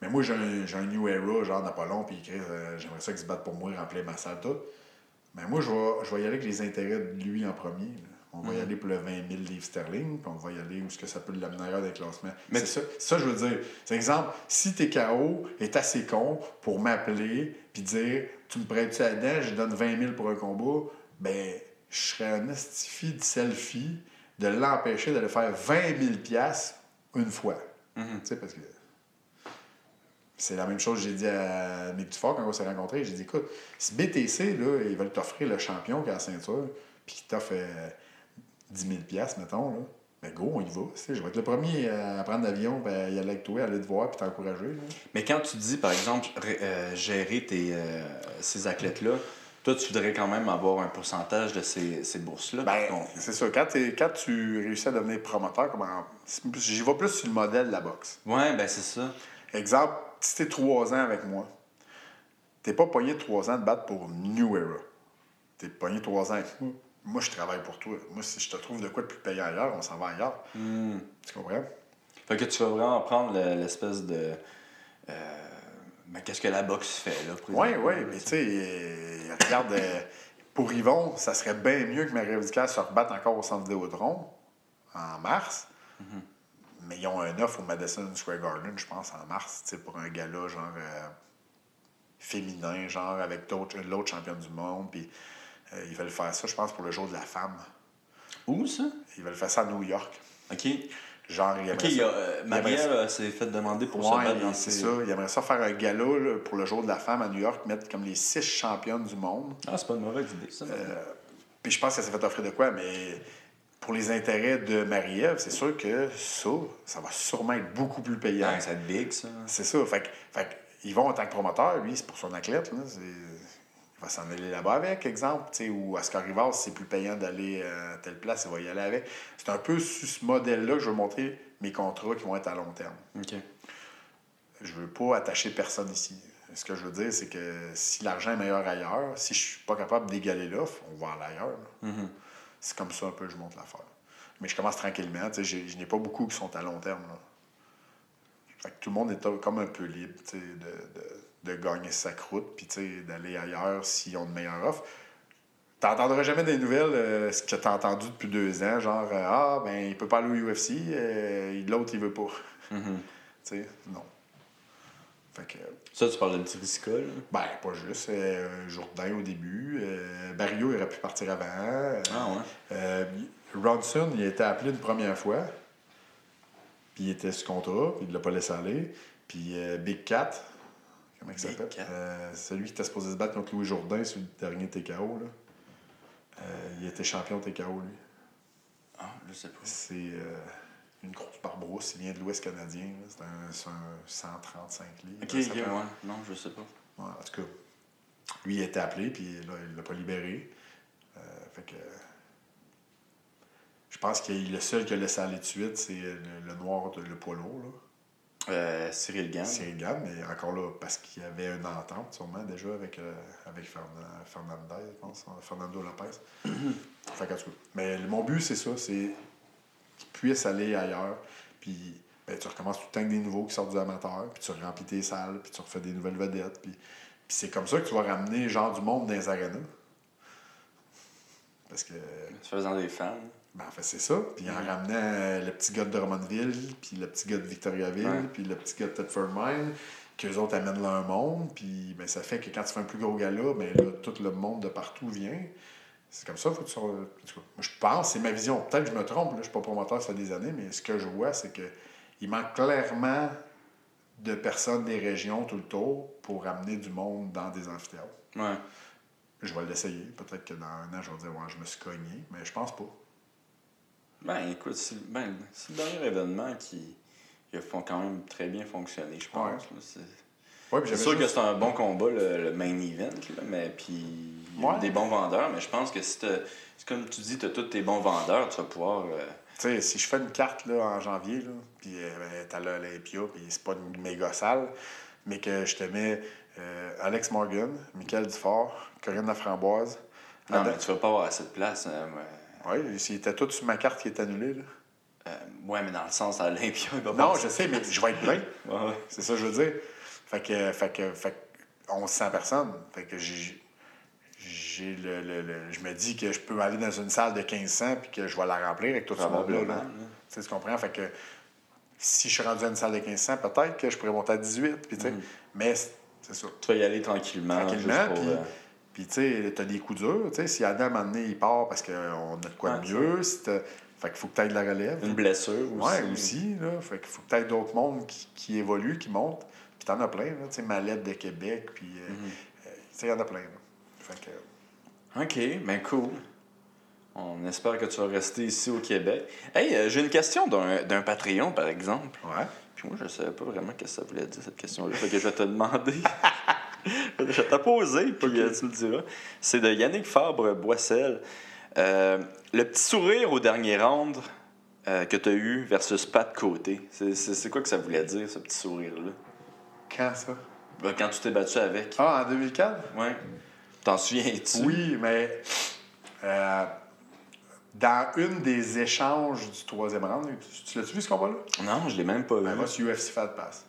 Mais moi, j'ai un, j'ai un New Era, genre Napoléon, puis écrit euh, J'aimerais ça qu'il se batte pour moi, remplir ma salle, tout. Mais moi, je vais, je vais y aller avec les intérêts de lui en premier. là. On va y aller pour le 20 000 livres sterling, puis on va y aller où est-ce que ça peut l'amener ailleurs des classements. Mais ça, ça, je veux dire. C'est exemple, si TKO est assez con pour m'appeler puis dire Tu me prêtes-tu là-dedans, je donne 20 000 pour un combat, ben, je serais un estifi de selfie de l'empêcher d'aller faire 20 000 piastres une fois. Tu sais, parce que c'est la même chose que j'ai dit à mes petits forts quand on s'est rencontrés. J'ai dit, écoute, si BTC, là, ils veulent t'offrir le champion qui a la ceinture, puis qu'ils t'offrent euh, 10 000 piastres, mettons, là, ben go, on y va. Je vais être le premier à prendre l'avion, ben, y aller avec toi, aller te voir, puis t'encourager. Mais quand tu dis, par exemple, euh, gérer tes, euh, ces athlètes-là, toi, tu voudrais quand même avoir un pourcentage de ces, ces bourses-là. Ben, Donc, c'est ça. Quand, quand tu réussis à devenir promoteur, comme en- j'y vais plus sur le modèle de la boxe. ouais, ben c'est ça. Exemple, si t'es trois ans avec moi, t'es pas pogné trois ans de battre pour New Era. T'es pogné trois ans avec moi. Moi, je travaille pour toi. Moi, si je te trouve de quoi de plus payant ailleurs, on s'en va ailleurs. Tu comprends? Fait que tu vas vraiment prendre le- l'espèce de. euh, ben, qu'est-ce que la boxe fait, là, Oui, oui, mais tu sais, euh, regarde, euh, pour Yvon, ça serait bien mieux que Marie Radical se rebatte encore au centre Vidéotron en mars. Mais ils ont un offre au Madison Square Garden, je pense, en mars, tu sais, pour un gala genre euh, féminin, genre avec d'autres- l'autre championne du monde. Puis euh, ils veulent faire ça, je pense, pour le jour de la femme. Où ça? Ils veulent faire ça à New York. Ok. Genre, Ok, il y ça- a, euh, Maria euh, s'est fait demander pour se Ouais, battre dans c'est ces- ça. Ils aimeraient ça faire un gala là, pour le jour de la femme à New York, mettre comme les six championnes du monde. Ah, c'est pas une mauvaise idée, ça. Puis je pense que ça s'est fait offrir de quoi, mais pour les intérêts de Marie-Ève, c'est sûr que ça, ça va sûrement être beaucoup plus payant. Ça va être big, ça. C'est ça. Fait, que- fait ils vont en tant que promoteur, lui, c'est pour son athlète. Là, c'est- il va s'en aller là-bas avec, exemple. Ou Oscar Rivas, c'est plus payant d'aller euh, à telle place, il va y aller avec. C'est un peu sur ce modèle-là que je veux montrer mes contrats qui vont être à long terme. Ok. Je veux pas attacher personne ici. Ce que je veux dire, c'est que si l'argent est meilleur ailleurs, si je suis pas capable d'égaler l'offre, on va aller ailleurs. là. C'est comme ça un peu que je monte l'affaire. Mais je commence tranquillement. Je n'ai pas beaucoup qui sont à long terme. Là. Fait que tout le monde est comme un peu libre de, de, de gagner sa croûte puis d'aller ailleurs s'ils ont une meilleure offre. T'entendras jamais des nouvelles, euh, ce que tu as entendu depuis deux ans, genre euh, Ah, ben, il peut pas aller au UFC, euh, l'autre, il veut pas. Tu sais, non. Fait que, Ça, tu parles de Trisca, là. ben, pas juste. euh, Jourdain au début. Barrio aurait pu partir avant. Ah, ouais. Ronson, il a été appelé une première fois. Puis il était sous contrat, puis il ne l'a pas laissé aller. Puis Big Cat, comment il s'appelle. Euh, Celui qui était supposé se battre contre Louis Jourdain sur le dernier TKO. Là. Euh, il était champion TKO, lui. Ah, je sais pas. C'est euh, une grosse barbrousse. Il vient de l'Ouest canadien. C'est un, un 135 livres. Ok, ok, ouais. Non, je sais pas. Ouais, en tout cas, lui, il a été appelé, puis là, il l'a pas libéré. Euh, fait que. Je pense que le seul qui a laissé aller de suite, c'est le, le noir, de, le poids lourd, là. Euh, Cyril Gann. C'est Gann, mais encore là, parce qu'il y avait une entente, sûrement, déjà, avec, euh, avec Fernandez, je pense, hein, Fernando Lopez. en cas, mais mon but, c'est ça, c'est qu'il puisse aller ailleurs, puis ben, tu recommences tout le temps avec des nouveaux qui sortent du amateur, puis tu remplis tes salles, puis tu refais des nouvelles vedettes, puis, puis c'est comme ça que tu vas ramener genre du monde dans les arénas. Parce que Se faisant des fans. Ben, en fait, c'est ça. Puis en ramenant euh, le petit gars de Drummondville, puis le petit gars de Victoriaville, Ouais. puis le petit gars de Thetford Mine, qu'eux autres amènent leur monde. Puis ben, ça fait que quand tu fais un plus gros gala, ben, là, tout le monde de partout vient. C'est comme ça, faut que tu Moi, je pense, c'est ma vision. Peut-être que je me trompe, là, je suis pas promoteur, ça fait des années, mais ce que je vois, c'est que il manque clairement de personnes des régions tout le tour pour amener du monde dans des amphithéâtres. Ouais. Je vais l'essayer. Peut-être que dans un an, je vais dire, ouais, je me suis cogné, mais je pense pas. Ben, écoute, c'est ben, le dernier événement qui, qui a fon- quand même très bien fonctionné, je pense. Ouais. C'est Ouais, sûr que c'est un bon combat, le, le main event, là, mais puis Ouais. des bons vendeurs, mais je pense que si comme tu dis, tu as tous tes bons vendeurs, tu vas pouvoir. euh, Tu sais, si je fais une carte là, en janvier, là, puis euh, ben, t'as l'Olympia, puis c'est pas une méga salle, mais que je te mets euh, Alex Morgan, Michael Dufort, Corinne Laframboise. Non, Adam- mais tu vas pas avoir assez de place. hein. Oui, s'il était tout sur ma carte qui est annulée. Là. Euh, ouais, mais dans le sens il va Non, je sais, mais je vais être plein. Ouais. C'est ça que je veux dire. Fait que, fait que, fait que 1100 personnes. Fait que j'ai. J'ai le, le- le- je me dis que je peux aller dans une salle de 1500 puis que je vais la remplir avec tout ce monde-là. Là. Tu comprends? Fait que si je suis rendu à une salle de 1500, peut-être que je pourrais monter à 18. Puis, tu sais, Mais c'est ça. Tu vas y aller tranquillement. Tranquillement. pour, Puis, euh, puis tu sais, t'as des coups durs. Tu sais, si Adam, à un moment donné, il part parce qu'on a de quoi de Ouais, mieux, si fait qu'il faut que tu aies de la relève. une blessure aussi. Ouais, aussi, là. Fait qu'il faut que tu d'autres mondes qui, qui évoluent, qui montent. Puis t'en as plein, là. Tu sais, Mallette de Québec, puis... euh, Mhm. euh, tu sais, il y en a plein, là. Fait que... OK, ben cool. On espère que tu vas rester ici au Québec. Hey, euh, j'ai une question d'un d'un Patreon, par exemple. Ouais. Puis moi, je ne savais pas vraiment ce que ça voulait dire, cette question-là. Fait que je vais te demander. je te poser, puis euh, tu me diras. C'est de Yannick Fabre-Boissel. Euh, le petit sourire au dernier round euh, que tu as eu versus Pat Côté, c'est- c'est c'est quoi que ça voulait dire, ce petit sourire-là? Quand ça? Ben, quand tu t'es battu avec. Ah, en 2004? Ouais. T'en souviens-tu? Oui, mais... euh, dans une des échanges du troisième round, tu, tu l'as-tu vu, ce combat-là? Non, je l'ai même pas vu. Ben, va sur UFC Fight Pass.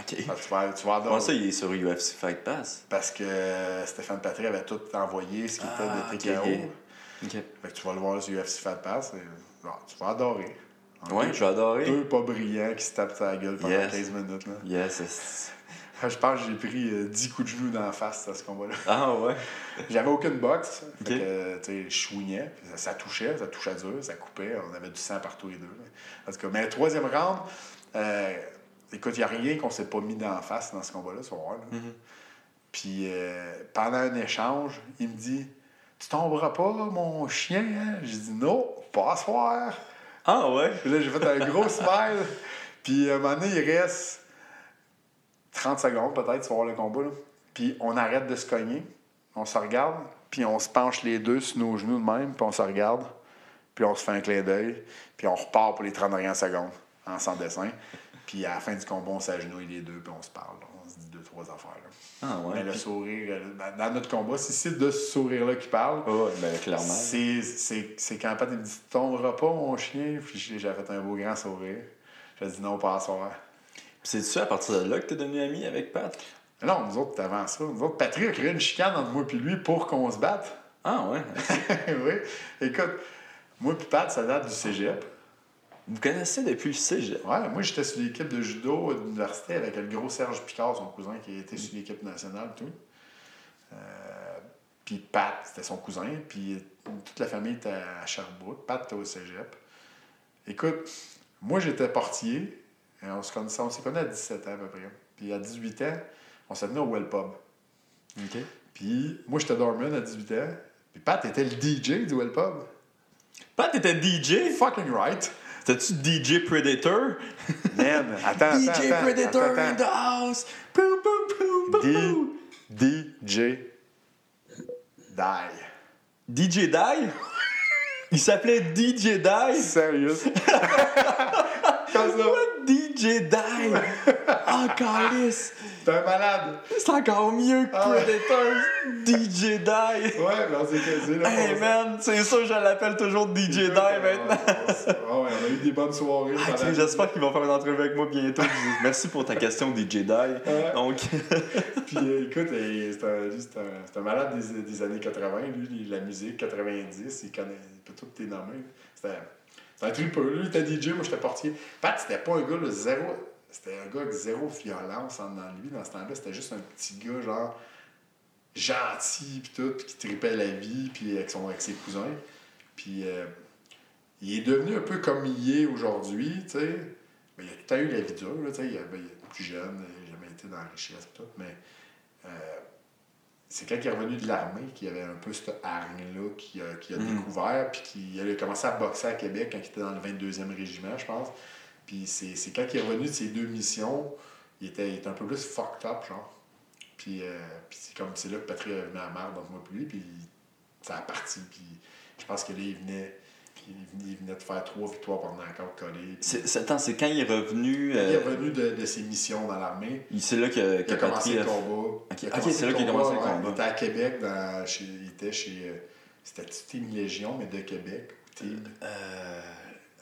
OK. Parce que tu vas, tu vas. Comment ça, il est sur UFC Fight Pass? Parce que Stéphane Patry avait tout envoyé, ce qui Ah, était de ok, TKO. Fait que tu vas le voir sur UFC Fight Pass. et, tu vas adorer. En Ouais, deux- je vais adorer. Deux pas brillants qui se tapent sa gueule pendant Yes. 15 minutes. Là. Yes. c'est- Je pense que j'ai pris euh, 10 coups de genoux dans la face à ce combat-là. Ah ouais? J'avais aucune boxe. Fait Ok. que, tu sais, je chouignais. Ça, ça touchait, ça touchait dur, ça coupait. On avait du sang partout les deux. En tout cas, mais le troisième round, euh, écoute, il n'y a rien qu'on s'est pas mis dans la face dans ce combat-là, vas voir. là. Puis euh, pendant un échange, il me dit Tu tomberas pas, mon chien hein? J'ai dit Non, pas à soir. Ah ouais? Puis là, j'ai fait un gros smile. Puis à un moment donné, il reste 30 secondes peut-être, voir le combat. là. Puis on arrête de se cogner, on se regarde, puis on se penche les deux sur nos genoux de même, puis on se regarde, puis on se fait un clin d'œil, puis on repart pour les 30 dernières secondes en sans dessin. Puis à la fin du combat, on s'agenouille les deux, puis on se parle. là. On se dit deux, trois affaires. là. Ah ouais? Mais le sourire, euh, dans- notre combat, si c'est de ce sourire-là qui parle, ben clairement. c'est, c'est, c'est quand Pat me dit Tu tomberas pas, mon chien. Puis j'ai j'ai fait un beau grand sourire. J'ai dit non, pas à soir. Puis c'est-tu à partir de là que t'es devenu ami avec Pat? Non, nous autres, avant ça. Nous autres, Patrick a créé une chicane entre moi et lui pour qu'on se batte. Ah ouais? oui. Écoute, moi et Pat, ça date du cégep. Vous connaissez depuis le cégep? Ouais, moi, j'étais sur l'équipe de judo de l'université avec le gros Serge Picard, son cousin, qui était sur l'équipe nationale et tout. Euh, puis Pat, c'était son cousin. Puis toute la famille était à Sherbrooke. Pat était au cégep. Écoute, moi, j'étais portier. Et on se connaissait, on s'est connus à 17 ans à peu près. Puis à 18 ans, on s'est venu au Well Pub. OK. Puis moi, j'étais doorman à 18 ans. Puis Pat était le DJ du Well Pub. Pat, t'étais DJ? Fucking right. T'étais-tu DJ Predator? Man, attends, attends, DJ attends, Predator attends, in the attends. house! Poum, poum, poum, poum. D- DJ Die. DJ Die? Il s'appelait DJ Die? Sérieux? Comme ça. DJ Die! Ah, calice! T'es un malade. C'est encore mieux que Ah ouais. Predator! DJ Die! Ouais, mais on s'est cassé là. Hey man, c'est sûr, je l'appelle toujours DJ Die maintenant. Ouais, on a eu des bonnes soirées. Ah, J'espère qu'il va faire une entrevue avec moi bientôt. Merci pour ta question, DJ Die. Donc, Puis euh, écoute, euh, c'est un, malade des, des années 80, lui, la musique, 90, il connaît il peut tout tes. C'était c'est un tripeux. Lui, était DJ, moi, j'étais portier. Pat, c'était pas un gars, là, zéro. C'était un gars avec zéro violence en dans lui. Dans ce temps-là, c'était juste un petit gars, genre, gentil, puis tout, puis qui tripait la vie, puis avec, son, avec ses cousins. Puis euh, il est devenu un peu comme il est aujourd'hui, tu sais. Mais il a tout le temps eu la vie dure, tu sais. Il, ben, il est plus jeune, il n'a jamais été dans la richesse, tout. Mais euh, c'est quand il est revenu de l'armée qu'il avait un peu cette hargne-là qu'il a, Mhm. découvert, puis qu'il a commencé à boxer à Québec quand il était dans le 22e régiment, je pense. Puis c'est c'est quand il est revenu de ses deux missions, il était, il était un peu plus fucked up, genre. Puis, euh, puis c'est comme c'est là que Patrick a mis à la merde entre moi et lui, puis ça a parti. Puis je pense que là, il venait, il venait, de faire trois victoires pendant encore collé. Attends, c'est quand il est revenu. quand il est euh, revenu de, de ses missions dans l'armée. il- c'est là que, Il a commencé le combat. Ok, c'est là qu'il a commencé le combat. Il était à Québec, dans, chez, il était chez. euh, C'était Team Légion, mais de Québec. Team. Euh,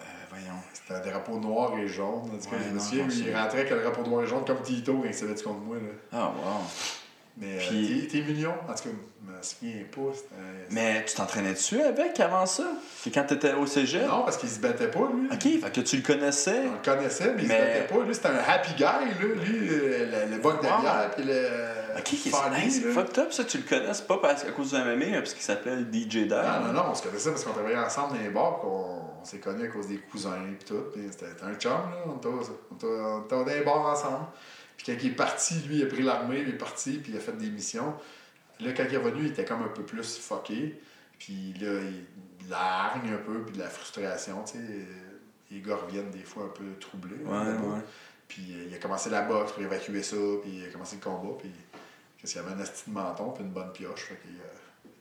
euh, voyons. C'était un drapeau noir et jaune. En tout cas, Ouais, non, il rentrait avec le drapeau noir et jaune comme Tito quand il s'est battu contre moi. Là. Ah, wow. Mais euh, Puis- t'es- t'es mignon. En tout cas, je me souviens pas. Mais tu t'entraînais dessus avec avant ça? C'est quand t'étais au cégep? Non, parce qu'il se battait pas, lui. Ok, fait que tu le connaissais. On le connaissait, mais, il se battait pas. Lui, c'était un happy guy, là. Lui, euh, le, le bug de Wow. bière, puis le. Ok, c'est hey, fucked up ça, tu le connais, c'est pas parce, à cause du MMA, mais parce qu'il s'appelle DJ Dad. Ah, non, non, on se connaissait parce qu'on travaillait ensemble dans les bars, puis on, s'est connus à cause des cousins et tout. Puis c'était un chum, là. On était dans les bars ensemble. Puis quand il est parti, lui, il a pris l'armée, il est parti, puis il a fait des missions. Là, quand il est revenu, il était comme un peu plus fucké. Puis là, il, de la hargne un peu, puis de la frustration, tu sais. Les gars reviennent des fois un peu troublés. Ouais, ouais. Puis euh, il a commencé la boxe pour évacuer ça, puis il a commencé le combat, puis qu'est-ce qu'il avait un asti de menton, puis une bonne pioche, fait qu'il a,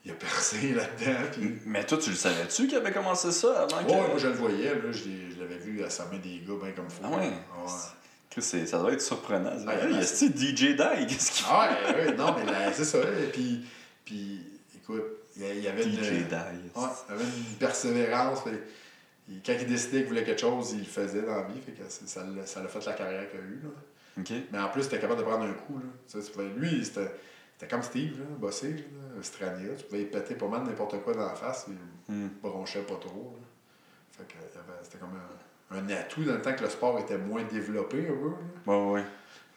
il a percé là-dedans, puis... Mais toi, tu le savais-tu qu'il avait commencé ça avant que. Ouais, moi je le voyais, là, je l'avais vu assommer des gars bien comme faut. Ah ouais? Que Ça doit être surprenant. Ah, Ah, il y a- a-tu DJ Dad? Qu'est-ce qu'il fait? Ah ouais, non, mais là, c'est ça, et puis, puis écoute, il y il avait une... DJ. Ouais, il avait une persévérance, fait- il- quand il décidait qu'il voulait quelque chose, il le faisait dans la vie, fait que c'est- ça l'a ça l'a fait la carrière qu'il a eue. Mais en plus, t'es capable de prendre un coup. Là. Lui, c'était c'était comme Steve, là, bossé, là, Strania. Tu pouvais y péter pas mal n'importe quoi dans la face, il Hmm. bronchait pas trop. Là. Fait que il y avait- c'était comme un, un atout dans le temps que le sport était moins développé un peu. Là. Ouais, ouais.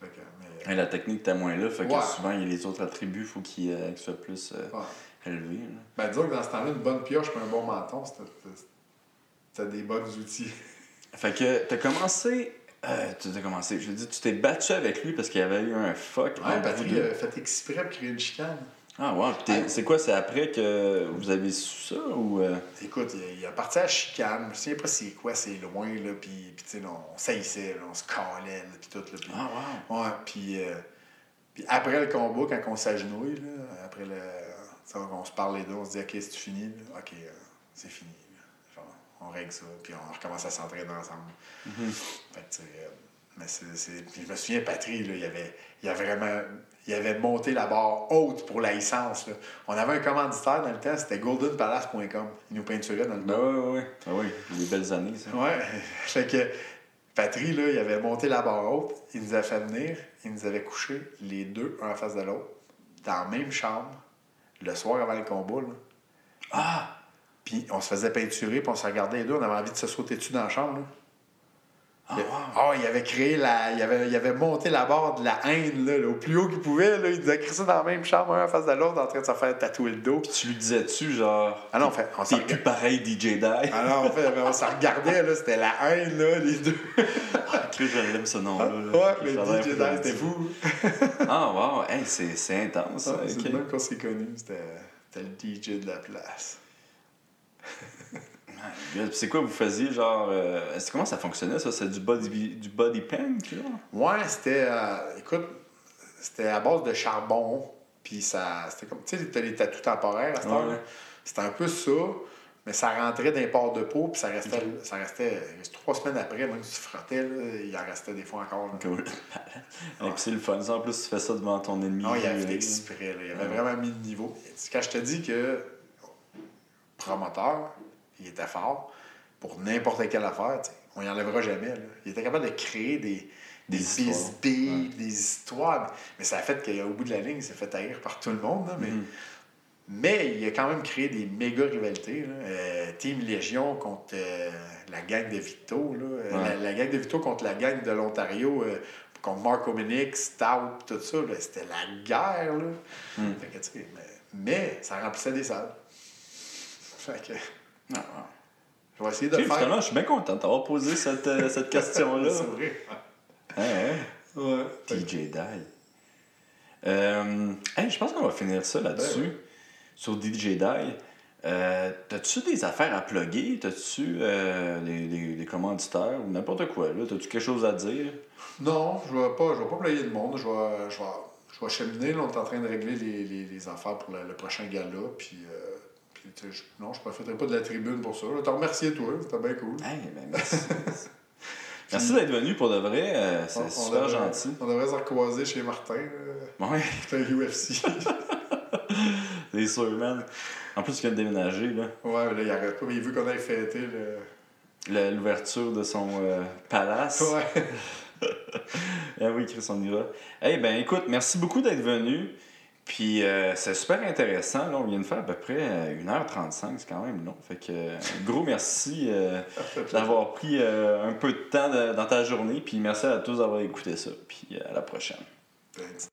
Fait que, mais, Et la technique était moins là, fait que souvent, il y a les autres attributs, il faut qu'ils euh, soient plus euh, ouais. élevés. là. Ben, disons que dans ce temps-là, une bonne pioche et un bon menton, c'était- des bons outils. Fait que t'as commencé. Euh, tu as commencé. Je veux dire, tu t'es battu avec lui parce qu'il y avait eu un fuck. Ouais, Patrick avait fait exprès pour créer une chicane. Ah, Ouais. C'est quoi, c'est après que vous avez su ça ou. euh, Écoute, il, il a parti à chicane. Je souviens pas c'est quoi, c'est loin, là, puis, tu sais, on saillissait, on se calait, là, puis tout, là, puis- Ah, wow. Ouais, puis, euh, puis après le combat, quand on s'agenouille, là, après le. sais, On se parle les deux, on se dit, OK, c'est fini, là? OK, euh, c'est fini. là. Genre, on règle ça, puis on recommence à s'entraîner ensemble. Fait que, tu sais, euh, mais c'est. Puis je me souviens, Patrick, là, il avait, il avait vraiment. Il avait monté la barre haute pour la licence. là. On avait un commanditaire dans le temps, c'était goldenpalace.com. Il nous peinturait dans le ouais, ouais, ouais. Ah, oui, des belles années, ça. Ouais. fait que Patrick, là, il avait monté la barre haute, il nous a fait venir, il nous avait couché les deux, un en face de l'autre, dans la même chambre, le soir avant le combat. Là. Ah! Puis on se faisait peinturer, puis on se regardait les deux, on avait envie de se sauter dessus dans la chambre. Là. Ah, wow. Ah, il avait créé la. Il avait, il avait monté la barre de la haine là, là, au plus haut qu'il pouvait. Là. Il créé ça dans la même chambre, un en face de l'autre, en train de se faire tatouer le dos. Tu lui disais-tu, genre. Ah non, en fait, on T'es plus pareil, DJ Die. Ah non, en fait, on s'en regardait, là, c'était la haine, là, les deux. Chris, je l'aime ce nom-là. là. Ouais, mais DJ plus c'était fou. Ah, wow. Hey, c'est c'est intense. Ah, c'est le même qu'on s'est connu. C'était c'était le DJ de la place. C'est quoi vous faisiez, genre. euh, c'est- comment ça fonctionnait, ça? C'est du body, du body paint, là? Ouais, c'était. euh, écoute, c'était à base de charbon. Puis ça. C'était comme. Tu sais, t'as les tatous temporaires à cette Ouais. C'était un peu ça. Mais ça rentrait d'un port de peau, puis ça restait, ça restait trois semaines après, même si tu frottais, là, il en restait des fois encore. là. Cool. Et puis c'est le fun. En plus, tu fais ça devant ton ennemi. Non, il avait euh, fait exprès. là. Il avait Ouais. vraiment mis le niveau. Quand je te dis que promoteur, il était fort pour n'importe quelle affaire, on n'y enlèvera jamais. là. Il était capable de créer des, des, Des histoires. bisbilles, des histoires. Mais ça a fait qu'au bout de la ligne, il s'est fait haïr par tout le monde. là, mais, Mhm. mais il a quand même créé des méga rivalités. là. Euh, Team Légion contre euh, la gang de Vito. là. Euh, Ouais. La, la gang de Vito contre la gang de l'Ontario. euh, contre Mark Omenick, Stout, tout ça. C'était la guerre. Là. Mhm. Fait que, mais, mais ça remplissait des salles. Fait que Ah, je vais essayer de faire. finalement, je suis bien content d'avoir posé cette, euh, cette question-là. C'est vrai. Hein, hein? Ouais. DJ Die. Euh, hey, je pense qu'on va finir ça là-dessus. Ouais. Sur DJ Die. Euh, T'as-tu des affaires à plugger? T'as-tu des, des, des commanditaires ou n'importe quoi? là? T'as-tu quelque chose à dire? Non, je ne vais pas, je vais pas player le monde. Je vais, je vais, je vais cheminer. Là, on est en train de régler les, les, les affaires pour le, le prochain gala. Puis, puis je- non, je ne profiterai pas de la tribune pour ça. Je te remercier, toi. C'était bien cool. Hey, ben, merci. merci d'être venu pour de vrai. euh, C'est super devrait- gentil. On devrait se recroiser chez Martin. là. Ouais, UFC. c'est sûr, man. En plus, tu viens de déménager, là. ouais, mais là, il arrête pas. Mais il veut qu'on aille fêter le, l'ouverture de son euh, palace. Ouais. Ah oui, Chris, on y va. Eh ben écoute, merci beaucoup d'être venu. Puis euh, c'est super intéressant. Là, on vient de faire à peu près euh, 1h35, c'est quand même long. Fait que euh, gros merci euh, d'avoir pris euh, un peu de temps de- dans ta journée. Puis merci à tous d'avoir écouté ça. Puis euh, à la prochaine. Thanks.